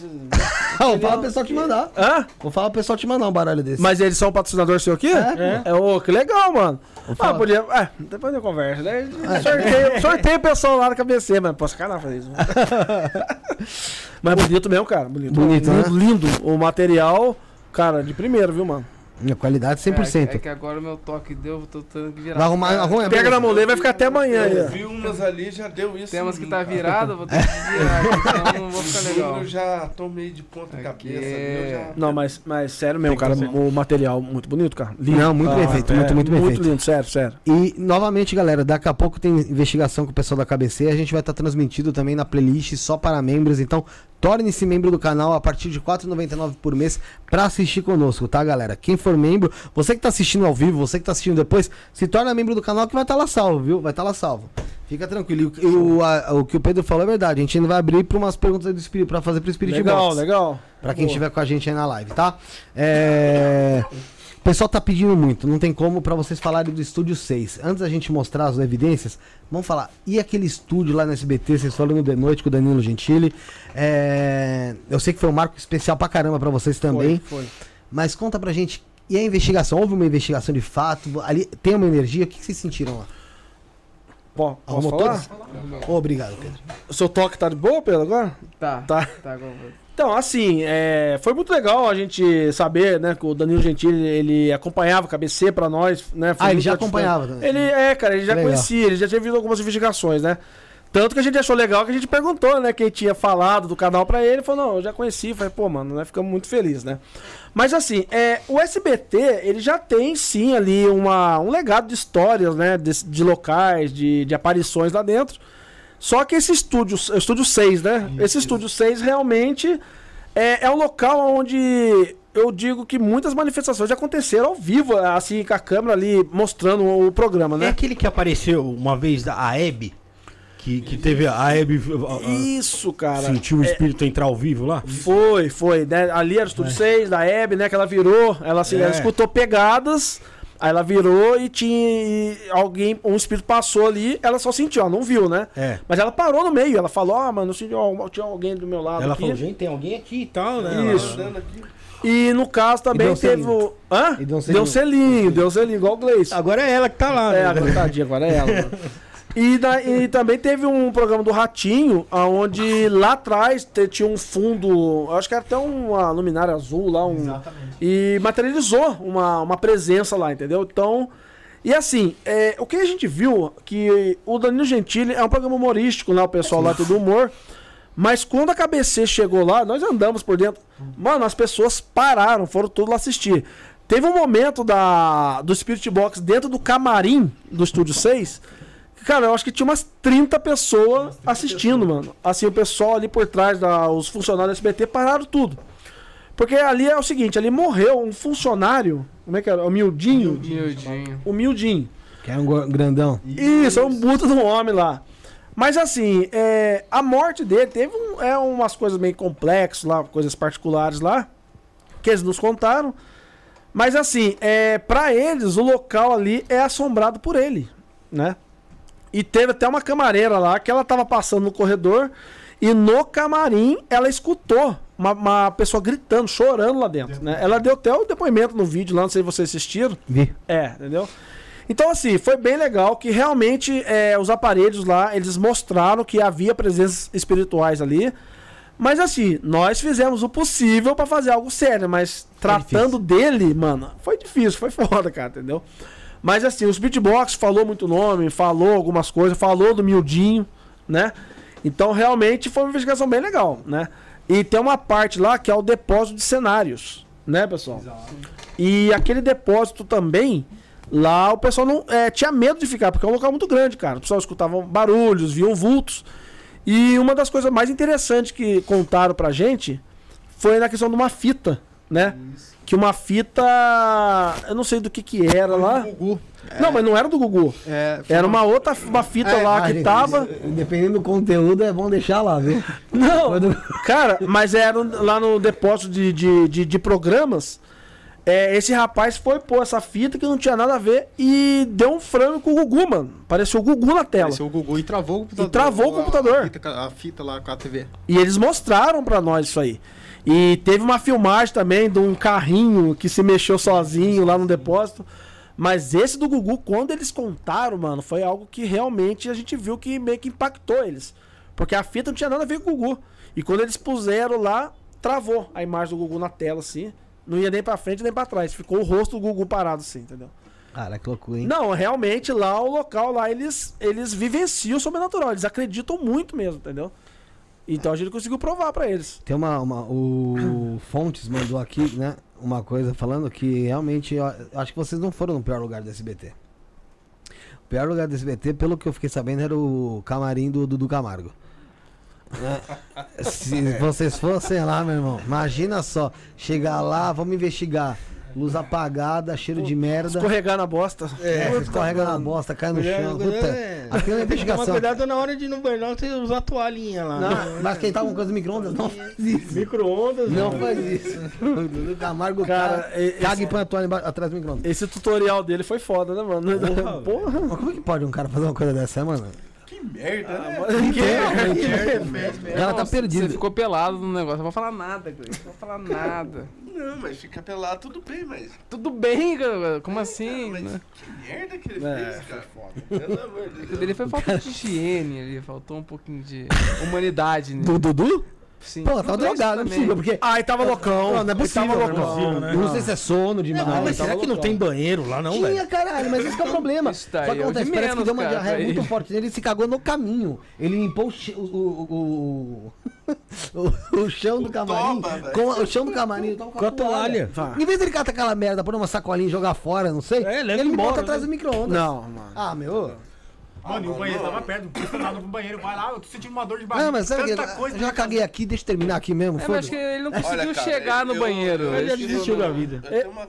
Vou falar pro pessoal te mandar. Hã? Vou falar pro pessoal te mandar um baralho desse. Mas eles são patrocinador seu aqui? É, É, ô, que legal, mano. Ah, podia. É, depois eu converso. Né? Sorteio, sorteio o pessoal lá na cabeceira, mano. Pô, sacanagem fazer isso. Mas bonito mesmo, cara. Bonito. Bonito, lindo, né? lindo. O material, cara, de primeiro, viu, mano? Minha qualidade É, 100%. que- é que agora o meu toque deu, tô tendo que virar. Vai arrumar, arruma, Pega na mulher vai ficar até amanhã. Eu vi umas ali, já deu isso. Tem umas que tá virada, eu vou ter que virar, então não vou ficar legal. Eu já tomei de ponta Aqui cabeça. já... Não, mas, mas sério mesmo, cara. O material muito bonito, cara. Lindo. Não, muito bem feito, muito, muito bem Muito feito. lindo, sério, sério. E novamente, galera, daqui a pouco tem investigação com o pessoal da KBC. A gente vai estar transmitindo também na playlist só para membros. Então, torne-se membro do canal a partir de R$ 4,99 por mês para assistir conosco, tá, galera? Quem for membro, você que tá assistindo ao vivo, você que tá assistindo depois, se torna membro do canal que vai estar lá salvo, viu? Vai estar lá salvo. Fica tranquilo. E o, a- o que o Pedro falou é verdade. A gente ainda vai abrir para umas perguntas do Espírito, para fazer pro Spirit Legal, Box. legal. Pra quem estiver com a gente aí na live, tá? É... O pessoal tá pedindo muito, não tem como pra vocês falarem do estúdio 6. Antes da gente mostrar as evidências, vamos falar. E aquele estúdio lá no SBT, vocês falam no The Noite com o Danilo Gentili. É... Eu sei que foi um marco especial pra caramba pra vocês também. Foi, foi. Mas conta pra gente. E a investigação? Houve uma investigação de fato? Ali tem uma energia? O que, que vocês sentiram lá? Pô, posso Arrumou falar? todas? Obrigado, Pedro. O seu toque tá de boa, Pedro, agora? Tá, Tá. tá, Então, assim, é, foi muito legal a gente saber, né, que o Danilo Gentili, ele acompanhava o KBC pra nós, né? foi Ah, ele já acompanhava também. Ele, é, cara, ele já Legal. conhecia, ele já tinha visto algumas investigações, né? Tanto que a gente achou legal que a gente perguntou, né, quem tinha falado do canal pra ele, ele falou, não, eu já conheci, falei, pô, mano, né, ficamos muito felizes, né? Mas assim, é, o SBT, ele já tem sim ali uma, um legado de histórias, né, de, de locais, de, de aparições lá dentro. Só que esse estúdio, o estúdio 6, né? esse estúdio 6 realmente é, é um local onde eu digo que muitas manifestações já aconteceram ao vivo, assim, com a câmera ali mostrando o programa, É né? aquele que apareceu uma vez da a Hebe, que, que teve a Hebe Isso, cara. sentiu o É, espírito entrar ao vivo lá? Foi, foi. né? Ali era o Estúdio 6, da Hebe, né? Que ela virou, ela, assim, É. ela escutou pegadas, aí ela virou e tinha e alguém, um espírito passou ali, ela só sentiu, ela não viu, né? É. Mas ela parou no meio, ela falou, ah, mano, eu senti, ó, tinha alguém do meu lado Ela aqui. falou, gente, tem alguém aqui e tal, né? Isso. E no caso também um teve selinho. o... Hã? E deu um Deu um selinho, deu um selinho, igual o Gleice. Agora é ela que tá lá, É, né? agora tadinha, agora é ela. E, da- e também teve um programa do Ratinho, onde lá atrás tinha um fundo, acho que era até uma luminária azul lá, um, Exatamente. e materializou uma, uma presença lá, entendeu? Então, e assim, é, o que a gente viu, que o Danilo Gentili é um programa humorístico, né? O pessoal lá tem do humor. Mas quando a KBC chegou lá, nós andamos por dentro. Mano, as pessoas pararam, foram tudo lá assistir. Teve um momento da, do Spirit Box dentro do camarim do Estúdio 6. Cara, eu acho que tinha umas 30 pessoas assistindo, mano. Assim, o pessoal ali por trás, da, os funcionários do SBT pararam tudo. Porque ali é o seguinte, ali morreu um funcionário, como é que era? O Mildinho? Miudinho. O Mildinho. Que é um grandão. Isso, é um buto de um homem lá. Mas assim, é, a morte dele teve um- é, umas coisas meio complexas lá, coisas particulares lá, que eles nos contaram. Mas assim, é, para eles, o local ali é assombrado por ele, né? E teve até uma camareira lá que ela tava passando no corredor e no camarim ela escutou uma, uma pessoa gritando, chorando lá dentro, né? Ela deu até o depoimento no vídeo lá, não sei se vocês assistiram. Vi. É, entendeu? Então, assim, foi bem legal que realmente é, os aparelhos lá, eles mostraram que havia presenças espirituais ali. Mas assim, nós fizemos o possível pra fazer algo sério, mas tratando dele, mano, foi difícil, foi foda, cara, entendeu? Mas assim, os beatbox falou muito nome, falou algumas coisas, falou do miudinho, né? Então realmente foi uma investigação bem legal, né? E tem uma parte lá que é o depósito de cenários, né, pessoal? E aquele depósito também, lá o pessoal não é, tinha medo de ficar, porque é um local muito grande, cara. O pessoal escutava barulhos, viam vultos. E uma das coisas mais interessantes que contaram pra gente foi na questão de uma fita, né? Que uma fita. Eu não sei do que que era lá. Gugu. Não, mas não era do Gugu. É, Era uma outra uma fita É, lá Ah, que tava. Dependendo do conteúdo, é bom deixar lá, viu? Não, Quando- cara, mas era lá no depósito de, de, de, de programas. É, esse rapaz foi pôr essa fita que não tinha nada a ver e deu um frango com o Gugu, mano. Pareceu o Gugu na tela. Apareceu o Gugu e travou o computador. E travou o A- computador. A fita, a fita lá com a TV. E eles mostraram pra nós isso aí. E teve uma filmagem também de um carrinho que se mexeu sozinho lá no depósito. Mas esse do Gugu, quando eles contaram, mano, foi algo que realmente a gente viu que meio que impactou eles. Porque a fita não tinha nada a ver com o Gugu. E quando eles puseram lá, travou a imagem do Gugu na tela, assim. Não ia nem pra frente nem pra trás. Ficou o rosto do Gugu parado, assim, entendeu? Cara, que loucura, hein? Não, realmente lá o local lá eles eles vivenciam o sobrenatural, eles acreditam muito mesmo, entendeu? Então a gente conseguiu provar pra eles. Tem uma, uma- O Fontes mandou aqui, né? Uma coisa falando que realmente. eu acho que vocês não foram no pior lugar do SBT. O pior lugar do SBT, pelo que eu fiquei sabendo, era o camarim do Dudu Camargo. Né? Se vocês fossem lá, meu irmão, imagina só. Chegar lá, vamos investigar. Luz apagada, cheiro de merda. Escorregar na bosta. É, escorrega na bosta, cai no chão. Puta. É. Aquilo é Toma investigação. cuidado na hora de ir no banheiro, você usar a toalhinha lá. Não, mas quem tá com coisa do micro-ondas não faz isso. Micro-ondas, Não faz isso. O Dudu Camargo Cara, cara, e- caga e põe a toalha embaixo- atrás do micro-ondas. Esse tutorial dele foi foda, né, mano? Porra. Mas como é que pode um cara fazer uma coisa dessa, né, mano? Que merda, né? O cara tá Você perdido. ficou pelado no negócio. Não vou falar nada, Cleiton. Não vou falar nada. Não, mas fica pelado, tudo bem, mas. Tudo bem, cara. Como assim? mas né? que merda que ele É, fez, cara. Pelo amor de Deus. dele foi falta de higiene ali, faltou um pouquinho de humanidade. Né? Do Dudu? Sim. Pô, tava Gleice drogado, não é possível, porque... Ai, tava loucão. Não, não é Ele possível, tava loucão. irmão. né? Eu não sei se é sono demais. Não, mas será que não tem banheiro lá, não, Tinha, velho? caralho, mas esse que é o problema. Isso tá Só que o de acontece, parece que menos, deu uma cara, diarreia muito forte nele e se cagou no caminho. Ele limpou o, o, o, o, o, chão do camarim. com a- o chão do camarim Com a toalha. Tá. Em vez dele catar aquela merda, pôr uma sacolinha e jogar fora, não sei, É, leva ele embora, bota atrás né? do micro-ondas. Não, mano. Ah, meu. Mano, e o banheiro tava perto. Não custa nada pro banheiro. Vai lá, eu tô sentindo uma dor de barriga. Não, mas sabe que tanta coisa eu já caguei aqui, deixa eu terminar aqui mesmo. É, mas acho que ele não conseguiu Olha, cara, chegar no eu- banheiro. eu- Ele já eu desistiu da vida. Eu tenho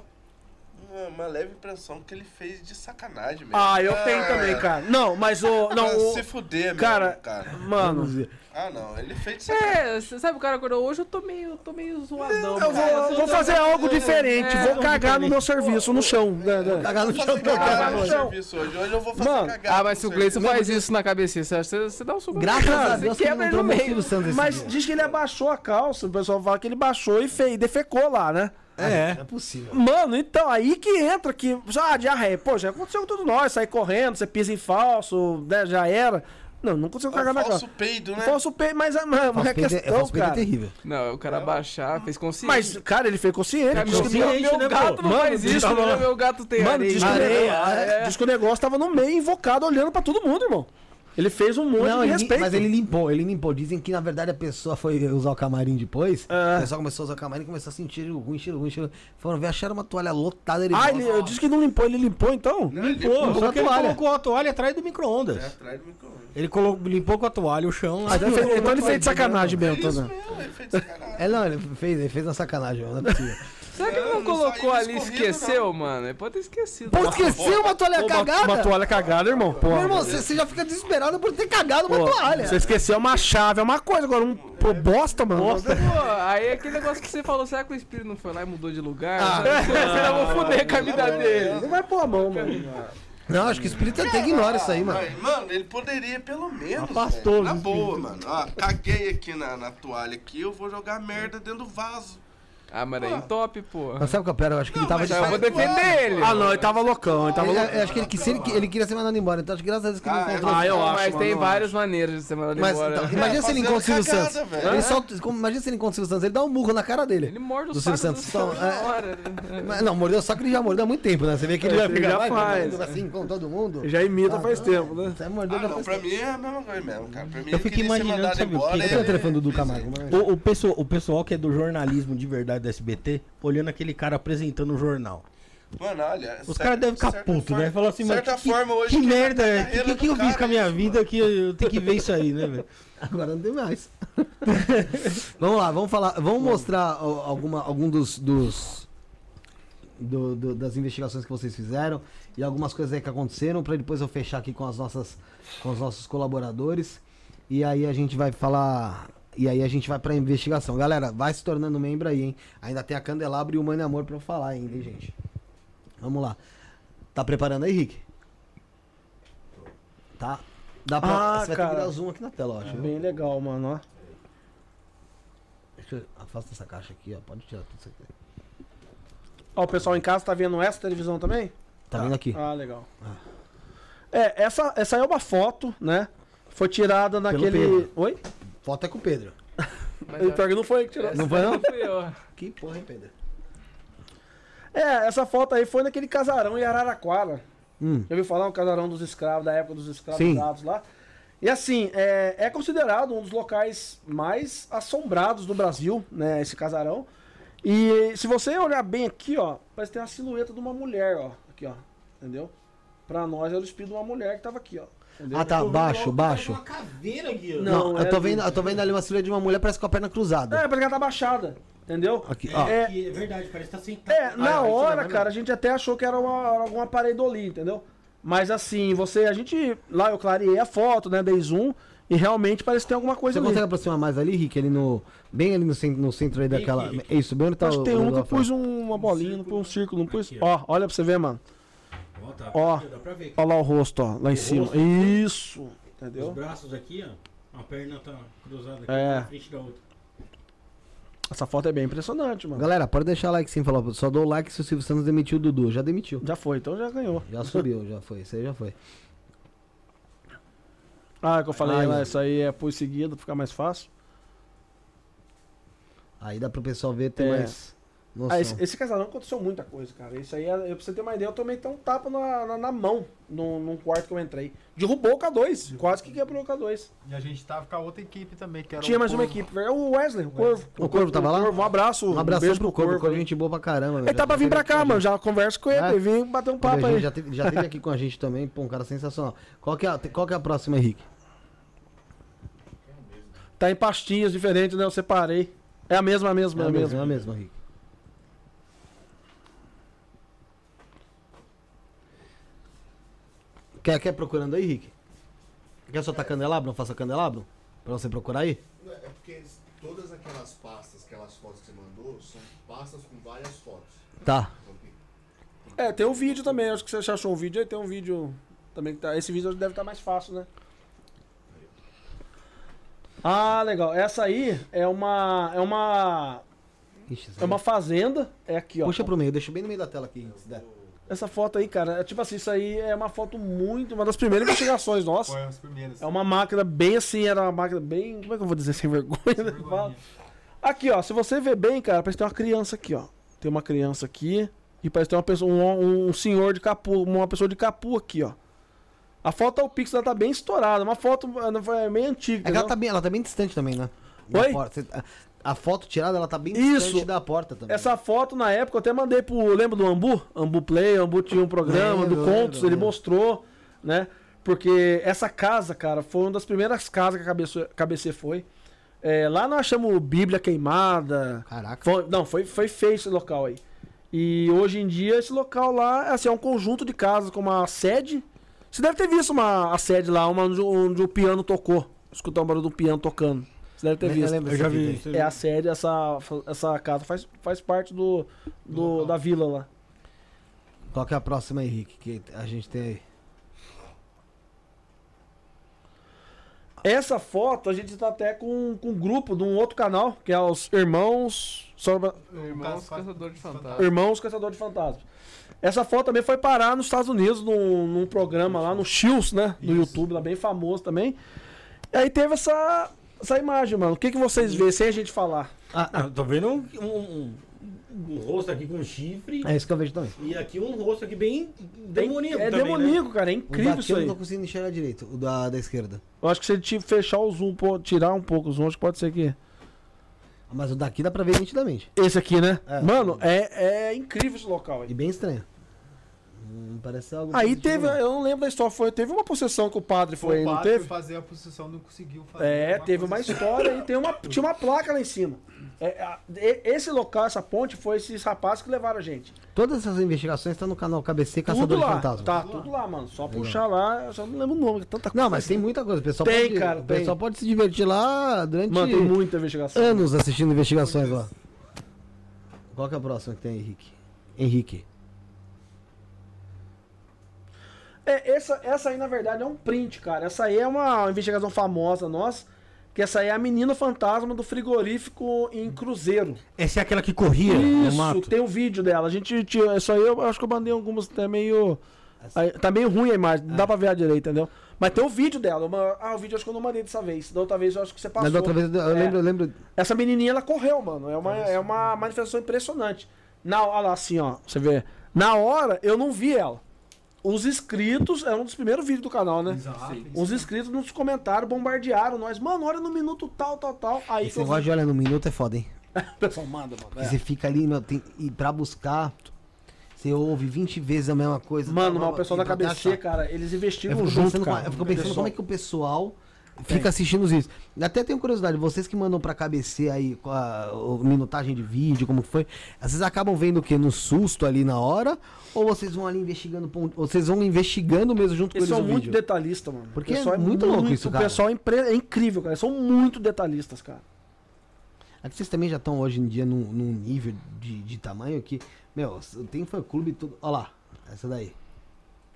uma, uma, leve impressão que ele fez de sacanagem mesmo. Ah, eu tenho também, cara. Não, mas o. Não, o. se fuder mesmo, Cara, cara. mano. Ah, não, ele fez de sacanagem. É, você sabe o cara acordou hoje, eu tô meio, eu tô meio zoadão. Eu cara. vou, vou fazer algo diferente. É, Vou cagar no meu serviço, no chão. Cagar no Vou chão. cagada cagar no chão. serviço hoje. Hoje eu vou fazer Mano, cagada Ah, mas se o Gleison faz isso na cabeça, você, você, você dá um soco. Graças Cara, a Deus que quebra no meio. Mas diz que ele abaixou a calça. O pessoal fala que ele baixou e defecou lá, né? É. Não é possível. Mano, então, aí que entra que. Já, diarreia. Pô, já aconteceu com todos nós. Sair correndo, você pisa em falso, né, já era. Não, não conseguiu É cagar um na falso calça. peido, né? Falso peito, mas, mas, mas Falso é é- questão, falso peito é cara. terrível. Não, o cara baixar, fez consciência. Mas, cara, ele fez consciente. Cara, meu, meu, consciente, meu né, gato pô? não Mano, faz isso, né? Meu gato tem Mano, areia. diz que, o Areia, negócio, é. diz que o negócio tava no meio, invocado, olhando pra todo mundo, irmão. Ele fez um monte Não, de ele- respeito. mas ele limpou, ele limpou. Dizem que na verdade a pessoa foi usar o camarim depois. É. O pessoal começou a usar o camarim e começou a sentir cheiro ruim, cheiro ruim, cheiro. Foram ver, acharam uma toalha lotada. Ele Ah, ele, eu disse que não limpou, ele limpou então? Limpou, limpou só a que ele toalha. colocou a toalha atrás do micro-ondas. É atrás do micro-ondas. Ele colo- limpou com a toalha o chão. Ah, então, ele fez, então ele fez de sacanagem mesmo, É mesmo, ele fez de sacanagem. É, não, ele fez, ele fez uma sacanagem, não é possível. Será que ele não, Não, colocou ali e esqueceu, não. mano? Ele pode ter esquecido. Pô, esqueceu uma toalha Pô, uma, cagada? uma toalha cagada, irmão. Pô, Meu irmão, você, já fica desesperado por ter cagado uma Pô, toalha. Você esqueceu uma chave, é uma coisa. Agora, um pô, bosta, mano. Pô, aí aquele negócio que você falou, será que o espírito não foi lá e mudou de lugar? Ah. Será que eu vou foder com a vida dele? Não vai pôr a mão, mano. Não, acho que o espírito até ignora isso aí, mano. Mas, mano, ele poderia pelo menos. Afastou. Na boa, mano. Ó, caguei aqui na, na toalha aqui, eu vou jogar merda dentro do vaso. Ah, mas aí top, pô. Mas sabe o que eu pera? Eu acho que ele tava de Eu vou defender ele. Ah, não, ele tava loucão, ele tava Ele- loucão. eu acho que ele, que- se ele, ele queria ser mandado embora, então acho que graças a Deus que ele Ah, encontrou. Ah, eu acho, mas mano, tem eu várias maneiras de ser mandado Mas embora. então, imagina se ele encontra o Silvio cagada, Santos. velho. Ele solta, como- imagina se ele encontra o Silvio Santos, ele dá um murro na cara dele. Ele morde o Do saco Silvio do Santos. Então, na é- hora. Mas não, mordeu só que ele já mordeu há muito tempo, né? Você vê que ele É, já ele fica já vai, faz. vai, assim com todo mundo. Ele já imita Ah, faz não, tempo, né? Você mordeu Ah, não, pra mim é a mesma coisa mesmo, cara. Pra mim, Eu ele fico queria ser imaginando, mandado sabe o embora, quê? Eu tenho o ele- telefone do Dudu Camargo, mas... O, o, pessoal, o pessoal que é do jornalismo de verdade do SBT, olhando aquele cara apresentando o jornal. Mano, olha. Os caras devem ficar putos, né? Falar assim, certa que, forma, hoje que que merda, é? carreira que, que, eu fiz com a minha isso, vida que eu tenho que ver isso aí, né, velho? Agora não tem mais. vamos lá, vamos falar, vamos mostrar alguma, algum dos, dos do- do- das investigações que vocês fizeram e algumas coisas aí que aconteceram para depois eu fechar aqui com as nossas, com os nossos colaboradores e aí a gente vai falar e aí a gente vai para investigação. Galera, vai se tornando membro aí, hein? Ainda tem a Candelabro e o Mano e Amor para eu falar ainda, hein, gente. Vamos lá. Tá preparando aí, Rick? Tá. Dá pra, Ah, você vai ter cara. que dar zoom aqui na tela, acho. viu? Bem legal, mano, ó. Deixa eu... Afasta essa caixa aqui, ó. Pode tirar tudo isso aqui. Ó, o pessoal em casa tá vendo essa televisão também? Tá vendo aqui? Ah, legal. É, essa, essa é uma foto, né? Foi tirada naquele. Oi? Foto é com o Pedro. Mas Ele ó, pior que não foi ele que tirou. Não foi não? Que porra, hein, Pedro? É, essa foto aí foi naquele casarão em Araraquara. Hum. Já ouviu falar um casarão dos escravos, da época dos escravizados lá? E assim, é, é considerado um dos locais mais assombrados do Brasil, né? Esse casarão. E se você olhar bem aqui, ó, parece ter uma silhueta de uma mulher, ó. Aqui, ó. Entendeu? Pra nós era o espírito de uma mulher que tava aqui, ó. Ah, tá. Baixo, baixo. Uma caveira aqui, ó. Não, Não, eu tô é- vendo, eu tô vendo ali uma silhueta de uma mulher, parece com a perna cruzada. É, parece que ela tá baixada. Entendeu? Aqui, ó. É, é verdade, parece que tá sentado. É, na Ah, isso hora, não é cara, a gente até achou que era uma, era alguma pareidolia, entendeu? Mas assim, você, a gente, lá eu clareei a foto, né, dei zoom, e realmente parece que tem alguma coisa Você ali. consegue aproximar mais ali, Rick? Ali no. Bem ali no centro, no centro aí daquela. Rick, Isso, bem onde tá Acho o. que tem o um que pus um- uma bolinha, não pus um círculo, não pus. Aqui, ó. Ó, olha pra você ver, mano. Ó, tá, Ó. dá pra ver. Olha lá o rosto, ó, lá em cima. rosto? Isso, Os entendeu? braços aqui, ó. A perna tá cruzada aqui É. na frente da outra. Essa foto é bem impressionante, mano. Galera, pode deixar like sim, falou. Só dou like se o Silvio Santos demitiu o Dudu. Já demitiu. Já foi, então já ganhou. Já subiu, já foi. Isso aí já foi. Ah, que eu falei Ai, lá, ai. isso aí é pus seguido, pra ficar mais fácil. Aí dá pro pessoal ver, ter É. mais. Ah, esse, esse casarão aconteceu muita coisa, cara. Isso aí, é- eu, pra você ter uma ideia, eu tomei até um tapa na, na, na mão num, num quarto que eu entrei. Derrubou o K2, quase que quebrou o K2. E a gente tava com a outra equipe também, que era Tinha o mais uma Corvo. equipe, velho. O Wesley, o Corvo. O Corvo tava lá? Corvo, um abraço. Um abração beijo pro Corvo, o Corvo é aí. gente boa pra caramba. Ele tá pra vir pra cá, mano. Já converso com ele. É? Vem bater um Papo aí. Já teve, já teve aqui com a gente também, pô, um cara sensacional. Qual que é a, qual que é a próxima, Henrique? Tá em pastinhas diferentes, né? Eu separei. É a mesma, a mesma, É é a a mesma, mesma. é a mesma, Henrique. Quer, quer procurando aí, Henrique? Quer soltar candelabro? Não faça candelabro? Pra você procurar aí? É porque todas aquelas pastas, aquelas fotos que você mandou, são pastas com várias fotos. Tá. É, tem um vídeo também. Acho que você já achou um vídeo aí. Tem um vídeo também que tá. Esse vídeo deve estar mais fácil, né? Ah, legal. Essa aí é uma. É uma. Ixi, É uma fazenda. É aqui, ó. Puxa pro meio, deixa bem no meio da tela aqui. se der. Essa foto aí, cara, é tipo assim, isso aí é uma foto muito. Uma das primeiras investigações nossas. Foi as primeiras. É uma máquina bem assim, era uma máquina bem. Como é que eu vou dizer sem vergonha? né? vergonha. Fala. Aqui, ó, se você ver bem, cara, parece que tem uma criança aqui, ó. Tem uma criança aqui. E parece que tem uma pessoa, um, um senhor de capu, uma pessoa de capu aqui, ó. A foto, o pixel ela tá bem estourada. Uma foto é meio antiga. É ela tá, bem, ela tá bem distante também, né? Oi? Você- a, foto tirada, ela tá bem Isso. distante da porta também. Essa foto, na época, eu até mandei pro. Lembra do Ambu? Ambu Play, Ambu tinha um programa Lembro, do Contos, lembro, ele lembro. mostrou, né? Porque essa casa, cara, foi uma das primeiras casas que a KBC foi. É, lá nós achamos Bíblia queimada. Caraca. Foi- não, foi, foi feio esse local aí. E hoje em dia esse local lá assim, é um conjunto de casas com uma sede. Você deve ter visto uma, a sede lá, uma onde, onde o piano tocou. Escutar o barulho do piano tocando. Você deve ter Eu visto. lembro Eu já vi. É a sede, essa, essa casa faz, faz parte do, do- da vila lá. Qual que é a próxima Rick, que a gente tem aí? Essa foto a gente tá até com, com um grupo de um outro canal, que é os Irmãos. Sobra- Irmãos Caça- Caçador de Fantasmas. Irmãos Caçador de Fantasmas. Essa foto também foi parar nos Estados Unidos, num, num programa lá no Shields, né? Do YouTube, lá bem famoso também. E aí teve essa, essa imagem, mano. O que, que vocês vê sem a gente falar? Ah, eu tô vendo um, um- um- um rosto aqui com chifre. É isso que eu vejo também. E aqui um rosto aqui bem demoníaco é também, demoníaco, cara. É O incrível daqui isso eu aí. não tô conseguindo enxergar direito, o da, da esquerda. Eu acho que se gente fechar o zoom, pô, tirar um pouco o zoom, acho que pode ser que. Mas o daqui dá pra ver nitidamente. Esse aqui, né? É. Mano, é, é incrível esse local aí. E bem estranho. Hum, parece algo. Aí teve, não. eu não lembro da história, foi, teve uma possessão que o padre foi, o não padre teve? foi fazer a posição, não conseguiu fazer. É, teve uma posição. história e tem uma, tinha uma placa lá em cima. É, a- e- esse local, essa ponte, foi esses rapazes que levaram a gente. Todas essas investigações estão no canal KBC Tudo Caçador de lá. Fantasmas. Tá, tudo lá, mano. Só puxar lá, eu só não lembro o nome, tanta coisa. Não, mas tem muita coisa. O pessoal Tem, pode, cara, o tem. pessoal pode se divertir lá durante Mano, tem muita investigação. anos assistindo investigações lá. Qual que é a próxima que tem, Henrique? Henrique. É, essa, essa aí, na verdade, é um print, cara. Essa aí é uma investigação famosa nossa. Que essa aí é a menina fantasma do frigorífico em Cruzeiro. Essa é aquela que corria no Isso, tem o vídeo dela. A gente tinha. Isso aí eu acho que eu mandei algumas até meio. aí, tá meio ruim a imagem, não dá pra ver a direita, entendeu? Mas tem o vídeo dela. eu ma- ah, o vídeo eu acho que eu não mandei dessa vez. Da outra vez eu acho que você passou. Mas da outra vez eu É. lembro, eu lembro. Essa menininha ela correu, mano. É uma, é uma manifestação impressionante. Na, olha lá, assim, ó. Você vê. Na hora, eu não vi ela. Os inscritos, é um dos primeiros vídeos do canal, né? Exato. Os inscritos nos comentários bombardearam nós. Mano, olha no minuto tal, tal, tal. Aí Esse eu negócio de olhar no minuto é foda, hein? o pessoal manda, mano. É. você fica ali, meu, tem, e pra buscar, você ouve 20 vezes a mesma coisa. Mano, tá, mas o pessoal da achar. cara, eles fico junto, cara. como- eu fico pensando Pessoal. como é que o pessoal fica assistindo os vídeos. Até tenho curiosidade, vocês que mandam pra KBC aí com a, minutagem de vídeo, como foi, vocês acabam vendo o que? No susto ali na hora? Ou vocês vão ali investigando, vocês vão investigando mesmo junto com Eles eles são muito vídeo? detalhistas, mano. Porque pessoal é muito louco isso, cara. O pessoal é, é incrível, cara. Eles são muito detalhistas, cara. É que vocês também já estão hoje em dia num, num nível de, de tamanho que, meu, tem fã clube e tudo. Olha lá, essa daí.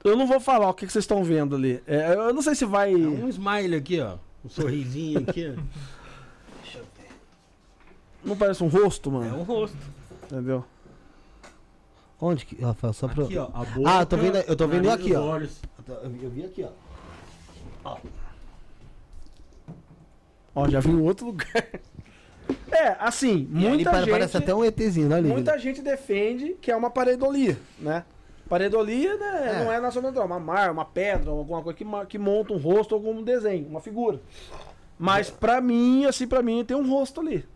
Eu não vou falar o que, que vocês estão vendo ali. É, eu não sei se vai. É um smile aqui, ó. Um sorrisinho aqui, ó. Não parece um rosto, É mano. um rosto. Entendeu? Onde que, Rafael, só pra... Aqui, ó. A boca, Ah, eu tô vendo- eu tô vendo aqui, ó. olhos. Eu, eu vi aqui, ó. Ó, já vi em outro lugar. É, assim, E ali muita pare- gente. Parece até um ETzinho, né? Muita gente defende que é uma pareidolia, né? Pareidolia né, É. não é nacional, é uma mar, uma pedra, alguma coisa que, que monta um rosto ou algum desenho, uma figura. Mas pra mim, assim, pra mim tem um rosto ali.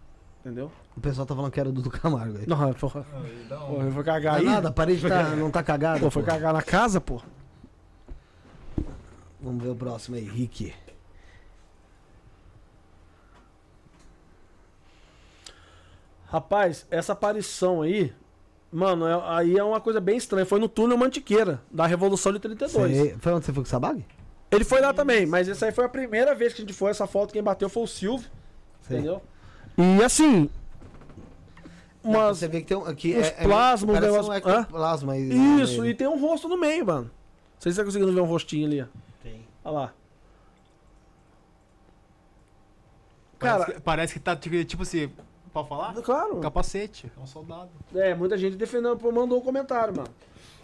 Entendeu? O pessoal tá falando que era do Dudu Camargo aí. Não, porra. Um- Porra, eu vou Não cagar é aí. nada, a parede tá, não tá cagada. Pô, foi pô. cagar na casa, pô. Vamos ver o próximo aí, Rick. Rapaz, essa aparição aí, mano, é- aí é uma coisa bem estranha. Foi no túnel Mantiqueira, da Revolução de 32. Você- Foi onde você foi com o Sabag? Ele foi lá também, mas essa aí foi a primeira vez que a gente foi. Essa foto quem bateu foi o Silvio, Sei. entendeu? E assim, umas, Você vê que tem um. Aqui uns é, é, plasmas, parece negócio- um ectoplasma aí. Isso, né? e tem um rosto no meio, mano. Não sei se você tá conseguindo ver um rostinho ali, ó. Tem. Olha lá. Parece, Cara, que, parece que tá tipo tipo assim. Pode falar? claro. Capacete. É um soldado. É, muita gente defendendo, pô, mandou um comentário, mano.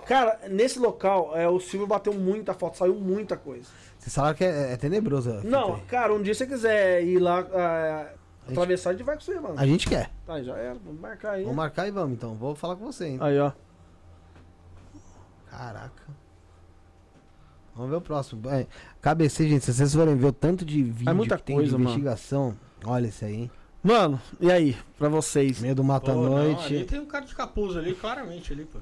Cara, nesse local, é, o Silvio bateu muita foto, saiu muita coisa. Vocês falaram que é, é tenebroso. Não, aí. cara, um dia se você quiser ir lá é, atravessar, a gente vai com você, mano. A gente quer. Tá, já era, vamos marcar aí. Vamos marcar e vamos então. Vou falar com você, hein? Aí, ó. Caraca. Vamos ver o próximo. É, KBC, gente, se vocês forem ver o tanto de vídeo muita que tem coisa, de mano. investigação, olha esse aí, hein? Mano, e aí, pra vocês? Meio do Mato à Pô, não, Noite. ali tem um cara de capuz ali, claramente ali, pô.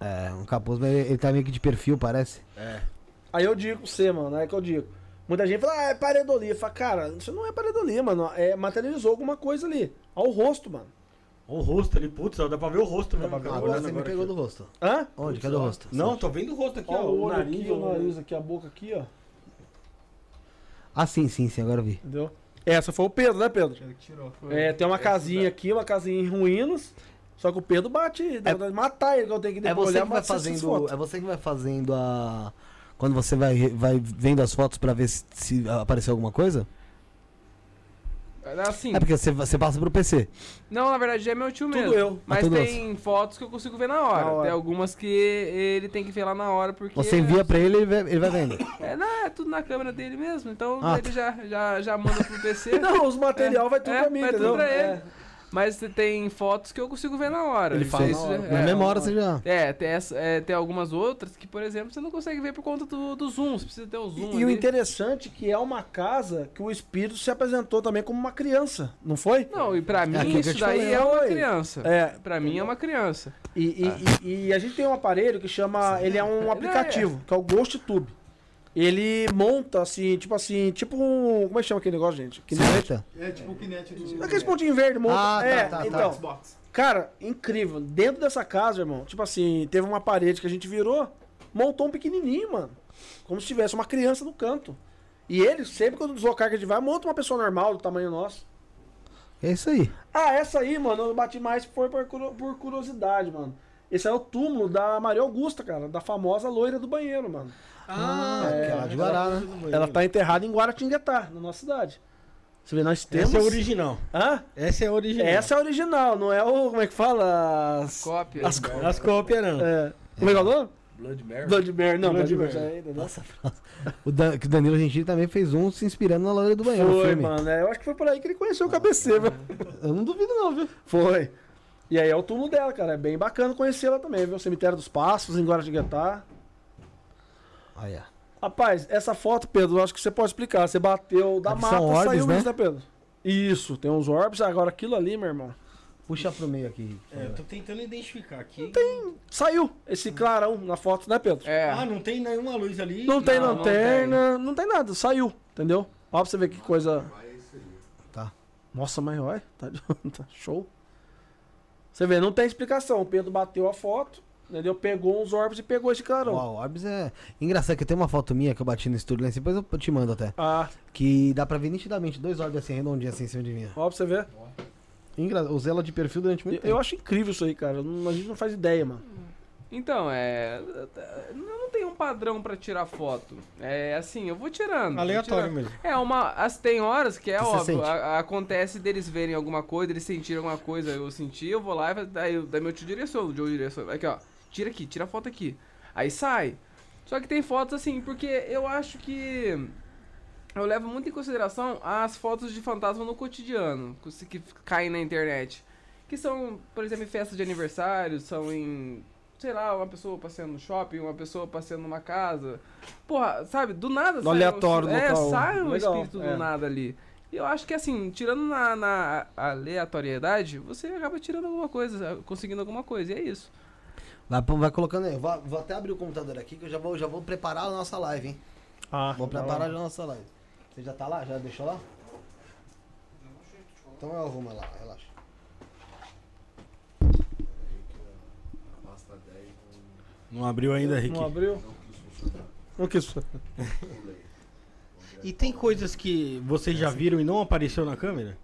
É, um capuz, mas ele, ele tá meio que de perfil, parece. É. Aí eu digo pra você, mano, é que eu digo. Muita gente fala, ah, é pareidolia. Fala, cara, isso não é pareidolia, mano. É, materializou alguma coisa ali. Olha o rosto, mano. Olha o rosto ali, putz, dá pra ver o rosto mesmo. Agora olhando você me agora pegou aqui. do rosto. Hã? Onde? Cadê o rosto? Não, tô vendo o rosto aqui, Ó, ó. o olho nariz, aqui, o nariz aqui, a boca aqui, ó. Ah, sim, sim, sim, agora eu vi. Entendeu? Essa foi o Pedro, né, Pedro? Que tirou. É, tem uma casinha aqui, uma casinha em ruínas. Só que o Pedro bate, de matar ele, que eu tenho que É depois você olhar que vai fazendo. É você que vai fazendo a. Quando você vai, vai vendo as fotos pra ver se, se apareceu alguma coisa? Assim, É porque você, você passa pro PC. não, na verdade é meu tio Tudo mesmo. eu. Mas Ah, tudo tem fotos que eu consigo ver na hora. Na hora. Tem algumas que ele tem que ver lá na hora, porque... Você envia pra ele vai, ele vai vendo. É, não, é tudo na câmera dele mesmo. Então Ah, ele já, já, já manda pro PC. Não, os material vai tudo É, pra mim, vai tudo entendeu? pra ele. É. Mas tem fotos que eu consigo ver na hora. Ele Isso- fala na isso hora. é- Na é, memória você já. É, tem, essa- é, tem algumas outras que, por exemplo, você não consegue ver por conta do, do zoom. Você precisa ter o zoom. E, e o interessante é que é uma casa que o espírito se apresentou também como uma criança, não foi? Não, e pra mim aquilo que eu isso daí falei, é uma criança. É. Pra mim é uma criança. E, e- e- e a gente tem um aparelho que chama. Ele é um aplicativo, que é o Ghost Tube. Ele monta assim, tipo assim, tipo um. Como é que chama aquele negócio, gente? Silhueta? É tipo o Kinect do. Aqueles pontinhos verdes, monta. Ah, tá, é, tá, tá. então. Xbox. Cara, incrível. Dentro dessa casa, irmão, tipo assim, teve uma parede que a gente virou, montou um pequenininho, mano. Como se tivesse uma criança no canto. E ele, sempre quando deslocar que a gente vai, monta uma pessoa normal do tamanho nosso. É isso aí. Ah, essa aí, mano, eu bati mais foi por curiosidade, mano. Esse é o túmulo da Maria Augusta, cara, da famosa loira do banheiro, mano. Ah, É, aquela de Guará, né? Ela tá enterrada em Guaratinguetá, na nossa cidade. Você vê, nós temos. Essa é a original. Hã? Essa é a original. Essa é a original, não é o. Como é que fala? As, Cópia. As, As cópias não. é, como é que é o nome? Blood Mary. Blood Bear, não, Blood ainda, né? Nossa, nossa. O, Dan, que o Danilo Gentili também fez um se inspirando na loira do banheiro. Foi, filme. mano. é, eu acho que foi por aí que ele conheceu o KBC, velho. Eu não duvido, não, viu? Foi. E aí é o túmulo dela, cara. É bem bacana conhecê-la também, viu? Cemitério dos Passos, em Guaratinguetá. Aí, ó. Rapaz, essa foto, Pedro, eu acho que você pode explicar. Você bateu da mata, orbes, saiu né? isso, né, Pedro? Isso, tem uns orbes. Agora aquilo ali, meu irmão. Puxa pro meio aqui. É, eu tô tentando identificar aqui. Saiu esse clarão na foto, né, Pedro? É. Ah, não tem nenhuma luz ali. Não tem Não, não lanterna, não tem. nada, saiu, entendeu? Ó pra você ver que coisa. Tá. Nossa, mas olha, tá, tá show. Você vê, não tem explicação. O Pedro bateu a foto, entendeu? Pegou uns orbes e pegou esse clarão. Uau, Orbs é. Engraçado que tem uma foto minha que eu bati no estúdio lá em cima, depois eu te mando até. Ah, Que dá pra ver nitidamente dois Orbs assim, redondinhos assim em cima de mim. ó pra você ver. Engra... Usei ela de perfil durante muito Eu, tempo. eu acho incrível isso aí, cara. Não- a gente não faz ideia, mano. Então, é. Eu não tenho um padrão pra tirar foto. É assim, eu vou tirando. vou Aleatório tirando. mesmo. É, uma. As, tem horas que é Que você óbvio. a- acontece deles verem alguma coisa, eles sentirem alguma coisa, eu senti, eu vou lá e daí, daí meu tio direciona, o Joe direciona. Aqui, ó. Tira aqui, tira a foto aqui. Aí sai. Só que tem fotos assim, porque eu acho que. Eu levo muito em consideração as fotos de fantasma no cotidiano, que caem na internet. Que são, por exemplo, em festas de aniversário, são em. Sei lá, uma pessoa passeando no shopping, uma pessoa passeando numa casa. Porra, sabe, do nada No aleatório, um, É, local. sai um Legal, espírito é. do nada ali. E eu acho que assim, tirando na, na aleatoriedade, você acaba tirando alguma coisa, conseguindo alguma coisa, e é isso. Vai, vai colocando aí. Vou, vou até abrir o computador aqui que eu já vou, já vou preparar a nossa live, hein? Ah, Vou preparar a nossa live. Você já tá lá? Já deixou lá? Então eu arrumo lá, relaxa. Não abriu ainda, Rick. Não abriu? Não quis. E tem coisas que vocês já viram e não apareceu na câmera?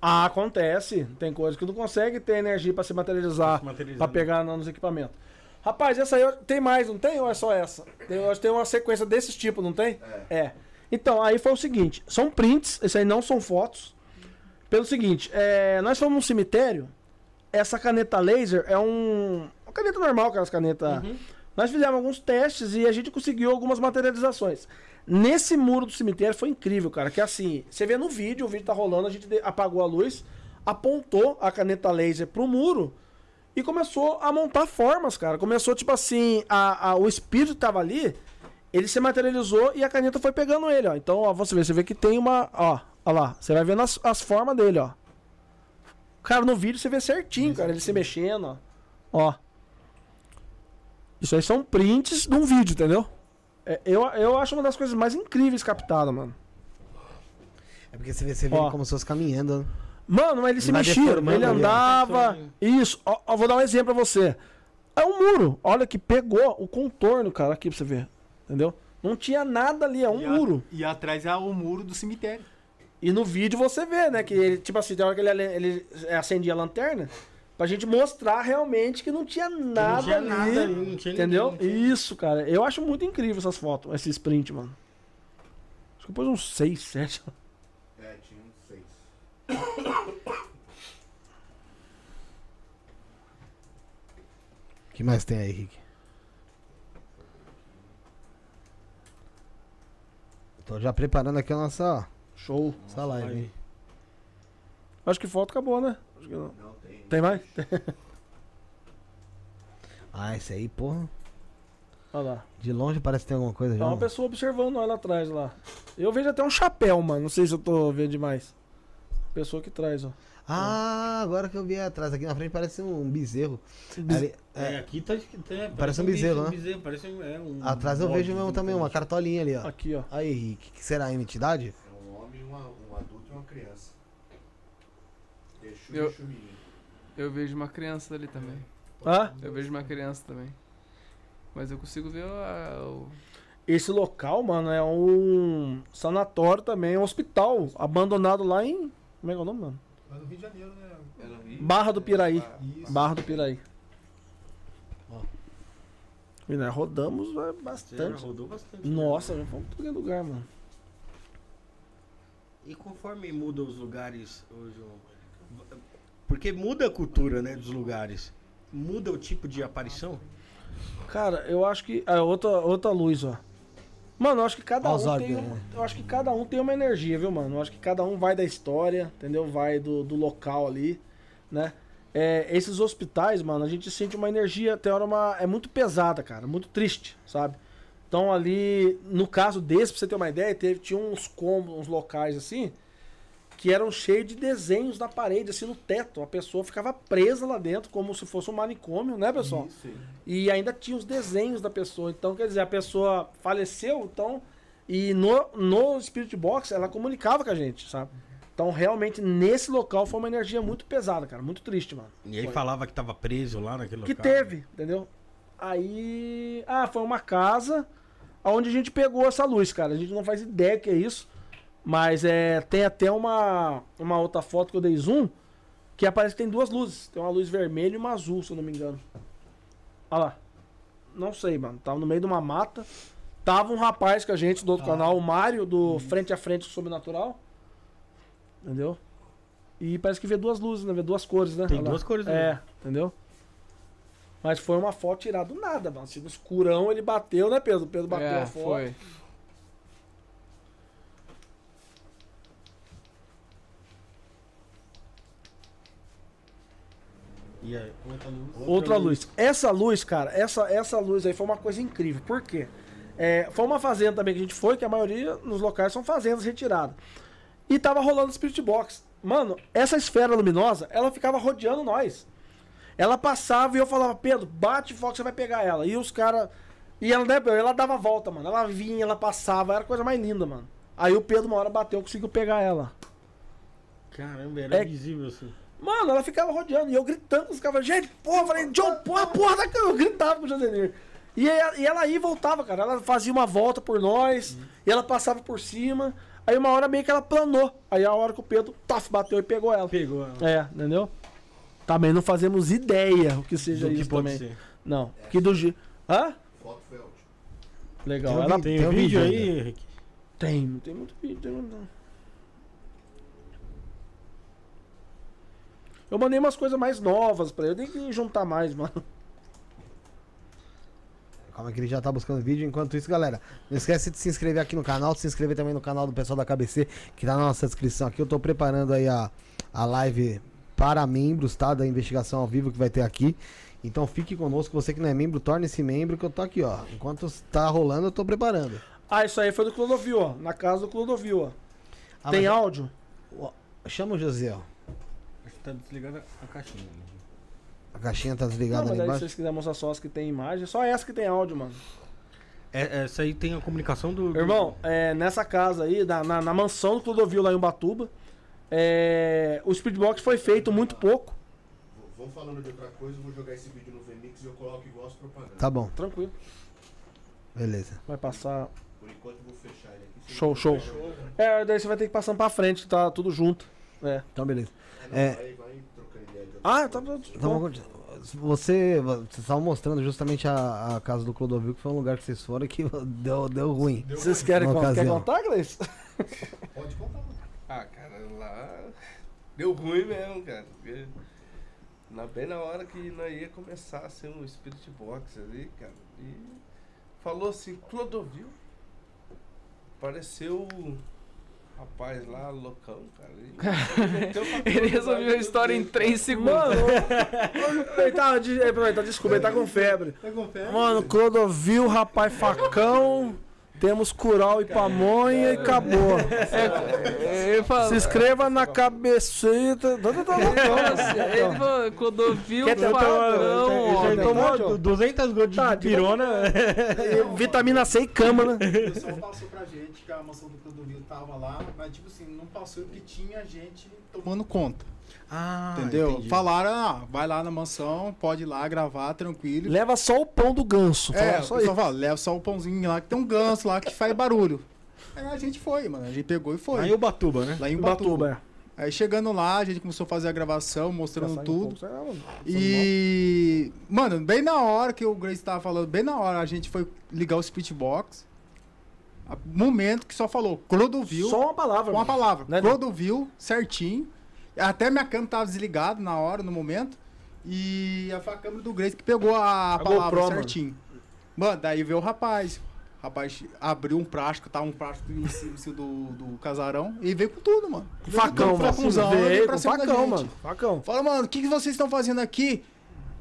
Ah, acontece. Tem coisas que não consegue ter energia pra se materializar, pra né? pegar nos equipamentos. Rapaz, essa aí tem mais, não tem? Ou é só essa? Tem, eu acho que tem uma sequência desses tipos, não tem? É. Então, aí foi o seguinte: são prints, esses aí não são fotos. Pelo seguinte, é, nós fomos num cemitério. Essa caneta laser é um. Uma caneta normal, aquelas canetas. Nós fizemos alguns testes e a gente conseguiu algumas materializações. Nesse muro do cemitério foi incrível, cara. Que assim, você vê no vídeo, o vídeo tá rolando, a gente apagou a luz, apontou a caneta laser pro muro e começou a montar formas, cara. Começou, tipo assim, a, a- o espírito que tava ali, ele se materializou e a caneta foi pegando ele, ó. Então, ó, você vê, você vê que tem uma. Ó, ó lá. Você vai vendo as, as formas dele, ó. Cara, no vídeo você vê certinho, cara, ele se mexendo, ó. Ó. Isso aí são prints de um vídeo, entendeu? É, eu, eu acho uma das coisas mais incríveis captadas, mano. É porque você vê, você vê Ó. como se fosse caminhando. Mano, mas ele se mexia, ele andava. Isso, ó, ó, vou dar um exemplo pra você. É um muro. Olha que pegou o contorno, cara, aqui pra você ver. Entendeu? Não tinha nada ali, é um E a- muro. E atrás é o muro do cemitério. E no vídeo você vê, né? Que ele, tipo assim, tem hora que ele, ele acendia a lanterna pra gente mostrar realmente que não tinha nada não tinha ali. nada ali, não tinha entendeu? ninguém, não tinha- Isso, cara. Eu acho muito incrível essas fotos, esse sprint, mano. Acho que depois uns 6, 7. É, tinha uns seis. O que mais tem aí, Rick? Tô já preparando aqui a nossa, Show. nossa live. Acho que foto acabou, né? Não. Não, tem. Tem mais? Ah, esse aí, porra. Olha lá. De longe parece que tem alguma coisa Tá já. uma pessoa observando nós lá atrás lá. Eu vejo até um chapéu, mano. Não sei se eu tô vendo demais. Pessoa que traz, ó. Ah, agora que eu vi atrás, aqui na frente parece um bezerro. Ali- É, é, aqui tá. É, Parece um bezerro, bicho, né? um Parece um, é, um atrás eu vejo mesmo também, diferente. uma cartolinha ali, ó. Aqui, ó. Aí, Henrique, que será a entidade? É um homem, uma, um adulto e uma criança. Eu-. Eu vejo uma criança ali também. Hã? Eu vejo uma criança também. Mas eu consigo ver a- o. Esse local, mano, é um sanatório também, um hospital abandonado lá em. Como é que é o nome, mano? Lá no Rio de Janeiro, né? Barra do Piraí. Isso. Barra do Piraí. Ó. E nós rodamos é, bastante. rodou bastante. né? Nossa, já fomos pra todo lugar, mano. E conforme muda os lugares hoje, o- porque muda a cultura, né, dos lugares. Muda o tipo de aparição? Cara, eu acho que. É outra, outra luz, ó. Mano, eu acho que cada um tem. um- né? eu acho que cada um tem uma energia, viu, mano? Eu acho que cada um vai da história, entendeu? Vai do, do local ali, né? É, esses hospitais, mano, a gente sente uma energia, tem hora uma. É muito pesada, cara, muito triste, sabe? Então ali, no caso desse, pra você ter uma ideia, teve, tinha uns combos, uns locais assim, que eram cheios de desenhos na parede, assim, no teto. A pessoa ficava presa lá dentro, como se fosse um manicômio, né, pessoal? Isso. E ainda tinha os desenhos da pessoa. Então, quer dizer, a pessoa faleceu, então. E no, no Spirit Box ela comunicava com a gente, sabe? Então, realmente, nesse local foi uma energia muito pesada, cara. Muito triste, mano. E aí Foi. falava que tava preso lá naquele Que local. teve, entendeu? Aí. Ah, foi uma casa onde a gente pegou essa luz, cara. A gente não faz ideia que é isso. Mas é, tem até uma, uma outra foto que eu dei zoom. Que aparece que tem duas luzes. Tem uma luz vermelha e uma azul, se eu não me engano. Olha lá. Não sei, mano. Tava no meio de uma mata. Tava um rapaz com a gente do outro canal, o Mário, do Frente a Frente Sobrenatural. Entendeu? E parece que vê duas luzes, né? Vê duas cores, né? Tem Olha lá. duas cores, né? É, entendeu? Mas foi uma foto tirada do nada, mano. Assim, no escurão ele bateu, né, Pedro? O Pedro bateu é, a foto. foi. E aí, outra luz. Outra luz. Essa luz, cara, essa, essa luz aí foi uma coisa incrível. Por quê? É, foi uma fazenda também que a gente foi, que a maioria nos locais são fazendas retiradas. E tava rolando Spirit Box. Mano, essa esfera luminosa, ela ficava rodeando nós. Ela passava e eu falava, Pedro, bate foco, você vai pegar ela. E os caras. E ela, né, ela dava a volta, mano. Ela vinha, ela passava, era a coisa mais linda, mano. Aí o Pedro, uma hora bateu, conseguiu pegar ela. Caramba, era É- visível assim. Mano, ela ficava rodeando. E eu gritando, os ficava, gente, porra, eu falei, John, porra, porra da cama. Eu gritava com o Josenir. E, aí- e ela ia e voltava, cara. Ela fazia uma volta por nós. E ela passava por cima. Aí uma hora meio que ela planou. Aí a hora que o Pedro, taf, bateu e pegou ela. Pegou. É, entendeu? Também não fazemos ideia o que seja do que isso pode também. ser. Não. Que do G. Hã? Foto foi. Legal. Tem Ela Tem, Tem um vídeo vídeo aí. Henrique? tem, não tem muito vídeo. Tem muito... Eu mandei umas coisas mais novas pra ele. Eu tenho que juntar mais, mano. Calma que ele já tá buscando vídeo. Enquanto isso, galera, não esquece de se inscrever aqui no canal, de se inscrever também no canal do pessoal da KBC, que tá na nossa descrição aqui. Eu tô preparando aí a, a live para membros, tá? Da investigação ao vivo que vai ter aqui. Então fique conosco, você que não é membro, torne-se membro, que eu tô aqui, ó. Enquanto tá rolando, eu tô preparando. Ah, isso aí foi do Clodovil, ó. Na casa do Clodovil, ó. Ah, Tem mas- áudio? Chama o José, ó. Tá desligada a caixinha. né? A caixinha tá Não, desligada mas ali aí se embaixo. vocês quiserem mostrar só as que tem imagem, só essa que tem áudio, mano. É, essa aí tem a comunicação do. do- Irmão, é, nessa casa aí, na, na, na mansão do Clodovil lá em Ubatuba, É, o Speedbox foi feito muito pouco. Vamos falando de outra coisa, eu vou jogar esse vídeo no VMix e eu coloco igual as propagandas. Tá bom, Tranquilo. beleza. Vai passar. Por enquanto eu vou fechar ele aqui. Show, show. É, daí você vai ter que passar pra frente, que tá tudo junto. É. Então, beleza. É, Ah, tá. tá Então, você, vocês estavam mostrando justamente a, a casa do Clodovil, que foi um lugar que vocês foram que deu, deu ruim. Vocês querem? Quer contar, Gleice? Pode contar. Ah, cara, lá deu ruim mesmo, cara. porque Na, bem na hora que nós ia começar a ser um Spirit Box ali, cara. E falou assim, Clodovil. Pareceu o rapaz lá, loucão, cara. Ele todo resolveu a história em dele, 3 segundos. Mano, ele tá, de- ele tá, desculpa, ele tá com febre. Tá com fé? Mano, Clodovil, rapaz facão. Temos curau e pamonha e acabou. Ele falou, Se inscreva na cabecita. Ele falou, Clodovil, Fagão, Ele tomou tomou 200 gotas de Tá, de- pirona. Vitamina C e cama, né? O pessoal passou pra gente que a mansão do Clodovil tava lá, mas tipo assim, não passou porque tinha gente tomando conta. Ah, entendeu? entendi. Falaram, ah, vai lá na mansão, pode ir lá gravar tranquilo. Leva só o pão do ganso. É, só isso. fala, leva só o pãozinho lá que tem um ganso lá que faz barulho. Aí a gente foi, mano. A gente pegou e foi. Aí o Batuba, né? Lá em Ubatuba, Ubatuba. é. Aí chegando lá, a gente começou a fazer a gravação, mostrando em tudo. é, mano. E, mano, bem na hora que o Grace tava falando, bem na hora a gente foi ligar o Speedbox. A- Momento que só falou Clodovil, Só uma palavra. uma mano. palavra. Né, Clodovil, certinho. Até minha câmera tava desligada na hora, no momento. E a, foi a câmera do Grace que pegou a, A palavra GoPro, mano. certinho. Mano. daí veio o rapaz. O rapaz abriu um plástico, tava um plástico em cima do, do casarão. E veio com tudo, mano. Facão, mano. facãozão, Veio veio pra com cima da facão, gente. mano. Facão. Fala, mano, o que, que vocês estão fazendo aqui?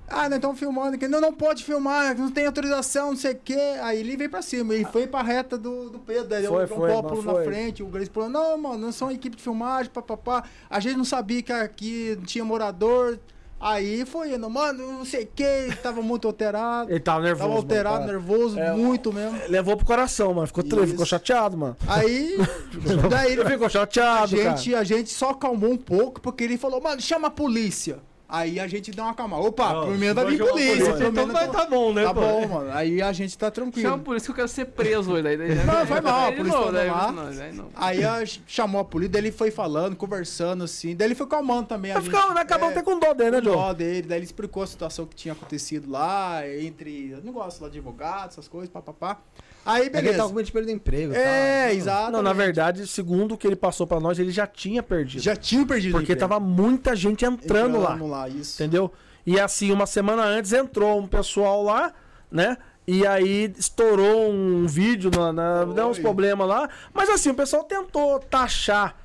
Ah, nós estamos filmando aqui. Não, não pode filmar, não tem autorização, não sei o quê. Aí ele veio pra cima, ele foi pra reta do, do Pedro. Daí Foi, João foi, Paulo não, pulou na foi. frente, o Grace falou, não, mano, nós somos uma equipe de filmagem, papapá. A gente não sabia que aqui não tinha morador. Aí foi indo, mano, não sei o que, tava muito alterado. Ele tava nervoso. tava mano, alterado, cara. nervoso, É, muito mesmo. Levou pro coração, mano. Ficou, tri- Isso. ficou chateado, mano. Aí, daí Ele ficou a chateado, gente, a gente só acalmou um pouco, porque ele falou, mano, chama a polícia. Aí a gente deu uma acalmada. Opa, Não, pelo menos vai vai vir a polícia. polícia, pelo Então menos vai, tá bom, né, Tá pô? bom, mano. Aí a gente tá Chama tranquilo. por isso que eu quero ser preso hoje. Daí, daí, Não, foi mal, Aí de por isso novo, tamo daí, lá. não, daí não. Aí a, chamou a polícia, daí ele foi falando, conversando assim. Daí ele foi calmando também. A Vai ficar, vai acabar é, até com dó dele, né, com Joe? dó dele. Daí ele explicou a situação que tinha acontecido lá, entre negócio lá de advogado, essas coisas, papapá. Aí, É que ele beleza. tava com medo de perder emprego. É, tal. exato. Não, na verdade, segundo o que ele passou pra nós, ele já tinha perdido. Já tinha perdido. porque tava muita gente entrando, lá. Entrando lá, isso. Entendeu? E assim, uma semana antes entrou um pessoal lá, né? E aí estourou um vídeo, na, na- deu uns problemas lá. Mas assim, o pessoal tentou taxar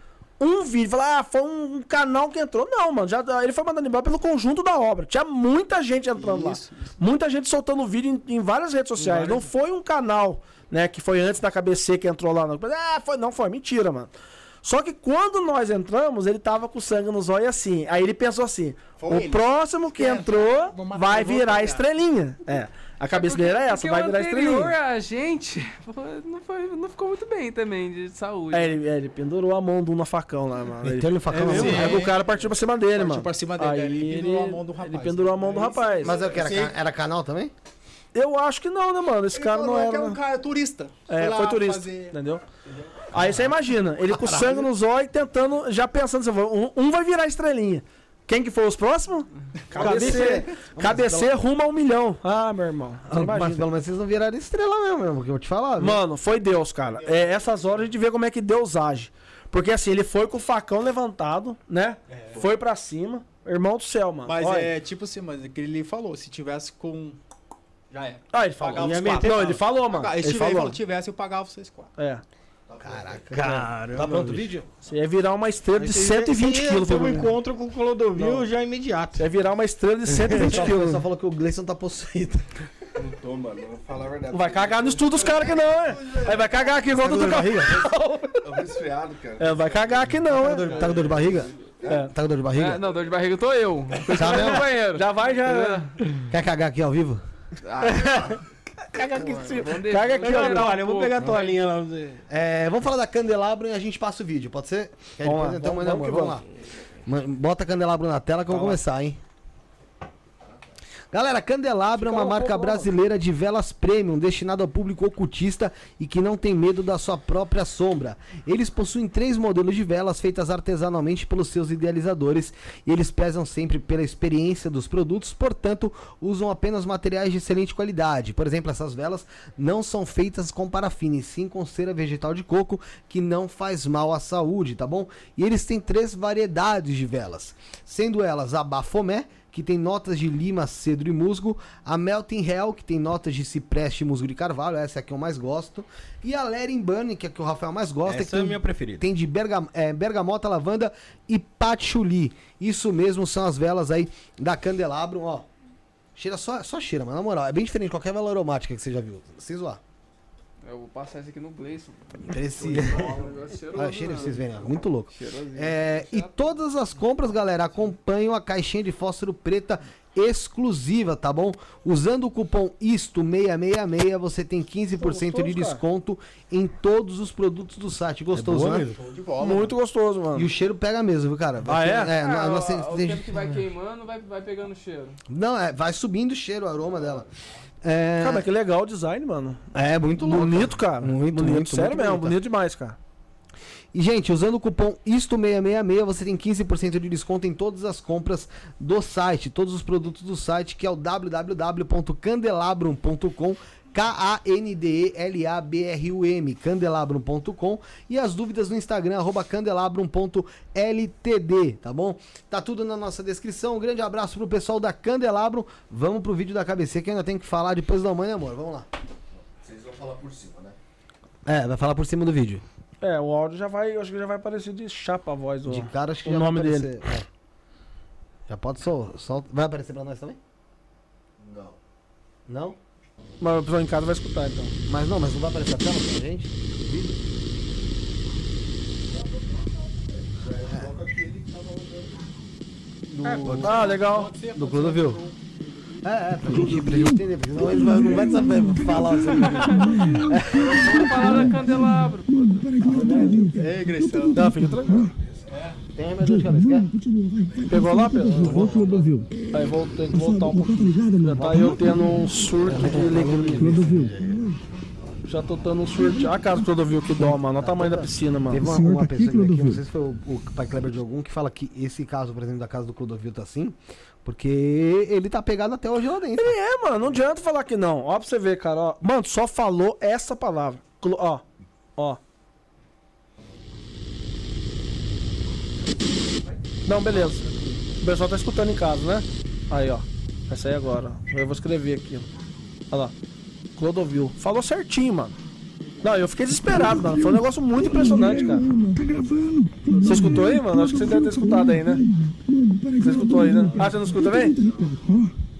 um vídeo. Falar, ah, foi um canal que entrou. Não, mano. Já, ele foi mandando embora pelo conjunto da obra. Tinha muita gente entrando lá. Isso, isso. Muita gente soltando vídeo em, em várias redes sociais. Não foi um canal, né? Que foi antes da KBC que entrou lá. Não. Ah, foi, não foi. Mentira, mano. Só que quando nós entramos, ele tava com sangue nos olhos assim. Aí ele pensou assim: Foi o ele. próximo que Quer entrou vai virar estrelinha. É. A cabeça dele era essa, Porque vai virar estrelinha. a gente foi- não, foi, não ficou muito bem também de saúde. É, ele, é, ele pendurou a mão do na facão lá, mano. Ele, Meteu ele no facão é mesmo? Aí o cara partiu pra cima dele, Partiu mano. pra cima dele, Aí ele pendurou a mão do rapaz. Ele pendurou a mão do rapaz. Mas é o que? Era, era canal também? Eu acho que não, né, mano? Esse Ele cara não que era. é um cara turista. É, lá foi turista, fazer- entendeu? Aí você imagina, ele com sangue nos olhos, tentando, já pensando, assim, um, um vai virar estrelinha. Quem que foi os próximos? KBC. KBC rumo a um milhão. Ah, meu irmão. Você Mas pelo menos vocês não viraram estrela mesmo, mesmo, porque eu vou te falar. viu? Mano, foi Deus, cara. É, essas horas a gente vê como é que Deus age. Porque assim, ele foi com o facão levantado, né? Foi pra cima. Irmão do céu, mano. Mas Olha. é tipo assim, mas é que ele falou, se tivesse com. Já era. Ah, ele falou. Não, ele falou, mano. Ah, Ele se tivesse, falou. falou, tivesse, eu pagava vocês quatro. É. Caramba. Tá pronto o vídeo? Você ia virar uma estrela de Esse- 120 esse quilos. Foi um encontro com o Clodovil já imediato. Você ia virar uma estrela de 120 Só, quilos. só falou que o Gleison tá possuído. Não tô, mano. Vou falar a verdade. Não vai cagar no estudo dos caras que não, é. Aí vai cagar aqui igual Tá do? É um resfriado, cara. É, vai cagar aqui não, Tá é. Tá com dor de barriga? É. Tá com dor de barriga? É, não, dor de barriga tô eu. Tá mesmo? banheiro. Já vai, já. Quer cagar aqui ao vivo? Caga aqui. Vamos deixar- Caga aqui, Pega ó. a toalha, eu vou pegar a toalhinha lá. É, vamos falar da candelabro e a gente passa o vídeo, pode ser? Que aí Vamos depois lá, então, vamos- vamos que vamos lá. Bota candelabro na tela que eu vou começar, hein? Galera, Candelabro é uma um marca brasileira de velas premium destinada ao público ocultista e que não tem medo da sua própria sombra. Eles possuem três modelos de velas feitas artesanalmente pelos seus idealizadores e eles prezam sempre pela experiência dos produtos, portanto, usam apenas materiais de excelente qualidade. Por exemplo, essas velas não são feitas com parafina, e sim com cera vegetal de coco, que não faz mal à saúde, tá bom? E eles têm três variedades de velas, sendo elas a Bafomé, que tem notas de lima, cedro e musgo, a Melting Hell, que tem notas de cipreste, musgo de carvalho, essa é a que eu mais gosto, e a Lerin Bunny, que é a que o Rafael mais gosta, Essa que é a tem, minha preferida. tem de berga, é, bergamota, lavanda e patchouli. Isso mesmo são as velas aí da Candelabro, ó. Cheira só, só cheira, mas na moral, é bem diferente de qualquer vela aromática que você já viu, sem zoar. Eu vou passar esse aqui no Gleison. Precisa. Olha, pra mano. vocês verem, muito louco. É, e todas as compras, galera, acompanham a caixinha de fósforo preta exclusiva, tá bom? Usando o cupom ISTO666, você tem 15% de desconto em todos os produtos do site. Gostoso, boa né? mesmo. Muito gostoso, mano. E o cheiro pega mesmo, viu, cara? Ah, é? É, Ah, não, não o- sei- o tem- tempo que vai queimando, vai, vai pegando cheiro. não, é, vai subindo o cheiro, o aroma dela. É, Cara, mas que legal o design, mano. é muito louco. Bonito, cara. Muito, bonito. muito, Sério muito mesmo, bonito. bonito demais, cara. E, gente, usando o cupom ISTO666, você tem 15% de desconto em todas as compras do site, todos os produtos do site, que é o www.candelabrum.com, K-A-N-D-E-L-A-B-R-U-M, candelabrum.com, e as dúvidas no Instagram, arroba candelabrum.ltd, tá bom? Tá tudo na nossa descrição. Um grande abraço pro pessoal da Candelabrum. Vamos pro vídeo da KBC, que ainda tem que falar depois da mãe, né, amor? Vamos lá. Vocês vão falar por cima, né? É, vai falar por cima do vídeo. É, o áudio já vai, eu acho que já vai aparecer de chapa a voz do. De cara, acho que o já vai nome aparecer. É. Já pode sol, sol... Vai aparecer pra nós também? Não. Não? Mas o pessoal em casa vai escutar então. Mas não, mas não vai aparecer a tela pra gente? do vídeo? Do, Ah, legal. do Clodovil. É, é, pra gente, pra gente entender, porque senão ele vai, não vai saber falar sobre Vamos falar da Candelabro. pô. Ei, Greção. Não, fica tranquilo. Tem remédio de cabeça, quer? Pegou lá, Pedro? Aí vou ter que voltar um pouquinho. Já tá eu tendo um surto de alegria. Já tô dando um surto. Olha a casa do Clodovil que dó, mano. Olha o tamanho da piscina, mano. Teve uma, uma pessoa que veio aqui, não sei se foi o, o pai Kleber de algum, que fala que esse caso, por exemplo, da casa do Clodovil tá assim, porque ele tá pegado até hoje lá dentro. Ele é, mano. Não adianta falar que não. Ó, pra você ver, cara. Ó. Mano, só falou essa palavra. Clo- Ó. Ó. Não, beleza. O pessoal tá escutando em casa, né? Aí, ó. Vai sair agora. Eu vou escrever aqui, ó. Olha lá. Clodovil. Falou certinho, mano. Não, eu fiquei desesperado, mano. Foi um negócio muito impressionante, cara. Você escutou aí, mano? Acho que você deve ter escutado aí, né? Você escutou aí, né? Ah, você não escuta bem?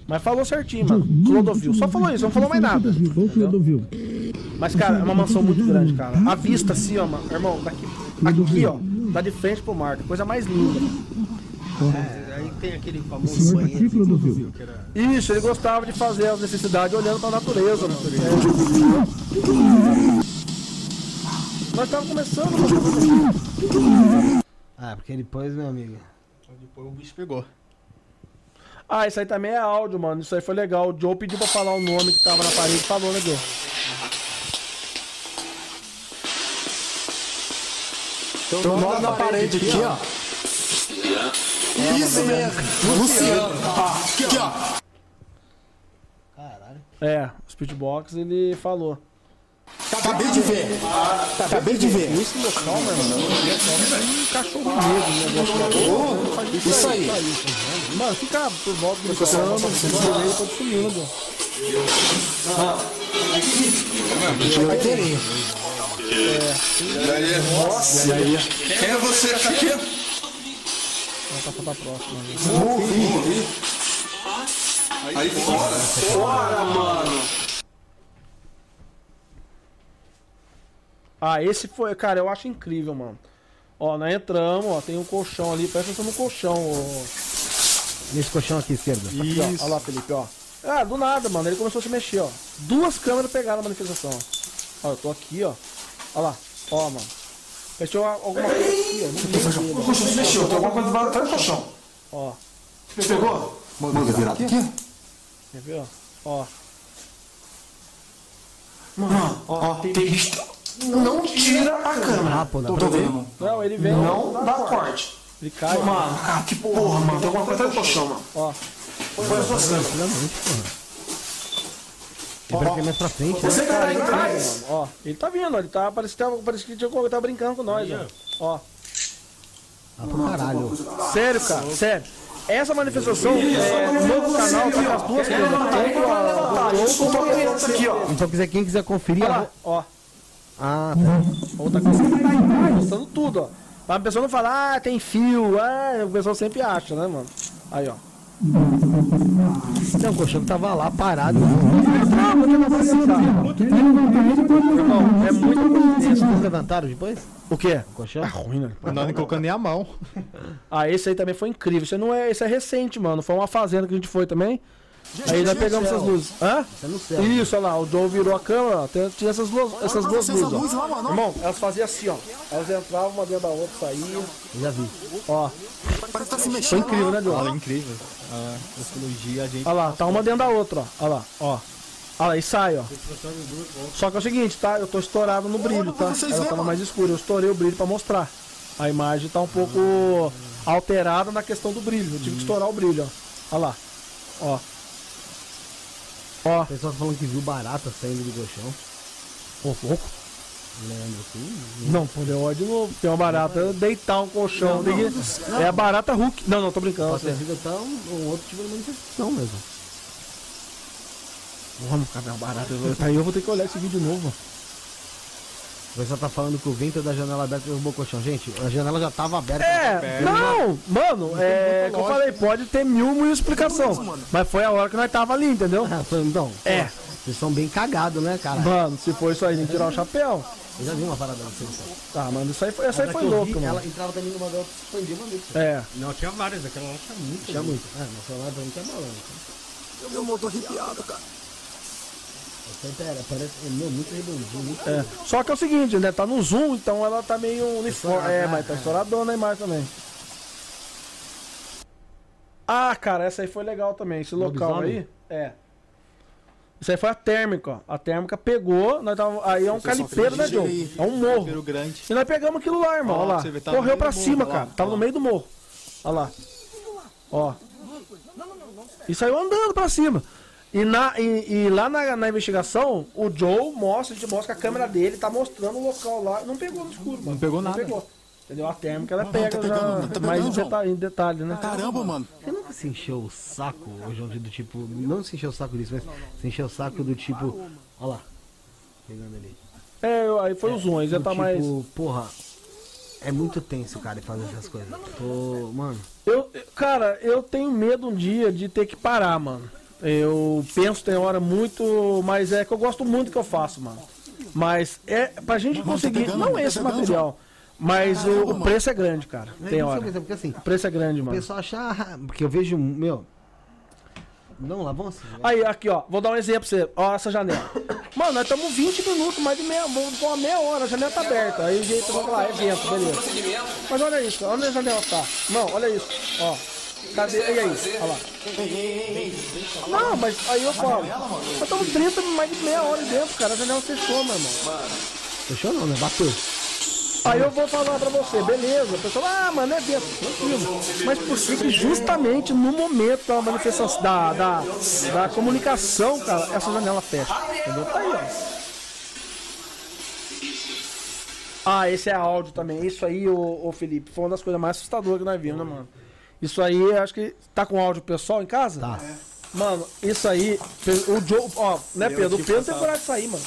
Mas falou certinho, mano. Clodovil. Só falou isso, não falou mais nada. entendeu? Mas, cara, é uma mansão muito grande, cara. A vista, assim, ó, mano. Irmão, daqui. Aqui, ó. Dá de frente pro mar. Coisa mais linda. É, aí tem aquele famoso banheiro que era... Isso, ele gostava de fazer as necessidades olhando pra natureza, mano. É. Nós tava começando, mano. Ah, porque depois, meu amigo. Depois o bicho pegou. Ah, isso aí também é áudio, mano. Isso aí foi legal. O Joe pediu pra falar o nome que tava na parede. Falou, né, Joe? Tem o nome na parede aqui, ó. Isso mesmo. Luciano. Aqui, ó. Caralho. É, o Speedbox ele falou. Acabei de ver. Acabei de ver. Esse local, meu irmão, um cachorro lá. Isso aí. Mano, fica por volta do cano, direito, pode sumir, né, Joe? Vai querer. E aí? Nossa. E aí? Quem é você tá aqui? Vamos passar pra próxima. né? Aí fora. Bora, mano. Ah, esse foi, cara, eu acho incrível, mano. Ó, nós entramos, ó, tem um colchão ali, presta atenção no colchão, ó. Nesse colchão aqui esquerdo. Aqui, ó. Olha lá, Felipe, ó. Ah, do nada, mano, ele começou a se mexer, ó. Duas câmeras pegaram a manifestação. Ó, eu tô aqui, ó. Olha lá. Ó, mano. Fechou alguma coisa aqui, ó. O mano. colchão se mexeu, tem alguma coisa debaixo atrás do colchão. Ó. Você pegou? Manda virar aqui? Quer ver, ó? Ó. Mano, ó, tem bicho. Não tira a câmera. Ah, Tô, vendo. Não, ele vem. Não dá corte. Ele cai. Mano, cara, que porra, mano. Tem alguma coisa atrás do colchão, mano. Ó. Foi a pra ir mais pra frente, né? Você tá aí atrás. Ó, ele tá vindo, ó, ele tá, parece que, tá, parece que tinha- ele tá brincando com nós, ó. Ó, Ah, pro caralho. sério, cara, sério. Essa manifestação é, no novo canal tá com as duas coisas, tanto a do a Isso aqui, ó. Então, quiser, quem quiser conferir, Olha a... lá, ó. Ah, tá. Outra coisa tá aí, mostrando tudo, ó. Pra pessoa não falar, ah, tem fio, ah, o pessoal sempre acha, né, mano? Aí, ó. Não, o colchão que tava lá parado. Irmão, é muito coincidência. Vocês levantaram depois? O colchão? É ruim, né? Não, nem colocando nem a mão. Ah, esse aí também foi incrível. Isso não é, esse é recente, mano. Foi uma fazenda que a gente foi também. Aí nós pegamos essas luzes. Hã? Tá no céu. Isso, olha lá, o Joe virou a câmera, Tinha essas duas, essas duas luzes, ó. Irmão, elas faziam assim, ó. Elas entravam uma dentro da outra, saíam. Já vi. Ó. Parece que tá se mexendo. Foi incrível, né, Joe? Fala incrível. A a gente. Olha lá, tá uma dentro da outra, ó. Olha lá, ó. Olha lá, e sai, ó. Só que é o seguinte, tá? Eu tô estourado no brilho, tá? Ela tava mais escura. Eu estourei o brilho pra mostrar. A imagem tá um pouco alterada na questão do brilho. Eu tive que estourar o brilho, ó. Olha lá. Ó. Ó. O pessoal tá falando que viu barata saindo do colchão. Ô, louco. Assim. Não, pô, deu ódio de novo. Tem uma barata deitar um colchão. tem que- É a barata Hulk. Não, não, tô brincando. Pode ter sido até um, um outro tipo de manifestação mesmo. Vamos, cara, é uma barata. Eu- Aí eu vou ter que olhar esse vídeo de novo. O pessoal tá falando que o vento da janela aberta derrubou o colchão. Gente, a janela já tava aberta. É, não, mano, é. Que eu falei, pode ter mil, mil explicação. Mas foi a hora que nós tava ali, entendeu? Foi- então, É. vocês são bem cagados, né, cara? Mano, se for isso aí, tem que tirar o chapéu. Eu já vi uma parada assim. Tá, mano, isso aí foi, essa aí foi que louca, vi, mano. Ela entrava também numa se expandia uma vez. É. Não, tinha várias, aquela lá tinha muito. Tinha muito. É, no celular pra mim tinha balão. Meu motor arrepiado, cara. Essa aí era, parece, é, meu, muito redondinho, muito É. Só que é o seguinte, né? Tá no zoom, então ela tá meio uniforme. É, mas tá estouradona a imagem também. Ah, cara, essa aí foi legal também. Esse local Lobisomem? aí. É. Isso aí foi a térmica, ó. A térmica pegou, nós tava, aí é um calipeiro, né, Joe? É um morro. Grande. E nós pegamos aquilo lá, irmão. Ó, Olha lá. vê, tá Correu pra do morro, cima, ó lá, cara. Tava ó no meio do morro. Olha lá. Ó. E saiu andando pra cima. E, na, e, e lá na, na investigação, o Joe mostra, a gente mostra que a câmera dele tá mostrando o local lá. Não pegou no escuro, mano. Não pegou Não nada. pegou. Entendeu? A térmica ela Não, pega tá pegando, já tá mais em pegando, João. detalhe, em detalhe, né? Caramba, mano. Você nunca se encheu o saco, João, do tipo. Não se encheu o saco disso, mas se encheu o saco do tipo. Olha lá. Pegando ali. É, aí foi o zoom, aí já tá tipo, mais. porra. É muito tenso, cara, fazer essas coisas. Tô. Mano. Eu, cara, eu tenho medo um dia de ter que parar, mano. Eu penso, tem hora muito. Mas é que eu gosto muito do que eu faço, mano. Mas é pra gente Mano, tá conseguir. pegando, não tá esse material. Mas o, o preço é grande, cara. Tem hora. Porque assim, O preço é grande, o mano. pessoal acha. ah, Porque eu vejo. Meu. Vamos lá, vamos assim. Aí, aqui, ó. Vou dar um exemplo pra você. Ó, essa janela. Mano, nós estamos 20 minutos, mais de meia, uma meia hora, a janela tá aberta. Aí o jeito, vamos lá, é vento, beleza. Mas olha isso, onde a janela tá? Não, olha isso, ó. Cadê? E aí? Olha lá. Não, mas aí eu falo. Nós estamos 30, mais de meia hora dentro, cara. A janela fechou, meu irmão. Fechou não, né? Bateu. Aí eu vou falar pra você, beleza. A pessoa, ah, mano, é vento, tranquilo. Mas por que que justamente no momento da manifestação, da, da, da comunicação, cara, essa janela fecha? Entendeu? Tá aí, ó. Ah, esse é áudio também. Isso aí, ô, ô Felipe, foi uma das coisas mais assustadoras que nós vimos, né, mano? Isso aí, acho que. Tá com áudio pessoal em casa? Tá. Mano, isso aí. O Joe. Ó, né, Pedro? O Pedro tem coragem de sair, mano.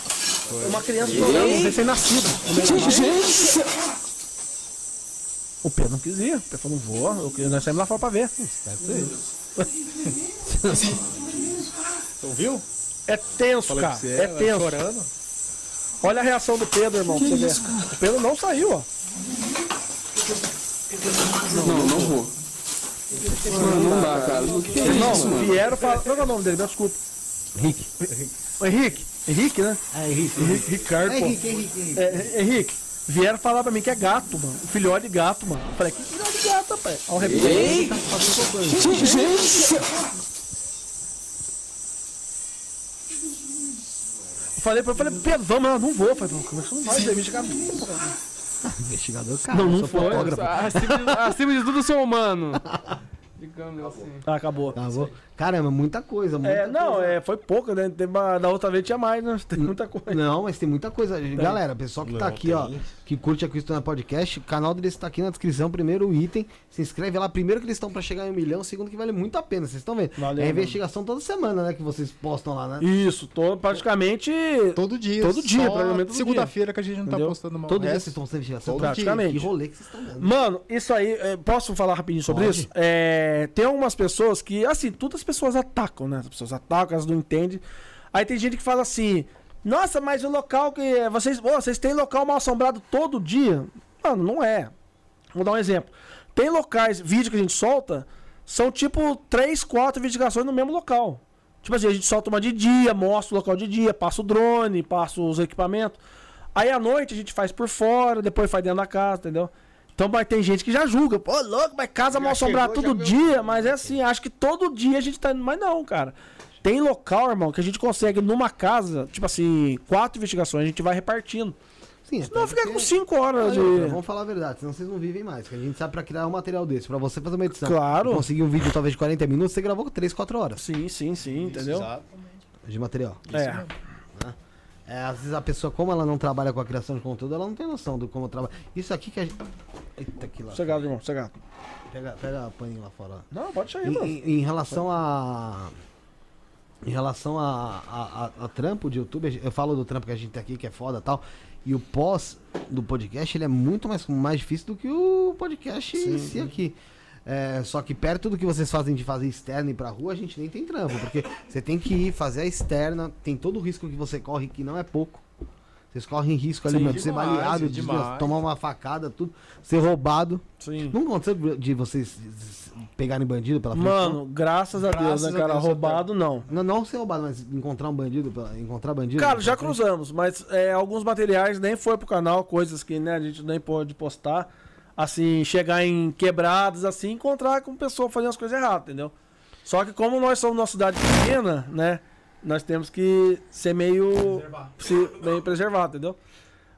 Uma criança chorando, recém-nascido. O Pedro não quis ir. O Pedro falou, não vou. Eu, queria- nós saímos lá fora pra ver. Ouviu? É tenso, Falei cara. você, É ela tenso. chorando. Olha a reação do Pedro, irmão, pra você ver. O Pedro não saiu, ó. Não, não vou. Mano, não dá, cara. Que Irmão, isso, mano? vieram falar. Qual é o nome dele? Me desculpa. O Henrique, Henrique, né? É, Henrique. Henrique, Ricardo, É. Henrique, Henrique, Henrique. É, é, Henrique, vieram falar pra mim que é gato, mano. Filhote de gato, mano. Eu falei, que filhote de gato, rapaz? Olha o repente. Eu falei pra eu falei, Pedro, vamos, ela não vou. Eu falei, como é que você não vai? Você Investigador, cara. Não, não sou foi. fotógrafo. Acima de, acima de tudo, sou humano. Digamos assim. Ah, acabou. Tá bom? Caramba, muita coisa. Muita É, não, coisa. é, foi pouco, né? Teve uma- da outra vez tinha mais, né? Tem muita coisa. Não, mas tem muita coisa. Galera, pessoal que tá Não, aqui, ó, tem. que curte a Cristona Podcast, o canal deles tá aqui na descrição. Primeiro o item. Se inscreve lá. Primeiro que eles estão pra chegar em um milhão. Segundo que vale muito a pena. Vocês estão vendo? Valeu, é investigação toda semana, né? Que vocês postam lá, né? Isso, tô praticamente. Todo dia. Todo dia, praticamente Segunda-feira que a gente não Entendeu? tá postando uma Todo dia resto. vocês estão fazendo investigação. Todo Praticamente. Que rolê que vocês estão dando. Mano, isso aí, é, posso falar rapidinho sobre Pode. isso? É, tem algumas pessoas que, assim, todas as pessoas atacam, né? As pessoas atacam, elas não entendem. Aí tem gente que fala assim: Nossa, mas o local que. Vocês, pô, vocês têm local mal assombrado todo dia? Mano, não é. Vou dar um exemplo. Tem locais, vídeo que a gente solta, são tipo 3, 4 investigações no mesmo local. Tipo assim, a gente solta uma de dia, mostra o local de dia, passa o drone, passa os equipamentos. Aí à noite a gente faz por fora, depois faz dentro da casa, entendeu? Então mas tem gente que já julga, pô, louco, mas casa mal assombrada todo dia, mas é assim, acho que todo dia a gente tá indo. Mas não, cara. Tem local, irmão, que a gente consegue numa casa, tipo assim, quatro investigações, a gente vai repartindo. Sim, Senão fica porque- com cinco horas de. Vamos falar a verdade, senão vocês não vivem mais. Que a gente sabe pra criar um material desse. Pra você fazer uma edição. Claro. Conseguir um vídeo talvez de 40 minutos, você gravou com 3, 4 horas Sim, sim, sim, entendeu? de material. É. É, às vezes a pessoa, como ela não trabalha com a criação de conteúdo, ela não tem noção do como trabalha. Isso aqui que a gente. Eita, que lá. Sossegado, irmão, sossegado. Pega, pega a paninho lá fora. Não, pode sair, mano. em- em relação a. Em relação a, a, a- a trampo de YouTube, eu falo do trampo que a gente tem aqui, que é foda e tal. E o pós do podcast, ele é muito mais, mais difícil do que o podcast em si aqui. É, só que perto do que vocês fazem de fazer externa e ir pra rua, a gente nem tem trampo. Porque você tem que ir fazer a externa, tem todo o risco que você corre, que não é pouco. Vocês correm risco ali, Sim, mano, de ser baleado, de tomar uma facada, tudo, ser roubado. Sim. Não aconteceu de vocês pegarem bandido pela frente? Mano, graças a Deus, Graças né, a cara? Deus, Roubado, não. Não, não ser roubado, mas encontrar um bandido, encontrar bandido. Cara, já frente? cruzamos, mas é, alguns materiais nem foi pro canal, coisas que né, a gente nem pôde postar. Assim, chegar em quebradas, assim, encontrar com pessoa fazendo as coisas erradas, entendeu? Só que como nós somos uma cidade pequena, né? Nós temos que ser meio. Se, meio preservado, entendeu?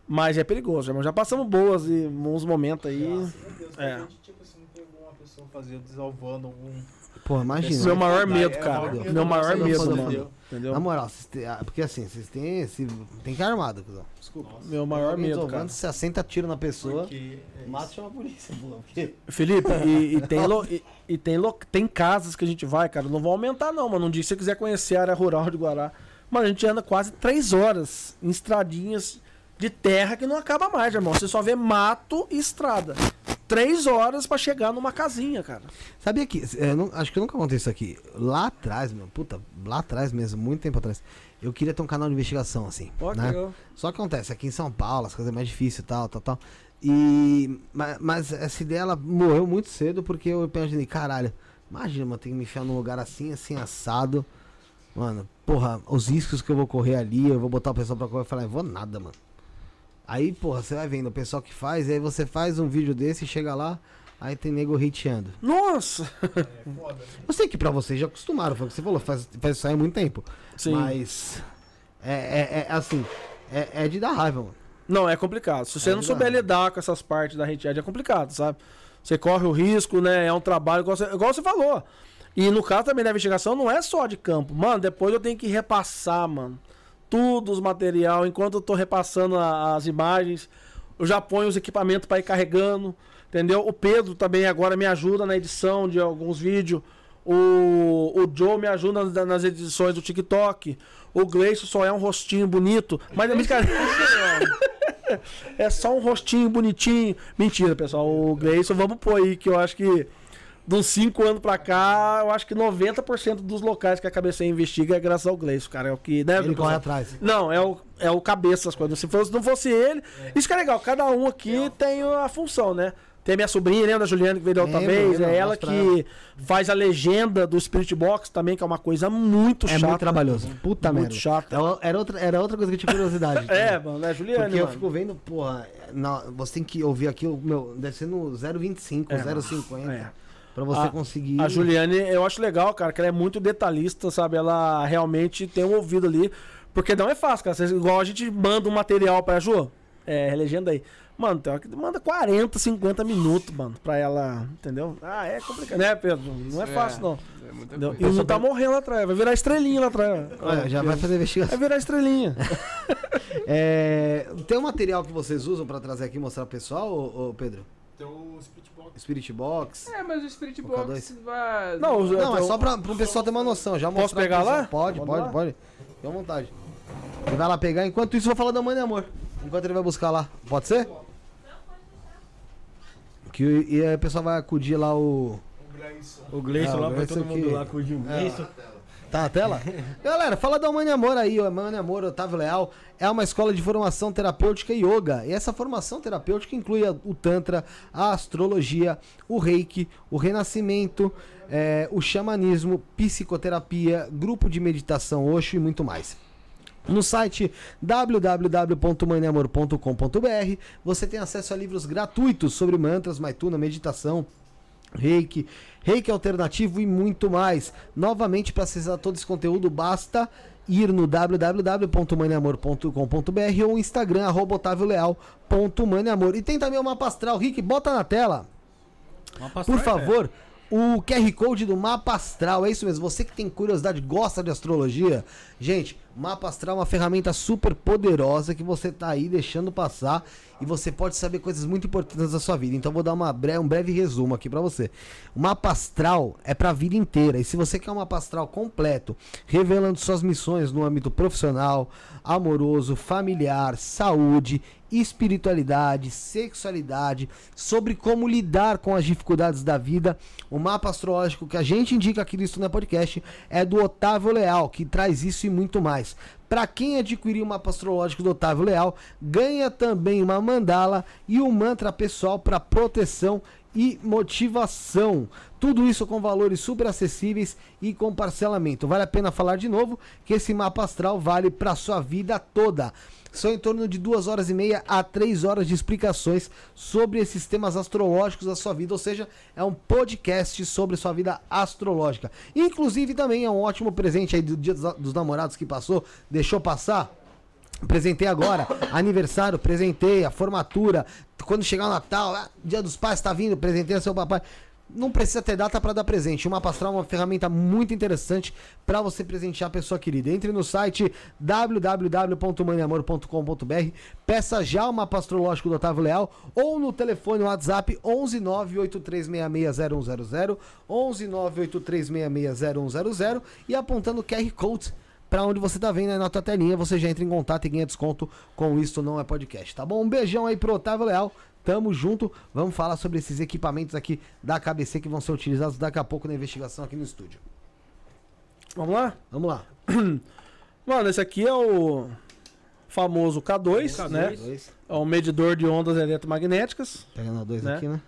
Mas é perigoso, irmão. Já passamos boas e bons momentos aí. É. Tipo assim, não pegou uma pessoa fazendo, desalvando algum. Pô, imagina. Meu maior É, medo, é, cara. é, Meu maior é, medo, mano. Entendeu? Na moral, têm- ah, porque assim, vocês têm esse. Tem que ir armado, cuzão. Desculpa. Meu maior medo, cara. Se assenta tiro na pessoa, Porque é mata e chama a polícia. Porque... Felipe, e, e tem, lo- e, e tem, lo- tem casas que a gente vai, cara. Não vão aumentar, não, mano. Um dia, se você quiser conhecer a área rural de Guará, mano, a gente anda quase três horas em estradinhas de terra que não acaba mais, irmão. Você só vê mato e estrada. Três horas pra chegar numa casinha, cara. Sabia que. é, não- acho que eu nunca contei isso aqui. Lá atrás, meu, puta, lá atrás mesmo, muito tempo atrás, eu queria ter um canal de investigação, assim. Que né? Só que acontece, aqui em São Paulo, as coisas é mais difíceis e tal, tal, tal. E. Mas, mas essa ideia ela morreu muito cedo porque eu imaginei, caralho, imagina, mano, tem que me enfiar num lugar assim, assim, assado. Mano, porra, os riscos que eu vou correr ali, eu vou botar o pessoal pra correr e falar, eu vou nada, mano. Aí, porra, você vai vendo o pessoal que faz, aí você faz um vídeo desse e chega lá, aí tem nego hateando. Nossa! Eu sei que pra vocês já acostumaram, foi o que você falou, faz, faz isso aí há muito tempo. Sim. Mas. É, é, é assim, é, é de dar raiva, mano. Não, é complicado. Se você É não souber lidar com essas partes da rede é complicado, sabe? Você corre o risco, né? É um trabalho, igual você, igual você falou. E no caso também da investigação, não é só de campo. Mano, depois eu tenho que repassar, mano. Tudo os material. Enquanto eu tô repassando a- as imagens, eu já ponho os equipamentos para ir carregando. Entendeu? O Pedro também agora me ajuda na edição de alguns vídeos. O, o Joe me ajuda nas, edições do TikTok. O Gleison só é um rostinho bonito. Mas, mas cara, é só um rostinho bonitinho. Mentira, pessoal. O Gleison, vamos pôr aí que eu acho que dos 5 anos pra cá, eu acho que 90% dos locais que a Cabeça investiga é graças ao Gleison, cara. É o que, né? Ele corre atrás. Não, é o, é o cabeça das coisas. Se fosse, não fosse ele. Isso que é legal, cada um aqui tem a função, né? Tem a minha sobrinha, lembra da Juliana que veio da outra vez? é ela que faz a legenda do Spirit Box também, que é uma coisa muito É chata. muito trabalhoso. Puta Muito merda. chato. Era- Era outra, era outra coisa que eu tinha curiosidade. É, mano, é Juliana. Porque eu mano. fico vendo, porra, na- você tem que ouvir aqui, o meu, deve ser no 0,25, É, 0,50. é. Pra você A- conseguir. A Juliane, eu acho legal, cara, que ela é muito detalhista, sabe? Ela realmente tem um ouvido ali. Porque não é fácil, cara. Vocês- igual a gente manda um material pra Ju, é, legenda aí. Mano, tem hora que manda 40, 50 minutos, mano, pra ela, entendeu? Ah, é complicado, né, Pedro? Não é fácil, não. É muita Entendeu? coisa. E não tá morrendo lá atrás, vai virar estrelinha lá atrás. Olha, já vai fazer Vai investigação. virar estrelinha. É, tem um material que vocês usam pra trazer aqui e mostrar pro pessoal, ô, ô, Pedro? Tem o Box. Spirit Box? É, mas o Spirit O Box K2. vai. Não, os- Não, é só pra, pro pessoal ter uma noção. Já Posso pegar lá? Pode, Vamos pode, lá? pode. Fique à vontade. Ele vai lá pegar. Enquanto isso, eu vou falar da mãe e amor. Enquanto ele vai buscar lá. Pode ser? Que, o- e aí o pessoal vai acudir lá o. O Gleison Ah, lá, o vai Gleison todo mundo aqui. lá curtir o Gleison. Tá na tela? Galera, fala da Mãe Amor aí, ó. Mãe Amor, Otávio Leal. É uma escola de formação terapêutica e yoga. E essa formação terapêutica inclui o Tantra, a astrologia, o reiki, o renascimento, é, o xamanismo, psicoterapia, grupo de meditação Osho e muito mais. No site www.manamor.com.br você tem acesso a livros gratuitos sobre mantras, maituna, meditação, reiki, reiki alternativo e muito mais. Novamente, para acessar todo esse conteúdo, basta ir no www.maneamor.com.br ou Instagram, arroba otavioleal.maneamor. E tem também o mapa astral. Rick, bota na tela. Por favor, o QR Code do Mapa Astral, é isso mesmo. Você que tem curiosidade, gosta de astrologia, gente, Mapa Astral é uma ferramenta super poderosa que você tá aí deixando passar e você pode saber coisas muito importantes da sua vida. Então vou dar uma bre um breve resumo aqui pra você. O Mapa Astral é pra vida inteira. E se você quer um Mapa Astral completo, revelando suas missões no âmbito profissional, amoroso, familiar, saúde, espiritualidade, sexualidade, sobre como lidar com as dificuldades da vida. O mapa astrológico que a gente indica aqui Não é Podcast é do Otávio Leal, que traz isso e muito mais. Para quem adquirir o mapa astrológico do Otávio Leal, ganha também uma mandala e um mantra pessoal para proteção e motivação. Tudo isso com valores super acessíveis e com parcelamento. Vale a pena falar de novo que esse mapa astral vale para sua vida toda. São em torno de duas horas e meia a três horas de explicações sobre esses temas astrológicos da sua vida, ou seja, é um podcast sobre sua vida astrológica. Inclusive também é um ótimo presente aí do Dia dos, dos Namorados que passou, deixou passar. Presentei agora, aniversário, presentei, a formatura, quando chegar o Natal, ah, Dia dos Pais tá vindo, presentei ao seu papai. Não precisa ter data para dar presente. O Mapa Astral é uma ferramenta muito interessante para você presentear a pessoa querida. Entre no site www.maneamor.com.br, peça já o mapa astrológico do Otávio Leal ou no telefone WhatsApp 11 983660100, 11 983660100 e apontando o QR Code para onde você tá vendo aí na tua telinha, você já entra em contato e ganha desconto com Isto Não É Podcast, tá bom? Um beijão aí pro Otávio Leal, tamo junto, vamos falar sobre esses equipamentos aqui da KBC que vão ser utilizados daqui a pouco na investigação aqui no estúdio. Vamos lá? Vamos lá. Mano, esse aqui é o famoso K2, né? Dois. É um medidor de ondas eletromagnéticas. Pegando a dois Né? aqui, né?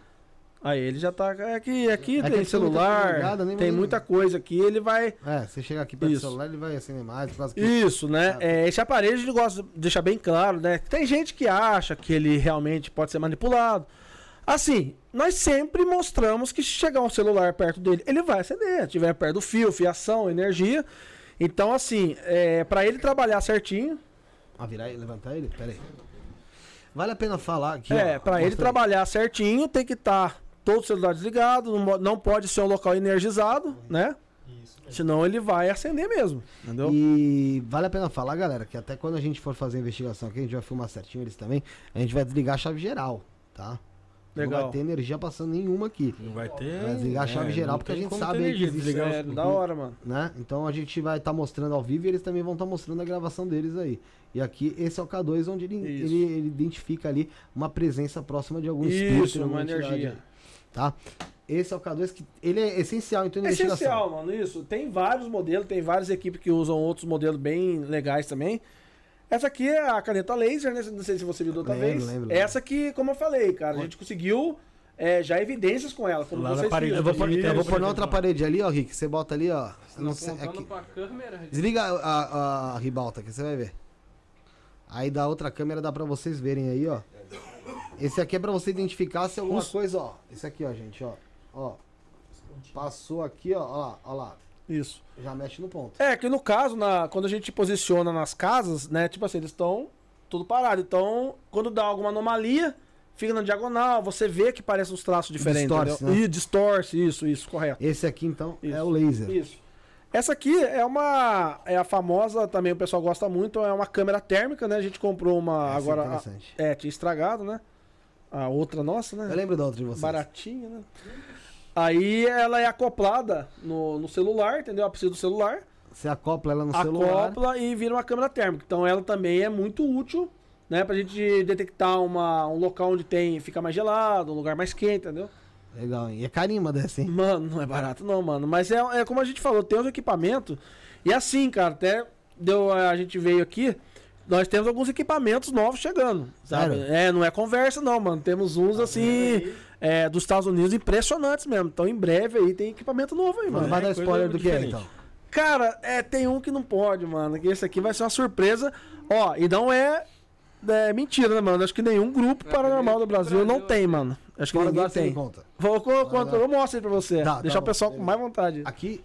Aí ele já tá. Aqui, aqui É tem celular, nem tem muita coisa aqui. Ele vai. É, você chega aqui perto do Isso. celular, ele vai acender mais, que... Isso, né? É, esse aparelho a gente gosta de deixar bem claro, né? Tem gente que acha que ele realmente pode ser manipulado. Assim, nós sempre mostramos que se chegar um celular perto dele, ele vai acender. Se estiver perto do fio, fiação, energia. Então, assim, é, para ele trabalhar certinho, Ah, virar e levantar ele? Pera aí. Vale a pena falar aqui, é, para ele trabalhar certinho, tem que estar todo o celular desligado, não, mo- não pode ser um local energizado, né? Senão ele vai acender mesmo, entendeu? E vale a pena falar, galera, que até quando a gente for fazer a investigação aqui, a gente vai filmar certinho eles também, a gente vai desligar a chave geral, tá? Não Legal. vai ter energia passando nenhuma aqui, Não vai ter. Vai desligar a chave geral, não porque a gente sabe que existe- desligar É, os- da hora, mano. né? Então a gente vai estar mostrando ao vivo e eles também vão estar mostrando a gravação deles aí. E aqui, esse é o K2, onde ele, ele, ele identifica ali uma presença próxima de algum espírito, Isso, alguma uma entidade energia. Tá? Esse é o K2 que ele é essencial em toda É investigação. essencial, mano, isso. Tem vários modelos, tem várias equipes que usam outros modelos bem legais também. Essa aqui é a caneta laser, né? Não sei se você viu da outra Lembro, vez. lembro, lembro. Essa aqui, como eu falei, cara, a gente conseguiu é, já evidências com ela. Como Lá vocês parede. viram. Eu vou, pôr- eu vou pôr na outra parede ali, ó, Rick. Você bota ali, ó. Você Não tá sei, aqui. câmera? Desliga a, a, a ribalta aqui, você vai ver. Aí da outra câmera dá pra vocês verem aí, ó. Esse aqui é pra você identificar se alguma coisa, ó. Esse aqui, ó, gente, ó. Ó. Passou aqui, ó. Ó lá, ó lá. Isso. Já mexe no ponto. É, que no caso, na, quando a gente posiciona nas casas, né? Tipo assim, eles estão tudo parado. Então, quando dá alguma anomalia, fica na diagonal, você vê que parece uns traços diferentes. Distorce, né? Ih, distorce, isso, isso, correto. Esse aqui, então, é Isso. o laser. Isso. Essa aqui é uma. É a famosa, também o pessoal gosta muito, é uma câmera térmica, né? A gente comprou uma Essa é agora. é, tinha estragado, né? A outra nossa, né? Eu lembro da outra de vocês. Baratinha, né? Aí ela é acoplada no, no celular, entendeu? A precisa do celular. Você acopla ela no celular. acopla e vira uma câmera térmica. Então ela também é muito útil, né? Pra gente detectar uma, um local onde tem, fica mais gelado, um lugar mais quente, entendeu? Legal, hein? E é carimba dessa, hein? Mano, não é barato não, mano. Mas é, é como a gente falou, tem os equipamentos. E assim, cara, até deu, a gente veio aqui, nós temos alguns equipamentos novos chegando. Sabe? Sério? É, não é conversa não, mano. Temos uns assim, é, dos Estados Unidos impressionantes mesmo. Então em breve aí tem equipamento novo aí, mano. vai dar coisa spoiler do que é, então. Cara, é, tem um que não pode, mano. Que esse aqui vai ser uma surpresa. Ó, e não é, é mentira, né, mano? Acho que nenhum grupo É, paranormal do Brasil, não tem, né? mano. Acho que ninguém tem. conta. Vou, vou, conto- eu mostro aí pra você. Tá, Deixar tá o pessoal bom, com mais vontade. Aqui,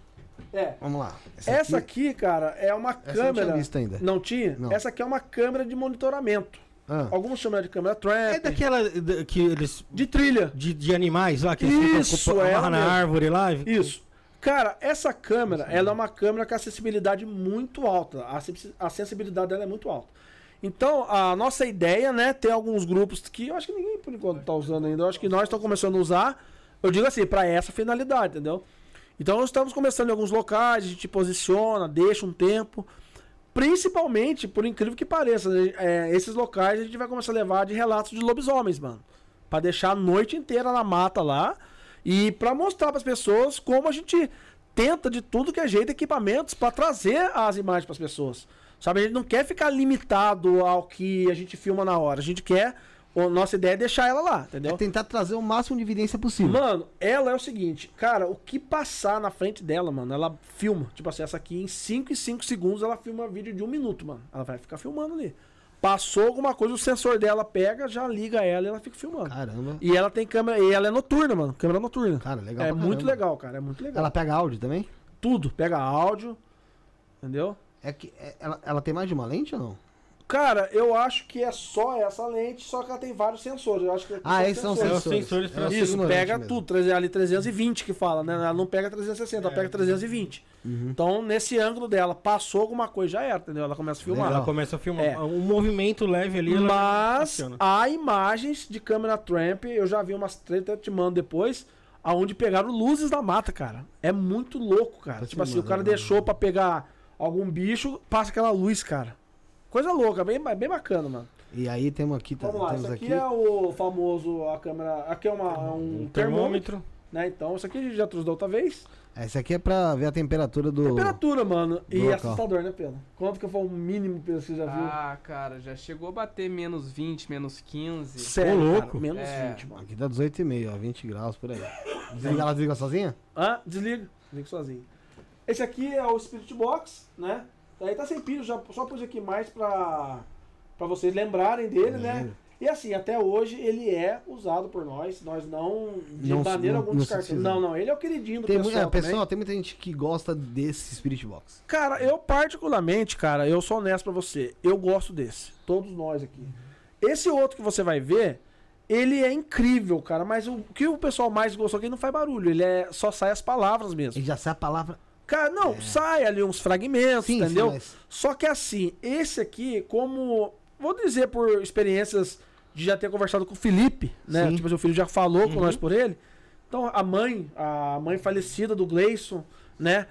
É. vamos lá. Essa aqui, cara, é uma Essa eu não tinha câmera. visto ainda. Não tinha? Não. Essa aqui é uma câmera de monitoramento. Ah, Alguns chamam de câmera trap. É daquela da- que eles. De trilha. De, de animais lá, que eles Isso, ficam amarram na mesmo. árvore lá. e- Isso. Cara, essa câmera, ela é uma câmera com acessibilidade muito alta. A sensibilidade dela é muito alta. Então, a nossa ideia, né, tem alguns grupos que eu acho que ninguém por enquanto tá usando ainda. Eu acho que nós estamos começando a usar, eu digo assim, para essa finalidade, entendeu? Então, nós estamos começando em alguns locais, a gente posiciona, deixa um tempo. Principalmente, por incrível que pareça, é, esses locais a gente vai começar a levar de relatos de lobisomens, mano. Pra deixar a noite inteira na mata lá e pra mostrar pras pessoas como a gente tenta de tudo que é jeito equipamentos pra trazer as imagens pras pessoas. Sabe, a gente não quer ficar limitado ao que a gente filma na hora. A gente quer, a nossa ideia é deixar ela lá, entendeu? é tentar trazer o máximo de evidência possível. Mano, ela é o seguinte, cara, o que passar na frente dela, mano, ela filma. Tipo assim, essa aqui em 5 e 5 segundos ela filma vídeo de um minuto, mano. Ela vai ficar filmando ali. Passou alguma coisa, o sensor dela pega, já liga ela e ela fica filmando. Caramba. E ela tem câmera, e ela é noturna, mano. Câmera noturna. Cara, legal é muito legal, cara. É muito legal. Ela pega áudio também? Tudo, pega áudio. Entendeu? É que é- ela, ela tem mais de uma lente ou não? Cara, eu acho que é só essa lente, só que ela tem vários sensores. Eu acho que Ah, esses são É os sensores. sensores pra- sou Isso, pega mesmo. tudo, 300 ali 320 que fala, né? Ela não pega 360, ela pega 320. Uhum. Então, nesse ângulo dela, passou alguma coisa, já era, entendeu? Ela começa a filmar. Legal. Ela começa a filmar. É. Um movimento leve ali. Mas há imagens de câmera tramp, eu já vi umas três, até te mando depois, aonde pegaram luzes na mata, cara. É muito louco, cara. Tá tipo assim, o cara mandando, deixou pra pegar algum bicho, passa aquela luz, cara. Coisa louca, bem, bem bacana, mano. E aí temos aqui, tá, Vamos lá, temos isso aqui, aqui. é o famoso, a câmera, aqui é uma, um, Um termômetro, termômetro. né? Então, isso aqui a gente já trouxe da outra vez. Esse aqui é pra ver a temperatura do. Temperatura, mano. E local. assustador, né, Pedro? Quanto que foi o mínimo que você já viu? Ah, cara, já chegou a bater menos 20, menos 15. Sério, ô, cara, louco. menos É. 20, mano. Aqui tá 18,5, ó, 20 graus por aí. Desliga, ela desliga sozinha? Ah, desliga. Desliga sozinho. Esse aqui é o Spirit Box, né? Aí tá sem pilha, já só pus aqui mais pra, pra vocês lembrarem dele, né? Lembro. E assim, até hoje ele é usado por nós. Nós não, de Não- maneira alguma, não descartamos. Não, não, ele é o queridinho do Tem, pessoal. é, também. pessoal, tem muita gente que gosta desse Spirit Box. Cara, eu particularmente, cara, eu sou honesto pra você. Eu gosto desse. Todos nós aqui. Esse outro que você vai ver, ele é incrível, cara. Mas o que o pessoal mais gostou aqui não faz barulho. Ele é só sai as palavras mesmo. E já sai a palavra. Cara, não, sai ali uns fragmentos, Sim, entendeu? sim, mas- Só que assim, esse aqui, como. Vou dizer por experiências de já ter conversado com o Felipe, né? Sim. Tipo, o filho já falou com Uhum. nós por ele. Então, a mãe, a mãe falecida do Gleison, né?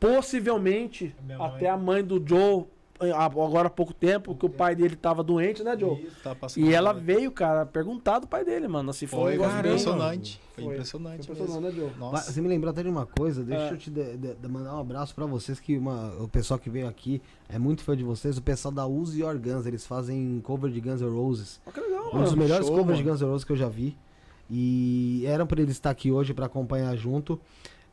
Possivelmente, até a mãe do Joe, agora há pouco tempo, que o pai dele tava doente, né, Joe? Isso, tá passando E ela mal. veio, cara, perguntar do pai dele, mano. Assim, foi, um Foi, bem- impressionante. Foi, Foi. impressionante. Foi impressionante, mesmo. né, Joe? Nossa. Você me lembrou até de uma coisa, deixa É. eu te de- de- de mandar um abraço pra vocês, que uma, o pessoal que veio aqui é muito fã de vocês, o pessoal da Use Your Guns, eles fazem cover de Guns N' Roses. Ó, que legal, Um dos mano. melhores show, covers de mano. Guns N' Roses que eu já vi. E eram para eles estar aqui hoje para acompanhar junto.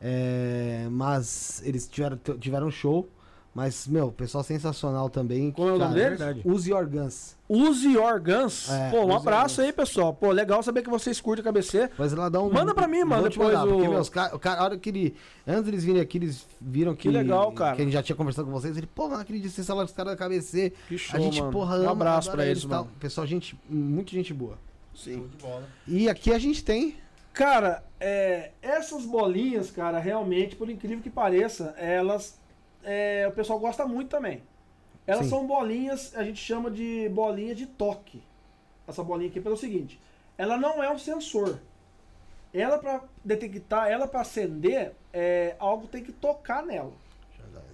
É, mas eles tiveram, tiveram show. Mas, meu, pessoal sensacional também. Como é o nome deles? Use Your Guns. Use Your Guns. É, Pô, um abraço aí, pessoal. Pô, legal saber que vocês curtem a KBC. Mas lá dá um. Manda pra mim, mano, depois mandar, o- Porque, meu, os cara, o cara, a hora que ele. Antes deles virem aqui, eles viram que. Que legal, cara. Que a gente já tinha conversado com vocês. Ele, pô, não acredito que vocês falaram dos caras da KBC. Que show, a gente, mano. porra, um ama, abraço adora pra eles, e tal. mano. Pessoal, gente, muita gente boa. Sim. E aqui a gente tem. Cara, é, essas bolinhas, cara, realmente, por incrível que pareça, elas. É, o pessoal gosta muito também. Elas Sim. são bolinhas, a gente chama de bolinha de toque. Essa bolinha aqui, pelo seguinte: ela não é um sensor. Ela, pra detectar, ela pra acender, é, algo tem que tocar nela.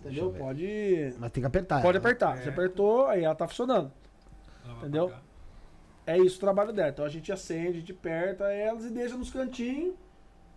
Entendeu? Pode. Mas tem que apertar. Pode ela. apertar. Você apertou, aí ela tá funcionando. Entendeu? É isso o trabalho dela. Então a gente acende, a gente aperta elas e deixa nos cantinhos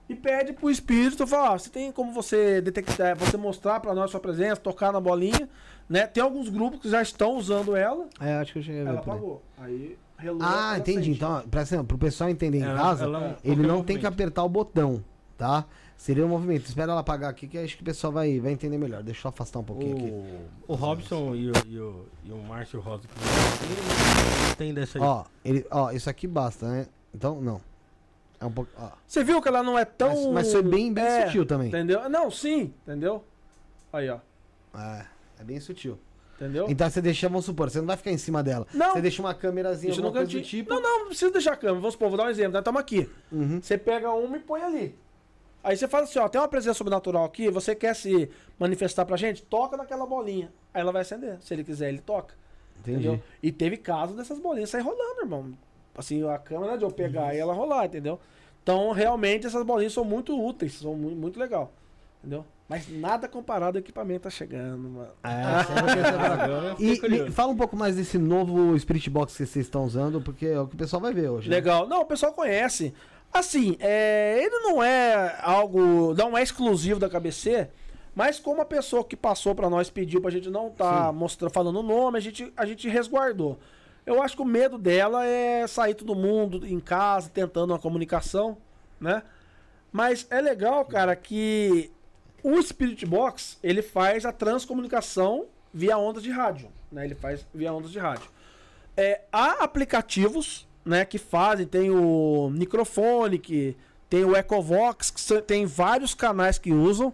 e pede pro espírito falar, ó, você tem como você detectar, você mostrar pra nós sua presença, tocar na bolinha, né? Tem alguns grupos que já estão usando ela, É, acho que eu cheguei a ver. ela aí. apagou. Aí relou. Ah, entendi. Então, pra, assim, pro pessoal entender em Ela- casa, ela- ele qualquer não tem que apertar o botão, tá? Seria um movimento. Espera ela apagar aqui que acho que o pessoal vai, vai entender melhor. Deixa eu afastar um pouquinho aqui. O, o Robson e o, e o, e o Márcio Rosa que tem dessa aí. Ó, ele, ó, isso aqui basta, né? Então, não. É um pouco. Ó. Você viu que ela não é tão. Mas, mas foi bem, bem É, sutil também. Entendeu? Não, sim, entendeu? Aí, ó. É, é bem sutil. Entendeu? Então você deixa, vamos supor, você não vai ficar em cima dela. Não. Você deixa uma câmerazinha, alguma coisa do cantinho. tipo. Não, não, não precisa deixar a câmera. Vamos supor, vou dar um exemplo. Estamos aqui. Uhum. Você pega uma e põe ali. Aí você fala assim, ó, tem uma presença sobrenatural aqui, você quer se manifestar pra gente? Toca naquela bolinha. Aí ela vai acender. Se ele quiser, ele toca. Entendi. Entendeu? E teve casos dessas bolinhas sair rolando, irmão. Assim, a câmera de eu pegar e ela rolar, entendeu? Então, realmente, essas bolinhas são muito úteis, são muito, muito legal. Entendeu? Mas nada comparado ao equipamento tá chegando, mano. É. Agora eu fiquei E me fala um pouco mais desse novo Spirit Box que vocês estão usando, porque é o que o pessoal vai ver hoje. né? Legal. Não, o pessoal conhece. Assim, é, ele não é algo. Não é exclusivo da KBC, mas como a pessoa que passou pra nós pediu pra gente não tá mostrando, falando o nome, a gente, a gente resguardou. Eu acho que o medo dela é sair todo mundo em casa tentando uma comunicação, né? Mas é legal, cara, que o Spirit Box ele faz a transcomunicação via ondas de rádio, né? Ele faz via ondas de rádio. É, há aplicativos, né, que fazem, tem o Microfonic, tem o Ecovox, que tem vários canais que usam,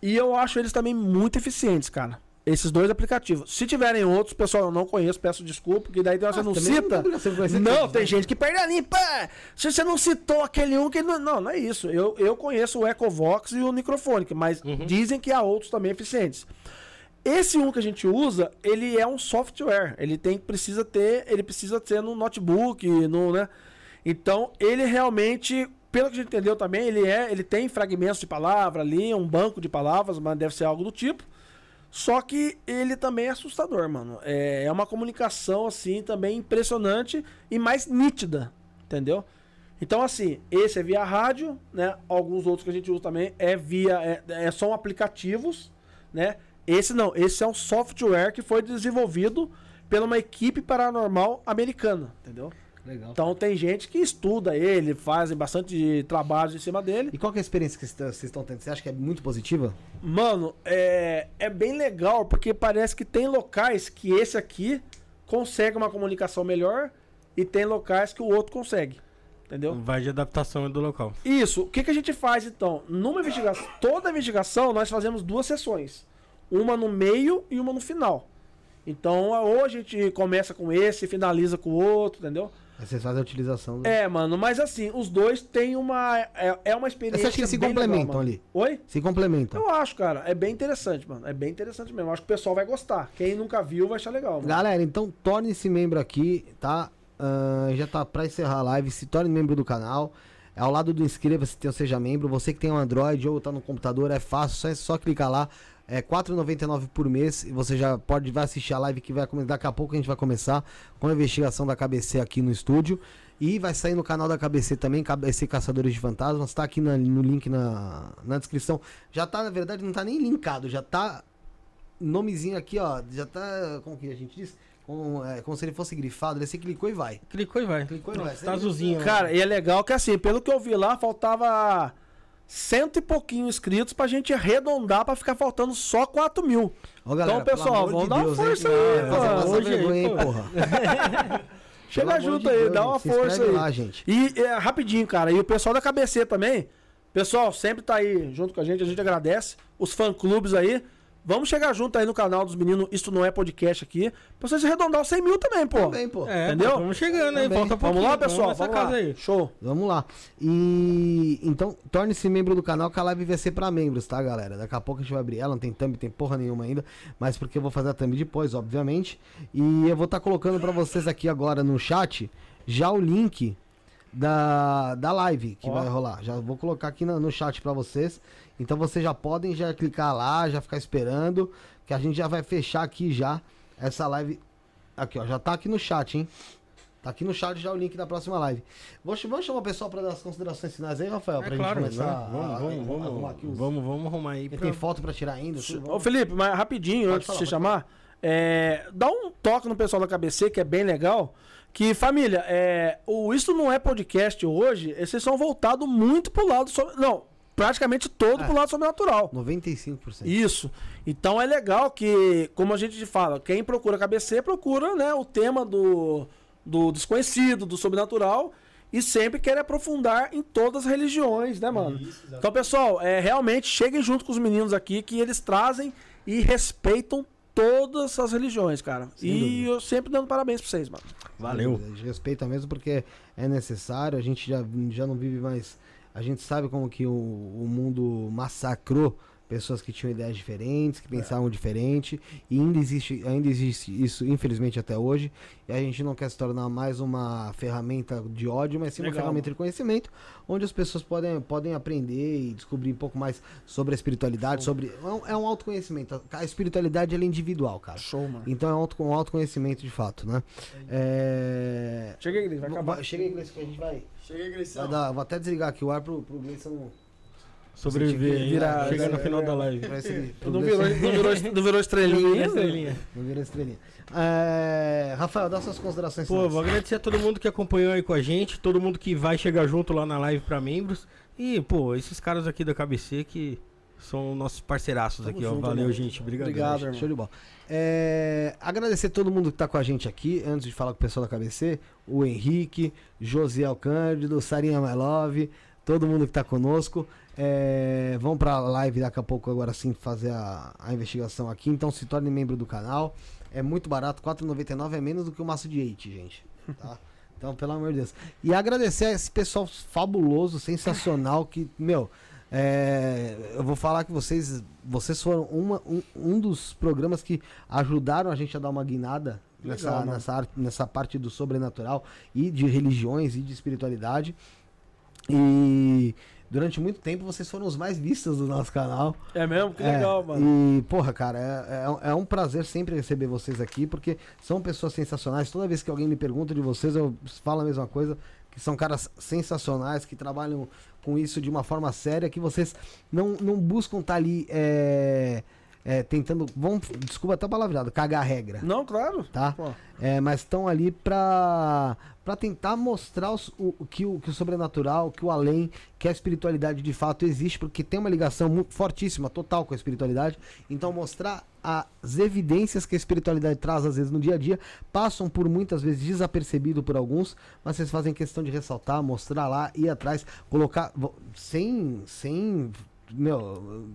e eu acho eles também muito eficientes, cara. Esses dois aplicativos. Se tiverem outros, pessoal, eu não conheço, peço desculpa, porque daí você Ah, não cita. não Não, todos, tem né? gente que perde a limpa. Se você não citou aquele um que não. Não, não é isso. Eu, eu conheço o Ecovox e o Microfonic, mas dizem que há outros também eficientes. Esse um que a gente usa, ele é um software. Ele tem precisa ter, ele precisa ter no notebook, no, né? Então, ele realmente, pelo que a gente entendeu também, ele é, ele tem fragmentos de palavra ali, um banco de palavras, mas deve ser algo do tipo. Só que ele também é assustador, mano. É, é uma comunicação assim também impressionante e mais nítida, entendeu? Então assim, esse é via rádio, né? Alguns outros que a gente usa também é via, é, é- são aplicativos, né? Esse não, esse é um software que foi desenvolvido pela uma equipe paranormal americana, entendeu? Legal. Então tem gente que estuda ele, fazem bastante trabalhos em cima dele. E qual que é a experiência que vocês estão tendo? Você acha que é muito positiva? Mano, é, é bem legal porque parece que tem locais que esse aqui consegue uma comunicação melhor e tem locais que o outro consegue. Entendeu? Vai de adaptação do local. Isso. O que, que a gente faz então? Numa investigação, toda investigação nós fazemos duas sessões. Uma no meio e uma no final. Então, ou a gente começa com esse e finaliza com o outro, entendeu? Aí vocês fazem a utilização. do- É, mano, mas assim, os dois têm uma. É, é uma experiência. Você acha que eles se legal, complementam mano. ali? Oi? Se complementam. Eu acho, cara. É bem interessante, mano. É bem interessante mesmo. Eu acho que o pessoal vai gostar. Quem nunca viu vai achar legal, mano. Galera, então torne-se membro aqui, tá? Ah, já tá pra encerrar a live. Se torne membro do canal. É ao lado do inscreva-se, tem o seja membro. Você que tem um Android ou tá no computador, é fácil, só, é só clicar lá. É R$ 4,99 por mês e você já pode vai assistir a live que vai começar. Daqui a pouco a gente vai começar com a investigação da KBC aqui no estúdio. E vai sair no canal da KBC também, KBC Caçadores de Fantasmas. Tá aqui na- no link na, na descrição. Já tá, na verdade, não tá nem linkado, já tá nomezinho aqui, ó. Já tá. Como que a gente diz? como, é, como se ele fosse grifado, se clicou e vai. Clicou e vai. Clicou e vai. Tá azulzinho. Cara, e é legal que assim, pelo que eu vi lá, faltava cento e pouquinho inscritos pra gente arredondar pra ficar faltando só 4 mil. Ô, galera, então, pessoal, vamos de dar uma Deus, hein? força aí, fazer pô. passar Hoje aí, hein, porra. Chega junto de aí, Deus, dá uma força aí. lá, gente. E é, rapidinho, cara, e o pessoal da KBC também. Pessoal, sempre tá aí junto com a gente, a gente agradece. Os fã-clubes aí. Vamos chegar junto aí no canal dos meninos, Isso Não É Podcast aqui, pra vocês arredondar os 100 mil também, pô. Também, pô. É, Entendeu? Vamos chegando aí, Também. falta Vamos pouquinho. lá, pessoal, nessa vamos casa lá. aí. Show. Vamos lá. E então, torne-se membro do canal que a live vai ser pra membros, tá, galera? Daqui a pouco a gente vai abrir ela, não tem thumb, tem porra nenhuma ainda, mas porque eu vou fazer a thumb depois, obviamente. E eu vou estar colocando pra vocês aqui agora no chat já o link da, da live que Ó. vai rolar. Já vou colocar aqui na- no chat pra vocês. Então vocês já podem já clicar lá, já ficar esperando, que a gente já vai fechar aqui já essa live. Aqui, ó, já tá aqui no chat, hein? Tá aqui no chat já o link da próxima live. Vou, ch- vamos chamar o pessoal pra dar as considerações finais aí, Rafael? Pra É claro, gente começar né? vamos, a- vamos, vamos, arrumar aqui os- vamos, vamos arrumar aí. Pra- Tem foto pra tirar ainda. tudo, Ô vamos- Felipe, mas rapidinho, antes de você chamar, é, dá um toque no pessoal da KBC, que é bem legal. Que, família, é, o Isso Não É Podcast hoje, esses são voltados muito pro lado sobre. Não, praticamente todo É. pro lado sobrenatural. 95%. Isso. Então é legal que, como a gente fala, quem procura KBC procura né, o tema do, do desconhecido, do sobrenatural. E sempre quer aprofundar em todas as religiões, né, mano? Então, pessoal, é, realmente cheguem junto com os meninos aqui, que eles trazem e respeitam todas as religiões, cara. Sem e dúvida. eu sempre dando parabéns pra vocês, mano. Valeu. A gente respeita mesmo porque é necessário, a gente já, já não vive mais. A gente sabe como que o, o mundo massacrou pessoas que tinham ideias diferentes, que pensavam diferente, e ainda existe, ainda existe isso, infelizmente, até hoje. E a gente não quer se tornar mais uma ferramenta de ódio, mas sim uma Legal, ferramenta de conhecimento, onde as pessoas podem, podem aprender e descobrir um pouco mais sobre a espiritualidade, sobre. É um, é um autoconhecimento. A espiritualidade é individual, cara. Show, mano. Então é um, auto, um autoconhecimento de fato, né? É... Chega vai acabar. Chega Gleice, que a gente vai. Chega vai Gleição. dar, vou até desligar aqui o ar pro, pro Gleison. Sobreviver aí. Virar- Chega no é, final é, da live. pro Não Gleison- virou, não, virou, não virou estrelinha. Estrelinha. Não vira estrelinha. É, Rafael, dá suas considerações. Pô, vou agradecer a todo mundo que acompanhou aí com a gente, todo mundo que vai chegar junto lá na live pra membros. E, pô, esses caras aqui da KBC que são nossos parceiraços Tamo aqui, ó. junto, Valeu, irmão. gente. Obrigado. Obrigado, irmão. Show de bola. É, agradecer todo mundo que tá com a gente aqui, antes de falar com o pessoal da KBC, o Henrique, Josiel Cândido, Sarinha My Love, todo mundo que tá conosco. É, vamos pra live daqui a pouco agora sim fazer a, a investigação aqui, então se torne membro do canal. É muito barato, R$ 4,99 é menos do que o maço de Eight, gente. Tá? Então, pelo amor de Deus. E agradecer a esse pessoal fabuloso, sensacional, que, meu, é, eu vou falar que vocês, vocês foram uma, um, um dos programas que ajudaram a gente a dar uma guinada nessa, Legal, mano. nessa, arte- nessa parte do sobrenatural e de religiões e de espiritualidade. E durante muito tempo vocês foram os mais vistos do nosso canal. É mesmo? Que É, legal, mano. E, porra, cara, é, é, é um prazer sempre receber vocês aqui, porque são pessoas sensacionais. Toda vez que alguém me pergunta de vocês, eu falo a mesma coisa. Que são caras sensacionais, que trabalham com isso de uma forma séria, que vocês não, não buscam estar ali é, é, tentando. Vão, desculpa até a palavreada, cagar a regra Não, claro. tá? É, mas estão ali pra, pra tentar mostrar os- o, que o, que o sobrenatural, que o além, que a espiritualidade de fato existe, porque tem uma ligação muito fortíssima, total com a espiritualidade. Então mostrar as evidências que a espiritualidade traz às vezes no dia a dia, passam por muitas vezes desapercebido por alguns, mas vocês fazem questão de ressaltar, mostrar lá, ir atrás, colocar sem sem meu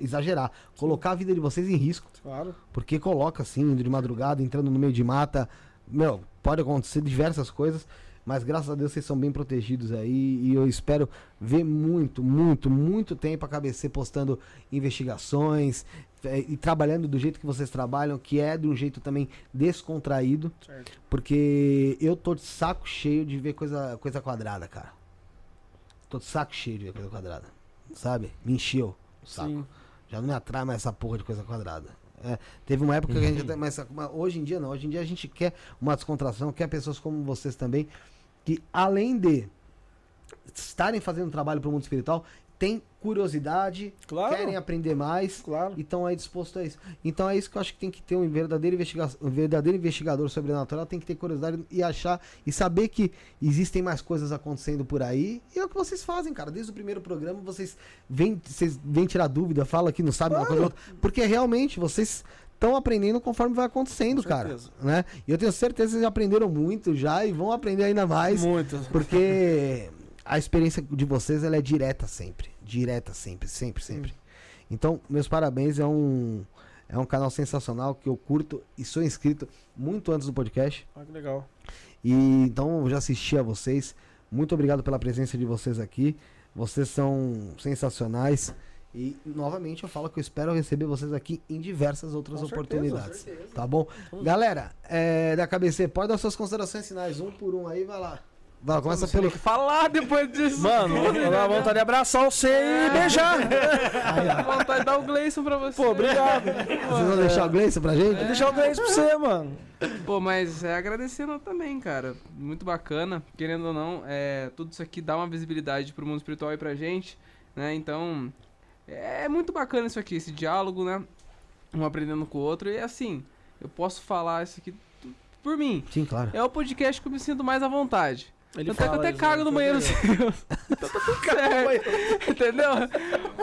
exagerar, colocar a vida de vocês em risco. Claro. Porque coloca assim, indo de madrugada, entrando no meio de mata. Meu, pode acontecer diversas coisas. Mas graças a Deus vocês são bem protegidos aí. E eu espero ver muito, muito, muito tempo a KBC postando investigações eh, e trabalhando do jeito que vocês trabalham, que é de um jeito também descontraído. Certo. Porque eu tô de saco cheio de ver coisa, coisa quadrada, cara. Tô de saco cheio de ver coisa quadrada. Sabe? Me encheu o saco. Sim. Já não me atrai mais essa porra de coisa quadrada. É, teve uma época que a gente até. Mas, mas hoje em dia não. Hoje em dia a gente quer uma descontração, quer pessoas como vocês também, que além de estarem fazendo trabalho para o mundo espiritual, têm curiosidade, Claro. querem aprender mais Claro. e estão aí dispostos a isso. Então é isso que eu acho que tem que ter um verdadeiro, investiga um verdadeiro investigador sobrenatural, tem que ter curiosidade e achar e saber que existem mais coisas acontecendo por aí. E é o que vocês fazem, cara. Desde o primeiro programa vocês vêm, vocês vêm tirar dúvida, fala que não sabe uma coisa ou outra, porque realmente vocês estão aprendendo conforme vai acontecendo, Com cara, né? E eu tenho certeza que vocês aprenderam muito já e vão aprender ainda mais. Muito. Porque a experiência de vocês ela é direta sempre. Direta sempre, sempre, sempre. Então, meus parabéns. É um, é um canal sensacional que eu curto e sou inscrito muito antes do podcast. Ah, que legal. E então eu já assisti a vocês. Muito obrigado pela presença de vocês aqui. Vocês são sensacionais. E novamente eu falo que eu espero receber vocês aqui em diversas outras Com certeza, oportunidades. Tá bom? Galera, é, da KBC, pode dar suas considerações finais, um por um aí, vai lá. Vai, começa pelo. Tem que falar depois disso. Mano, eu dá vontade de abraçar você e beijar. Aí, ó. vontade de dar o Gleison pra você. Pô, obrigado. Vocês vão deixar o Gleison pra gente? Vou deixar o 10 pra você, mano. Pô, mas é agradecendo também, cara. Muito bacana. Querendo ou não, é, tudo isso aqui dá uma visibilidade pro mundo espiritual e pra gente, né? Então, é muito bacana isso aqui, esse diálogo, né? Um aprendendo com o outro. E assim, eu posso falar isso aqui por mim. Sim, claro. É o podcast que eu me sinto mais à vontade. Ele Tanto é que eu até cago né? no banheiro seu. então tá tudo certo. Entendeu?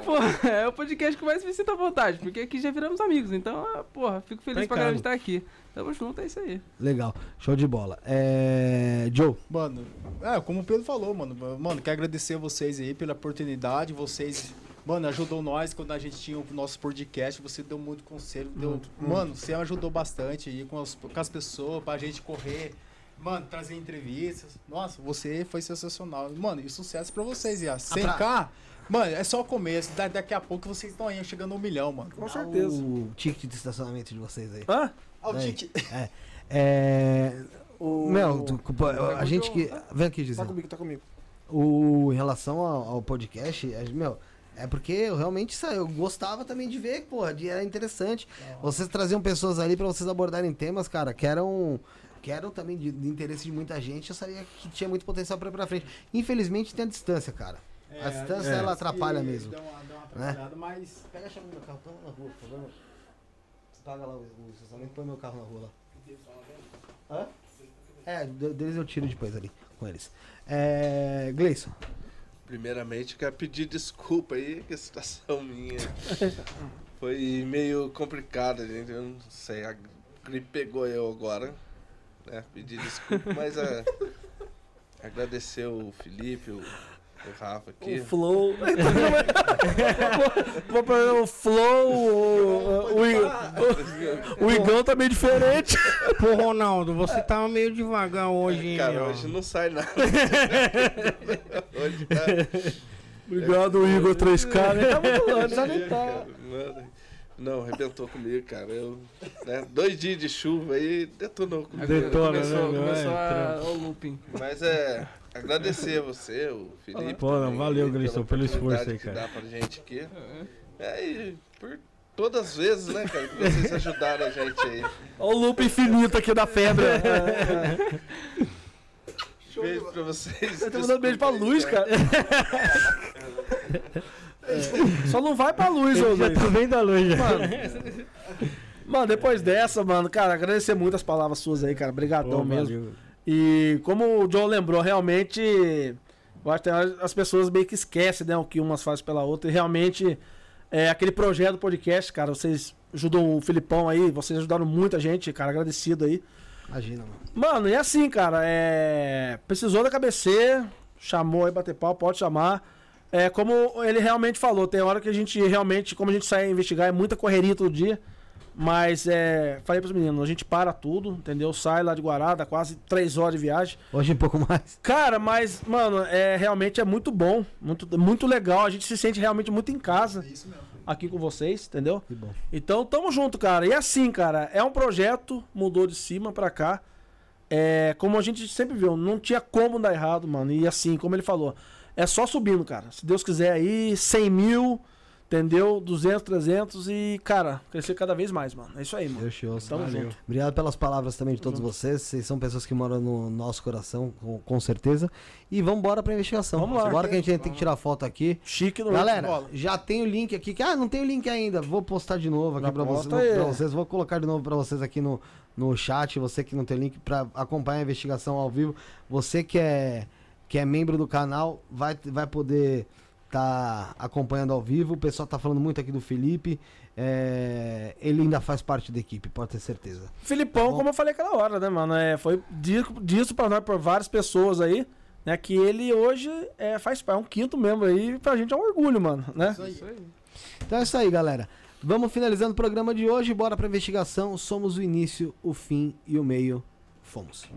Pô, é o podcast que mais me sinto à vontade, porque aqui já viramos amigos. Então, ah, porra, fico feliz Tá em pra caramba de estar aqui. Tamo junto, é isso aí. Legal, show de bola. É. Joe, Mano, é, como o Pedro falou, mano. Mano, quero agradecer a vocês aí pela oportunidade. Vocês, mano, ajudou nós quando a gente tinha o nosso podcast. Você deu muito conselho. Deu, mano, você ajudou bastante aí com as, com as pessoas, pra gente correr. Mano, trazer entrevistas. Nossa, você foi sensacional. Mano, e sucesso pra vocês, Iá. 100k, mano, é só o começo. Da- daqui a pouco vocês estão aí chegando a um milhão, mano. Com certeza. o ticket de estacionamento de vocês aí. Hã? Ah, o Aí. Tique- É. É. O... Meu, tu- a gente que. Vem aqui, Tá Gisele. comigo, tá comigo. O, em relação ao, ao podcast, é, meu, é porque eu realmente eu gostava também de ver, porra, de, era interessante. Vocês traziam pessoas ali pra vocês abordarem temas, cara, que eram, que eram também de, de interesse de muita gente. Eu sabia que tinha muito potencial pra ir pra frente. Infelizmente tem a distância, cara. a distância é, ela atrapalha mesmo. Dá uma, dá uma né? mas. Pega a chave do meu carro, tá na rua, por favor. Você paga lá o, estacionamento, põe meu carro na rua lá. Hã? É, de- deles eu tiro depois ali com eles. É. Gleison. Primeiramente, quero pedir desculpa aí, que a situação minha foi meio complicada, gente. Eu não sei, a gripe pegou eu agora. Né? Pedir desculpa, mas é, agradecer o Felipe, o, o Rafa aqui. O Flow. Vou perder o Flow. O, o, Igor- o Igão tá meio diferente. Pô, Ronaldo, você tava meio devagar hoje, hein, Cara, hoje não sai nada. hoje tá. Obrigado, Igor 3K. Ele tá muito longe, já nem tá. Mano, Não, arrebentou comigo, cara. Eu, né, dois dias de chuva aí detonou comigo. Detona, começou, né, começou a, o looping. Mas é agradecer a você, o Felipe. Pô, não, valeu, Gleison, pelo esforço aí, que cara. dá pra gente aqui. É, e por todas as vezes, né, cara, que vocês ajudaram a gente aí. Olha o loop infinito aqui da febre. Beijo pra vocês. Você tá mandando beijo pra luz, cara. Só não vai pra luz, ô Luiz. tô bem da luz. Mano, mano, depois dessa, mano, cara, agradecer muito as palavras suas aí, cara. Obrigadão mesmo. valeu. E como o John lembrou, realmente, eu acho que as pessoas meio que esquecem, né, o que umas fazem pela outra. E realmente, é, aquele projeto do podcast, cara, vocês ajudam o Filipão aí, vocês ajudaram muita gente, cara, agradecido aí. Imagina, mano. Mano, e assim, cara, é. Precisou da KBC, chamou aí bater pau, pode chamar. É como ele realmente falou, tem hora que a gente realmente, como a gente sai a investigar, é muita correria todo dia. Mas é. Falei pros meninos, a gente para tudo, entendeu? Sai lá de Guará, dá quase três horas de viagem. Hoje um pouco mais. Cara, mas, mano, é, realmente é muito bom, muito, muito legal. A gente se sente realmente muito em casa Isso mesmo. aqui com vocês, entendeu? Que bom. Então, tamo junto, cara. E assim, cara, é um projeto, mudou de cima pra cá. É, como a gente sempre viu, não tinha como dar errado, mano. E assim, como ele falou, é só subindo, cara. Se Deus quiser aí, 100 mil, Entendeu? 200, 300 e, cara, crescer cada vez mais, mano. É isso aí, mano. Show. Tamo Valeu. junto. Obrigado pelas palavras também de todos vocês. Vocês são pessoas que moram no nosso coração, com, com certeza. E vamos embora pra investigação. Vamos lá. Bora que a gente tem que tirar foto aqui. Chique no Galera, já tem o link aqui. Que, ah, não tem o link ainda. Vou postar de novo aqui pra pra vocês. Vou colocar de novo pra vocês aqui no, no chat. Você que não tem link pra acompanhar a investigação ao vivo. Você que é, que é membro do canal vai, vai poder tá acompanhando ao vivo. O pessoal tá falando muito aqui do Felipe. É, ele ainda faz parte da equipe, pode ter certeza. Filipão, Bom. como eu falei aquela hora, né, mano? É, foi disso, disso pra nós, por várias pessoas aí, né? Que ele hoje é, faz parte, é um quinto membro aí, pra gente é um orgulho, mano, né? Então é isso aí, galera. Vamos finalizando o programa de hoje. Bora pra investigação. Somos o início, o fim e o meio. Fomos.